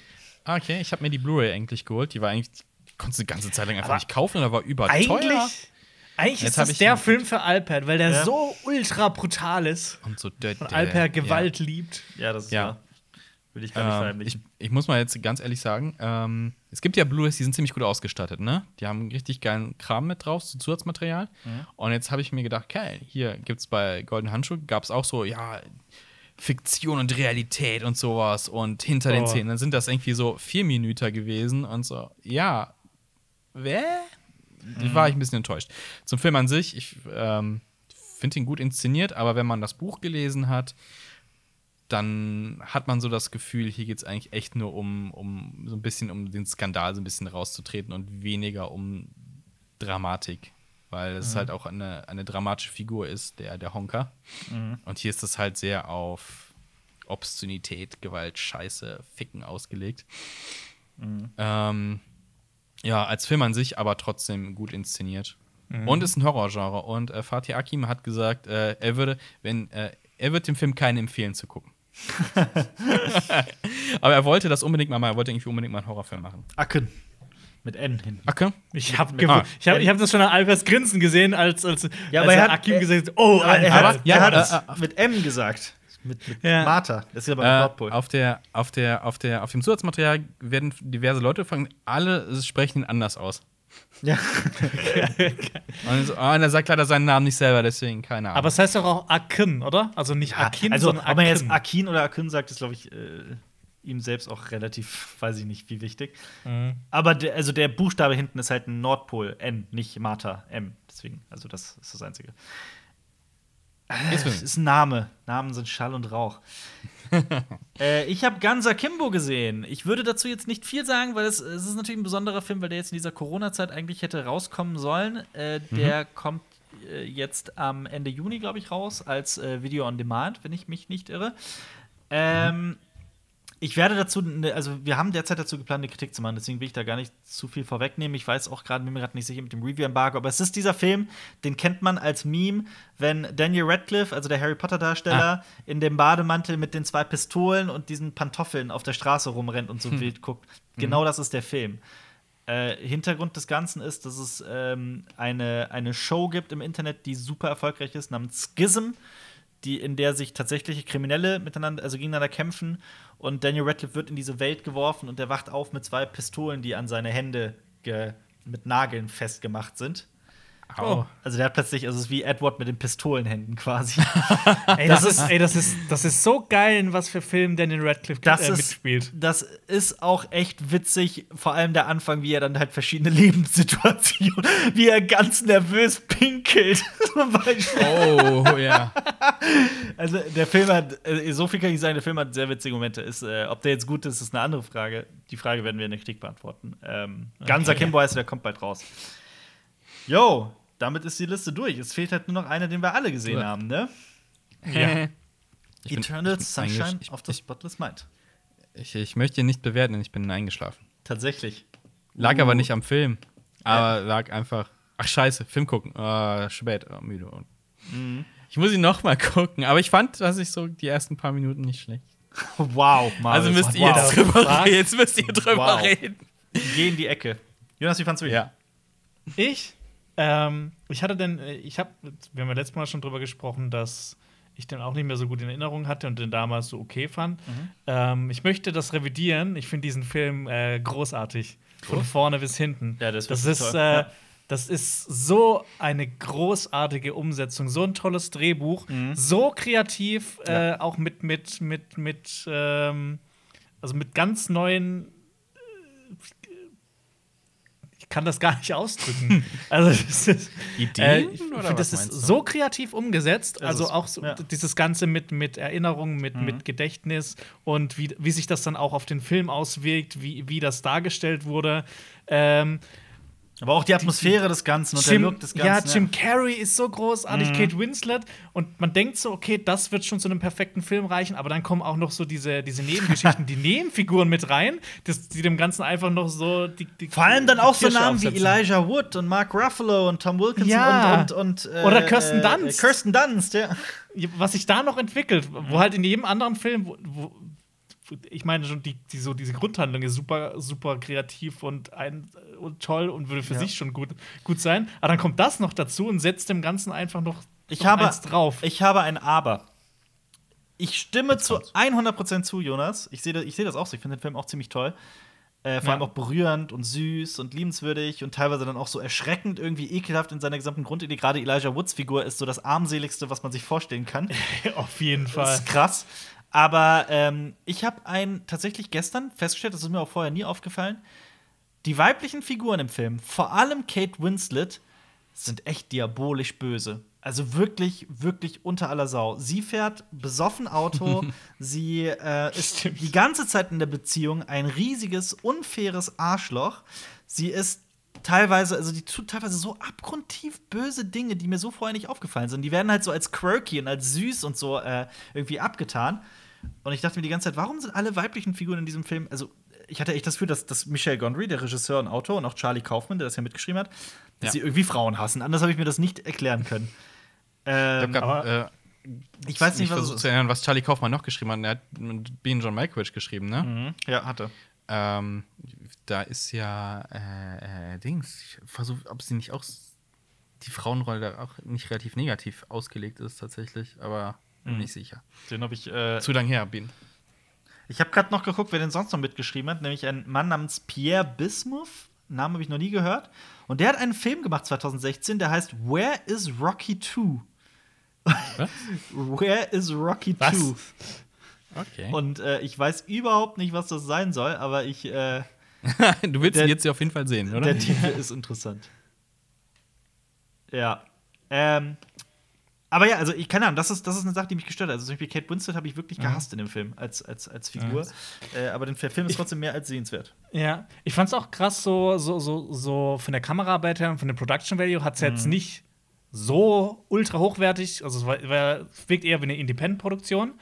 Ah, Okay, ich habe mir die Blu-ray eigentlich geholt. Die war eigentlich, die konntest du die ganze Zeit lang einfach Aber nicht kaufen, oder war überteuer. Eigentlich, eigentlich Jetzt ist das ich der Film für Alper, weil der Ja. so ultra brutal ist Und so der, und Alper Gewalt Ja. liebt. Ja, das ist Ja. wahr. Will ich gar nicht Ähm, ich, verheimlichen. ich muss mal jetzt ganz ehrlich sagen, ähm, es gibt ja Blu-rays, die sind ziemlich gut ausgestattet, ne? Die haben richtig geilen Kram mit drauf, so Zusatzmaterial. Mhm. Und jetzt habe ich mir gedacht, geil, hier gibt's bei Golden Handschuh, gab es auch so, ja, Fiktion und Realität und sowas und hinter den Oh. Szenen. Dann sind das irgendwie so vier Minuten gewesen und so, ja, wer? Mhm. War ich ein bisschen enttäuscht. Zum Film an sich, ich ähm, finde ihn gut inszeniert, aber wenn man das Buch gelesen hat, dann hat man so das Gefühl, hier geht es eigentlich echt nur um, um so ein bisschen um den Skandal so ein bisschen rauszutreten und weniger um Dramatik. Weil es halt auch eine, eine dramatische Figur ist, der, der Honker. Und hier ist es halt sehr auf Obszönität, Gewalt, Scheiße, Ficken ausgelegt. Ähm, ja, als Film an sich, aber trotzdem gut inszeniert. Und ist ein Horrorgenre. Und äh, Fatih Akim hat gesagt, äh, er würde, wenn, äh, er wird dem Film keinen empfehlen zu gucken. *laughs* aber er wollte das unbedingt mal machen. Er wollte irgendwie unbedingt mal einen Horrorfilm machen. Acken. Mit N hinten. Okay. Ich habe ah. ich hab, ich hab das schon an Albers Grinsen gesehen, als, als, Ja, als aber er hat- Akim gesagt hat, oh, Aber er hat, ja, er hat äh, es mit M gesagt. Mit, mit Ja. Martha. Das ist ja bei Äh, Nordpol. auf, der, auf, der, auf, der, auf dem Zusatzmaterial werden diverse Leute fragen, alle sprechen ihn anders aus. Ja. *laughs* Und, so, ah, und er sagt leider seinen Namen nicht selber, deswegen keine Ahnung. Aber es heißt doch auch Akin, oder? Also nicht Akin, also, sondern ob man jetzt Akin. Akin oder Akin sagt, ist, glaube ich, äh, ihm selbst auch relativ, weiß ich nicht, wie wichtig. Mhm. Aber der, also der Buchstabe hinten ist halt ein Nordpol, N, nicht Martha, M. Deswegen, also das ist das Einzige. Jetzt Das ist ein Name. Namen sind Schall und Rauch. *laughs* äh, ich habe Gansa Kimbo gesehen. Ich würde dazu jetzt nicht viel sagen, weil es, es ist natürlich ein besonderer Film, weil der jetzt in dieser Corona-Zeit eigentlich hätte rauskommen sollen. Äh, der kommt äh, jetzt am Ende Juni, glaube ich, raus als äh, Video on Demand, wenn ich mich nicht irre. Ähm, ich werde dazu, ne, also wir haben derzeit dazu geplant, eine Kritik zu machen, deswegen will ich da gar nicht zu viel vorwegnehmen. Ich weiß auch gerade, bin mir gerade nicht sicher mit dem Review-Embargo, aber es ist dieser Film, den kennt man als Meme, wenn Daniel Radcliffe, also der Harry Potter-Darsteller, in dem Bademantel mit den zwei Pistolen und diesen Pantoffeln auf der Straße rumrennt und so wild guckt. Genau das ist der Film. Äh, Hintergrund des Ganzen ist, dass es ähm, eine, eine Show gibt im Internet, die super erfolgreich ist, namens Schism, die, in der sich tatsächliche Kriminelle miteinander, also gegeneinander kämpfen. Und Daniel Radcliffe wird in diese Welt geworfen und er wacht auf mit zwei Pistolen, die an seine Hände mit Nageln festgemacht sind. Oh. Also der hat plötzlich, also es ist wie Edward mit den Pistolenhänden quasi. *laughs* Ey, das, ist, ey das, ist, das ist so geil, in was für Filmen Daniel Radcliffe Das äh, ist, mitspielt. das ist auch echt witzig, vor allem der Anfang, wie er dann halt verschiedene *laughs* Lebenssituationen, wie er ganz nervös pinkelt. *laughs* Zum Beispiel. Oh, ja. Also der Film hat, äh, so viel kann ich sagen, der Film hat sehr witzige Momente. Ist, äh, ob der jetzt gut ist, ist eine andere Frage. Die Frage werden wir in der Kritik beantworten. Ähm, Ganser Kimbo heißt, der kommt bald raus. Yo, damit ist die Liste durch. Es fehlt halt nur noch einer, den wir alle gesehen Ja. haben, ne? *laughs* Ja. Ich Eternal bin Sunshine ich- of the Spotless Mind. Ich, ich möchte ihn nicht bewerten, denn ich bin eingeschlafen. Tatsächlich. Lag Uh. aber nicht am Film. Aber lag einfach. Ach, scheiße, Film gucken. Ah, spät, ah, müde. Mhm. Ich muss ihn noch mal gucken. Aber ich fand, dass ich so die ersten paar Minuten nicht schlecht. *laughs* Wow, Marius. Also müsst ihr wow. jetzt drüber Was? reden. Jetzt müsst ihr drüber Wow. reden. Geh in die Ecke. Jonas, wie fandst du ihn? Ja. Ich? Ähm, ich hatte denn, äh, ich habe, wir haben ja letztes Mal schon drüber gesprochen, dass ich den auch nicht mehr so gut in Erinnerung hatte und den damals so okay fand. Ähm, ich möchte das revidieren. Ich finde diesen Film äh, großartig. Von vorne bis hinten. Ja, das ist das ist, äh, Ja. das ist so eine großartige Umsetzung, so ein tolles Drehbuch, so kreativ, äh, Mhm. Ja. auch mit, mit, mit, mit, ähm, also mit ganz neuen ich kann das gar nicht ausdrücken. also das ist, Ideen, äh, ich finde, das ist so kreativ umgesetzt. Ist also es, auch so ja. dieses Ganze mit, mit Erinnerungen, mit, Mhm. mit Gedächtnis und wie, wie sich das dann auch auf den Film auswirkt, wie, wie das dargestellt wurde. Ähm, Aber auch die Atmosphäre des Ganzen und der Jim, Look des ja, Ganzen. Jim Carrey ist so großartig, Mhm. Kate Winslet. Und man denkt so, okay, das wird schon zu einem perfekten Film reichen, aber dann kommen auch noch so diese, diese Nebengeschichten, *laughs* die Nebenfiguren mit rein, das, die dem Ganzen einfach noch so die, die Vor allem dann auch so Namen wie. Elijah Wood und Mark Ruffalo und Tom Wilkinson Ja. und, und, und äh, Oder Kirsten äh, Dunst. Kirsten Dunst, ja. was sich da noch entwickelt, wo halt in jedem anderen Film, wo, wo ich meine schon, die, die, so diese Grundhandlung ist super, super kreativ und, ein, und toll und würde für Ja. sich schon gut, gut sein. Aber dann kommt das noch dazu und setzt dem Ganzen einfach noch, Ich noch habe, eins drauf. ich habe ein Aber. Ich stimme Jetzt zu kommt's. 100% zu, Jonas. Ich sehe das, ich seh das auch so. Ich finde den Film auch ziemlich toll. Äh, vor Ja. allem auch berührend und süß und liebenswürdig und teilweise dann auch so erschreckend, irgendwie ekelhaft in seiner gesamten Grundidee. Gerade Elijah Woods Figur ist so das armseligste, was man sich vorstellen kann. *laughs* Auf jeden Das Fall. ist krass. Aber ähm, ich habe ein tatsächlich gestern festgestellt, das ist mir auch vorher nie aufgefallen. Die weiblichen Figuren im Film, vor allem Kate Winslet, sind echt diabolisch böse. Also wirklich, wirklich unter aller Sau. Sie fährt besoffen Auto. *laughs* sie äh, ist Stimmt. die ganze Zeit in der Beziehung ein riesiges, unfaires Arschloch. Sie ist teilweise, also die tut teilweise so abgrundtief böse Dinge, die mir so vorher nicht aufgefallen sind. Die werden halt so als quirky und als süß und so äh, irgendwie abgetan. Und ich dachte mir die ganze Zeit, warum sind alle weiblichen Figuren in diesem Film, also ich hatte echt das Gefühl, dass, dass Michel Gondry, der Regisseur und Autor, und auch Charlie Kaufman, der das ja mitgeschrieben hat, dass Ja. sie irgendwie Frauen hassen. Anders habe ich mir das nicht erklären können. Ähm, Ich, hab grad, aber- äh, ich weiß nicht, ich versuche zu erinnern, was Charlie Kaufmann noch geschrieben hat. Er hat mit Bean John Malkovich geschrieben, ne? Mhm. Ja, hatte. Ähm, da ist ja äh, äh, Dings. Ich versuche, ob sie nicht auch die Frauenrolle da auch nicht relativ negativ ausgelegt ist tatsächlich, aber bin Mhm. nicht sicher. Den habe ich. Äh, Zu lang her, Bean. ich habe gerade noch geguckt, wer den sonst noch mitgeschrieben hat, nämlich ein Mann namens Pierre Bismuth. Namen habe ich noch nie gehört. Und der hat einen Film gemacht 2016, der heißt Where is Rocky 2? Was? *laughs* Where is Rocky Was? 2? Okay. Und äh, ich weiß überhaupt nicht, was das sein soll, aber ich, äh, *laughs* du willst der- ihn jetzt ja auf jeden Fall sehen, oder? der Titel ist interessant. Ja. Ähm, aber ja, also ich keine Ahnung, das ist, das ist eine Sache, die mich gestört hat. Also zum Beispiel Kate Winslet habe ich wirklich gehasst in dem Film als, als, als Figur. Äh, aber der Film ist trotzdem mehr als sehenswert. Ja, ich fand's auch krass, so, so, so, so von der Kameraarbeit her und von dem Production Value hat's Mhm. jetzt nicht so ultra hochwertig. Also es war, war, wirkt eher wie eine Independent-Produktion.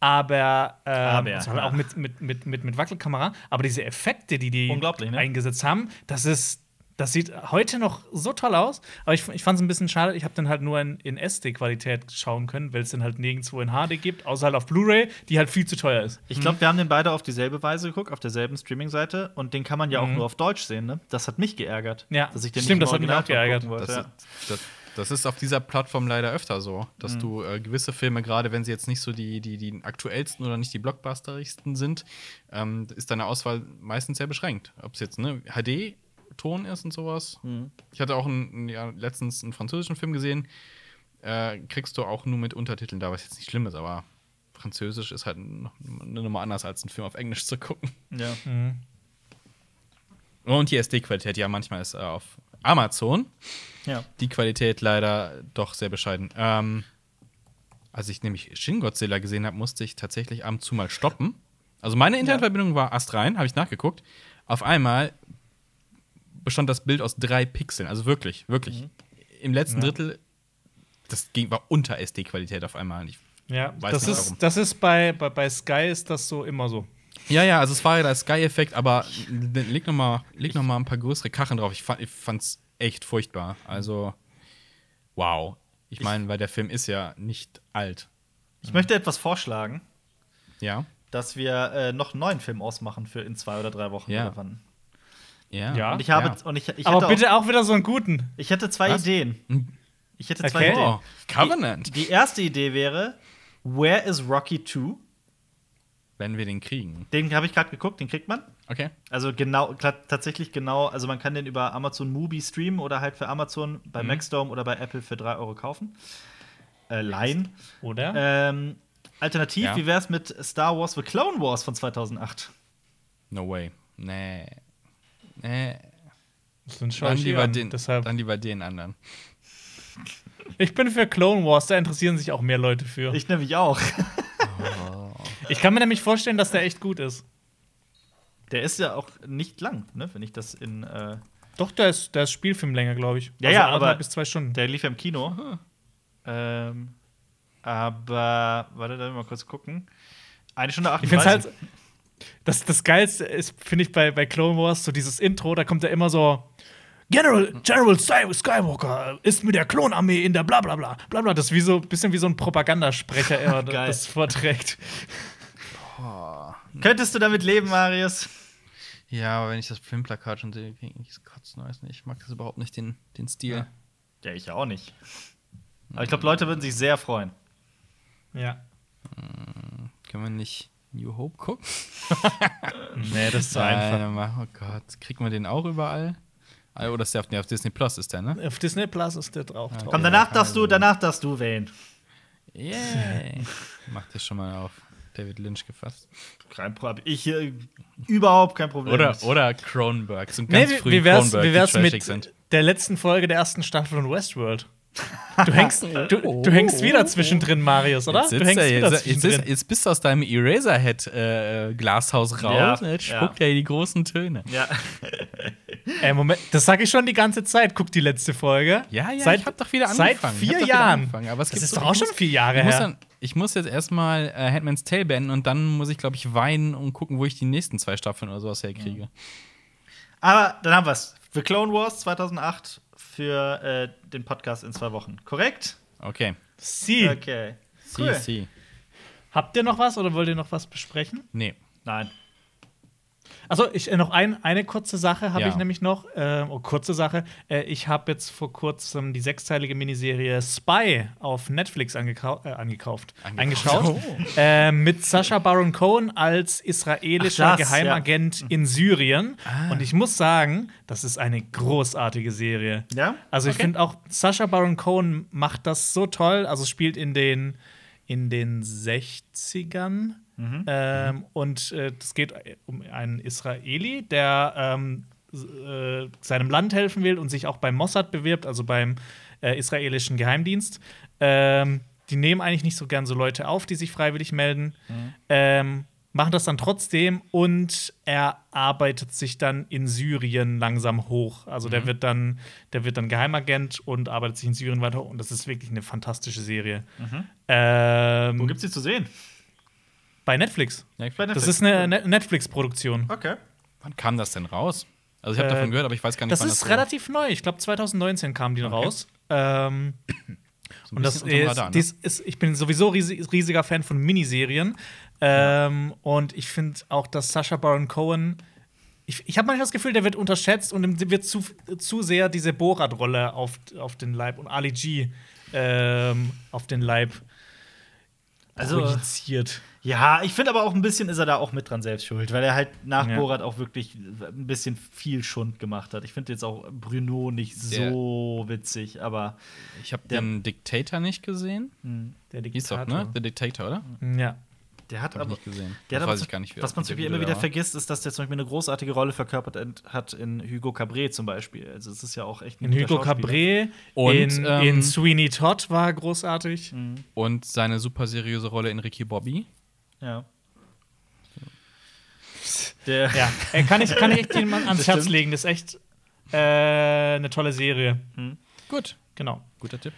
Aber, ähm, Aber, also halt ja. auch mit, mit, mit, mit, mit Wackelkamera. Aber diese Effekte, die die Unglaublich, ne? eingesetzt haben, das ist. Das sieht heute noch so toll aus, aber ich, ich fand es ein bisschen schade. Ich habe dann halt nur in, in SD-Qualität schauen können, weil es dann halt nirgendwo in HD gibt, außer halt auf Blu-ray, die halt viel zu teuer ist. Ich glaube, wir haben den beide auf dieselbe Weise geguckt, auf derselben Streaming-Seite. Und den kann man ja auch nur auf Deutsch sehen, ne? Das hat mich geärgert. Mhm. Ja, dass ich den stimmt, nicht das hat mich auch geärgert. wollte, Das, ja. das, das ist auf dieser Plattform leider öfter so, dass Mhm. du äh, gewisse Filme, gerade wenn sie jetzt nicht so die, die, die aktuellsten oder nicht die blockbusterigsten sind, ähm, ist deine Auswahl meistens sehr beschränkt. Ob es jetzt ne, HD-Ton ist und sowas. Mhm. Ich hatte auch ein, ja, letztens einen französischen Film gesehen, äh, kriegst du auch nur mit Untertiteln da, was jetzt nicht schlimm ist, aber Französisch ist halt noch eine Nummer anders, als einen Film auf Englisch zu gucken. Ja. Und die SD-Qualität, ja, manchmal ist äh, auf Amazon ja. die Qualität leider doch sehr bescheiden. Ähm, als ich nämlich Shin Godzilla gesehen habe, musste ich tatsächlich ab und zu mal stoppen. Also meine Internetverbindung war astrein, habe ich nachgeguckt. Auf einmal bestand das Bild aus drei Pixeln, also wirklich, wirklich. Im letzten Drittel, das ging, war unter SD-Qualität auf einmal. Ich, Ja, Weiß das nicht ist, warum. das ist bei, bei, bei Sky ist das so immer so. ja, ja, also es war ja der Sky-Effekt, aber leg noch, mal, leg noch mal ein paar größere Kachen drauf. Ich, fand, ich fand's echt furchtbar. Also, wow. Ich meine, weil der Film ist ja nicht alt. Ich möchte etwas vorschlagen, Ja. dass wir äh, noch einen neuen Film ausmachen für in zwei oder drei Wochen Ja. oder wann. Ja. Ja. Und ich habe Ja. und ich, ich Aber bitte auch wieder so einen guten. Auch, ich hätte zwei Was? Ideen. Ich hätte zwei Okay. Ideen. Oh, Covenant. Die, die erste Idee wäre Where is Rocky 2? Wenn wir den kriegen. Den habe ich gerade geguckt, den kriegt man. Okay. Also genau, tatsächlich genau, also man kann den über Amazon Movie streamen oder halt für Amazon bei Maxdome oder bei Apple für 3 Euro kaufen. Äh, leihen. Oder? Ähm, alternativ, Ja. wie wär's mit Star Wars The Clone Wars von 2008? No way. Nee. Nee. das sind schon Dann lieber, an, den, deshalb. dann lieber den anderen. Ich bin für Clone Wars, da interessieren sich auch mehr Leute für. Ich, Ich nämlich auch. *laughs* kann mir nämlich vorstellen, dass der echt gut ist. Der ist ja auch nicht lang, ne? Wenn ich das in. Äh, Doch, der ist, der ist Spielfilmlänge, glaube ich. Also Ja, ja, anderthalb aber- bis zwei Stunden. der lief ja im Kino. Ähm, aber, warte, da mal kurz gucken. Eine Stunde Ich finde 38. halt, das, das Geilste ist, finde ich, bei, bei Clone Wars, so dieses Intro, da kommt ja immer so. General, General Sky- Skywalker ist mit der Klonarmee in der bla bla bla bla bla. Das ist wie so bisschen wie so ein Propagandasprecher immer *laughs* Geil. das vorträgt. Könntest du damit leben, Marius? Ja, aber wenn ich das Filmplakat schon sehe, kriege ich Kotzen. Weiß nicht. Ich mag das überhaupt nicht, den, den Stil. Ja, ich auch nicht. Aber ich glaube, Leute würden sich sehr freuen. Ja. Können wir nicht New Hope gucken? *laughs* Nee, das ist so einfach. Nein, Oh Gott. Kriegt man den auch überall? Ah, Oder ist der auf, nee, auf Disney Plus ist der, ne? Auf Disney Plus ist der drauf. drauf. Komm, Ja, danach darfst du, so. danach darfst du wählen. Yay. *laughs* Mach das schon mal auf David Lynch gefasst. Kein Problem. Ich äh, überhaupt kein Problem. Oder, oder Cronenberg. So Nee, ganz wie, früh wie wär's, Cronenberg, wie wär's mit sind. der letzten Folge der ersten Staffel von Westworld? Du hängst, *laughs* du, du hängst wieder zwischendrin, Marius, oder? Jetzt, Du hängst er, wieder jetzt, jetzt, jetzt bist du aus deinem Eraserhead-Glashaus raus. Ja, und jetzt ja. spuckt er die großen Töne. Ja. Ey, Moment, das sage ich schon die ganze Zeit. Guck die letzte Folge. Ja, ja, seit, ich hab doch wieder Seit angefangen. Hab vier Jahren. aber es das gibt ist so- doch auch schon vier Jahre Ich muss, her. dann, ich muss jetzt erstmal äh, Handman's Tale beenden und dann muss ich, glaube ich, weinen und gucken, wo ich die nächsten zwei Staffeln oder sowas herkriege. Aber dann haben wir's. The Clone Wars 2008 für äh, den Podcast in zwei Wochen. Korrekt? Okay. Sie. Okay. Cool. see. Habt ihr noch was oder wollt ihr noch was besprechen? Nee. Nein. Also ich äh, noch ein, eine kurze Sache habe Ja. ich nämlich noch. Äh, oh, kurze Sache. Äh, ich habe jetzt vor kurzem die sechsteilige Miniserie Spy auf Netflix angekau äh, angekauft, angeschaut. äh, mit Sacha Baron Cohen als israelischer Ach, das, Geheimagent in Syrien. Und ich muss sagen, das ist eine großartige Serie. Ja? Also ich Okay. finde auch, Sacha Baron Cohen macht das so toll. Also spielt in den, in den 60ern. Ähm, und äh, das geht um einen Israeli, der ähm, äh, seinem Land helfen will und sich auch beim Mossad bewirbt, also beim äh, israelischen Geheimdienst. Ähm, die nehmen eigentlich nicht so gern so Leute auf, die sich freiwillig melden. Ähm, machen das dann trotzdem und er arbeitet sich dann in Syrien langsam hoch. Also der wird dann, der wird dann Geheimagent und arbeitet sich in Syrien weiter hoch. Und das ist wirklich eine fantastische Serie. Ähm, Wo gibt's die zu sehen? Bei Netflix. Ja, Bei Das ist eine Ne- Netflix-Produktion. Okay. Wann kam das denn raus? Also ich habe Äh, davon gehört, aber ich weiß gar nicht, Das wann ist das relativ neu. Ich glaube, 2019 kam die raus. Ähm, so und das ist, Radar, ne? dies ist, ich bin sowieso riesig, riesiger Fan von Miniserien. Ähm, Und ich finde auch, dass Sacha Baron Cohen. Ich, ich habe manchmal das Gefühl, der wird unterschätzt und ihm wird zu, zu sehr diese Borat-Rolle auf, auf den Leib und Ali G ähm, auf den Leib Also- projiziert. Ja, ich finde aber auch ein bisschen ist er da auch mit dran selbst schuld, weil er halt nach Ja. Borat auch wirklich ein bisschen viel Schund gemacht hat. Ich finde jetzt auch Bruno nicht so witzig, aber Ich habe Der- den Dictator nicht gesehen. Der Hieß doch, ne? The Dictator, oder? Ja. Der hat Hab ich aber nicht gesehen. Der Das hat weiß ich gar nicht, wer- Was man zum Beispiel immer der wieder war. vergisst, ist, dass der zum Beispiel eine großartige Rolle verkörpert hat in Hugo Cabret zum Beispiel. Also es ist ja auch echt ein In Hugo. Cabret, Und, in, ähm, in Sweeney Todd war großartig. Und seine super seriöse Rolle in Ricky Bobby. Ja. Der, Ja, äh, kann ich, kann ich echt jemand *laughs* ans Das Herz stimmt. legen. Das ist echt äh, eine tolle Serie. Gut. Genau. Guter Tipp.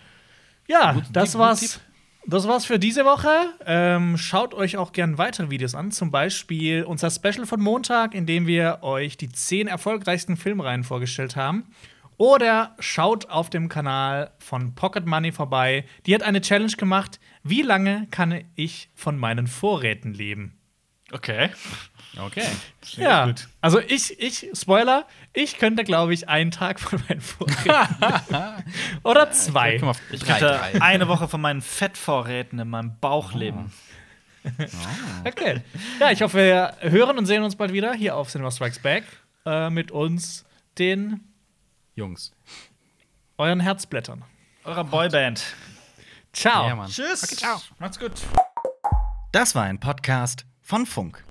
Ja, Gut- das war's. Tipp. Das war's für diese Woche. Ähm, schaut euch auch gern weitere Videos an. Zum Beispiel unser Special von Montag, in dem wir euch die zehn erfolgreichsten Filmreihen vorgestellt haben. Oder schaut auf dem Kanal von Pocket Money vorbei. Die hat eine Challenge gemacht. Wie lange kann ich von meinen Vorräten leben? okay. Okay. Ja, gut. also ich, ich, Spoiler, ich könnte, glaube ich, einen Tag von meinen Vorräten. *laughs* Oder zwei. Mal, auf Ich könnte drei. eine Woche von meinen Fettvorräten in meinem Bauch leben. Okay. Ja, ich hoffe, wir hören und sehen uns bald wieder hier auf Cinema Strikes Back äh, mit uns, den Jungs. euren Herzblättern. Eurer Boyband. Ciao. Ja. Tschüss. Okay, ciao. Macht's gut. Das war ein Podcast von Funk.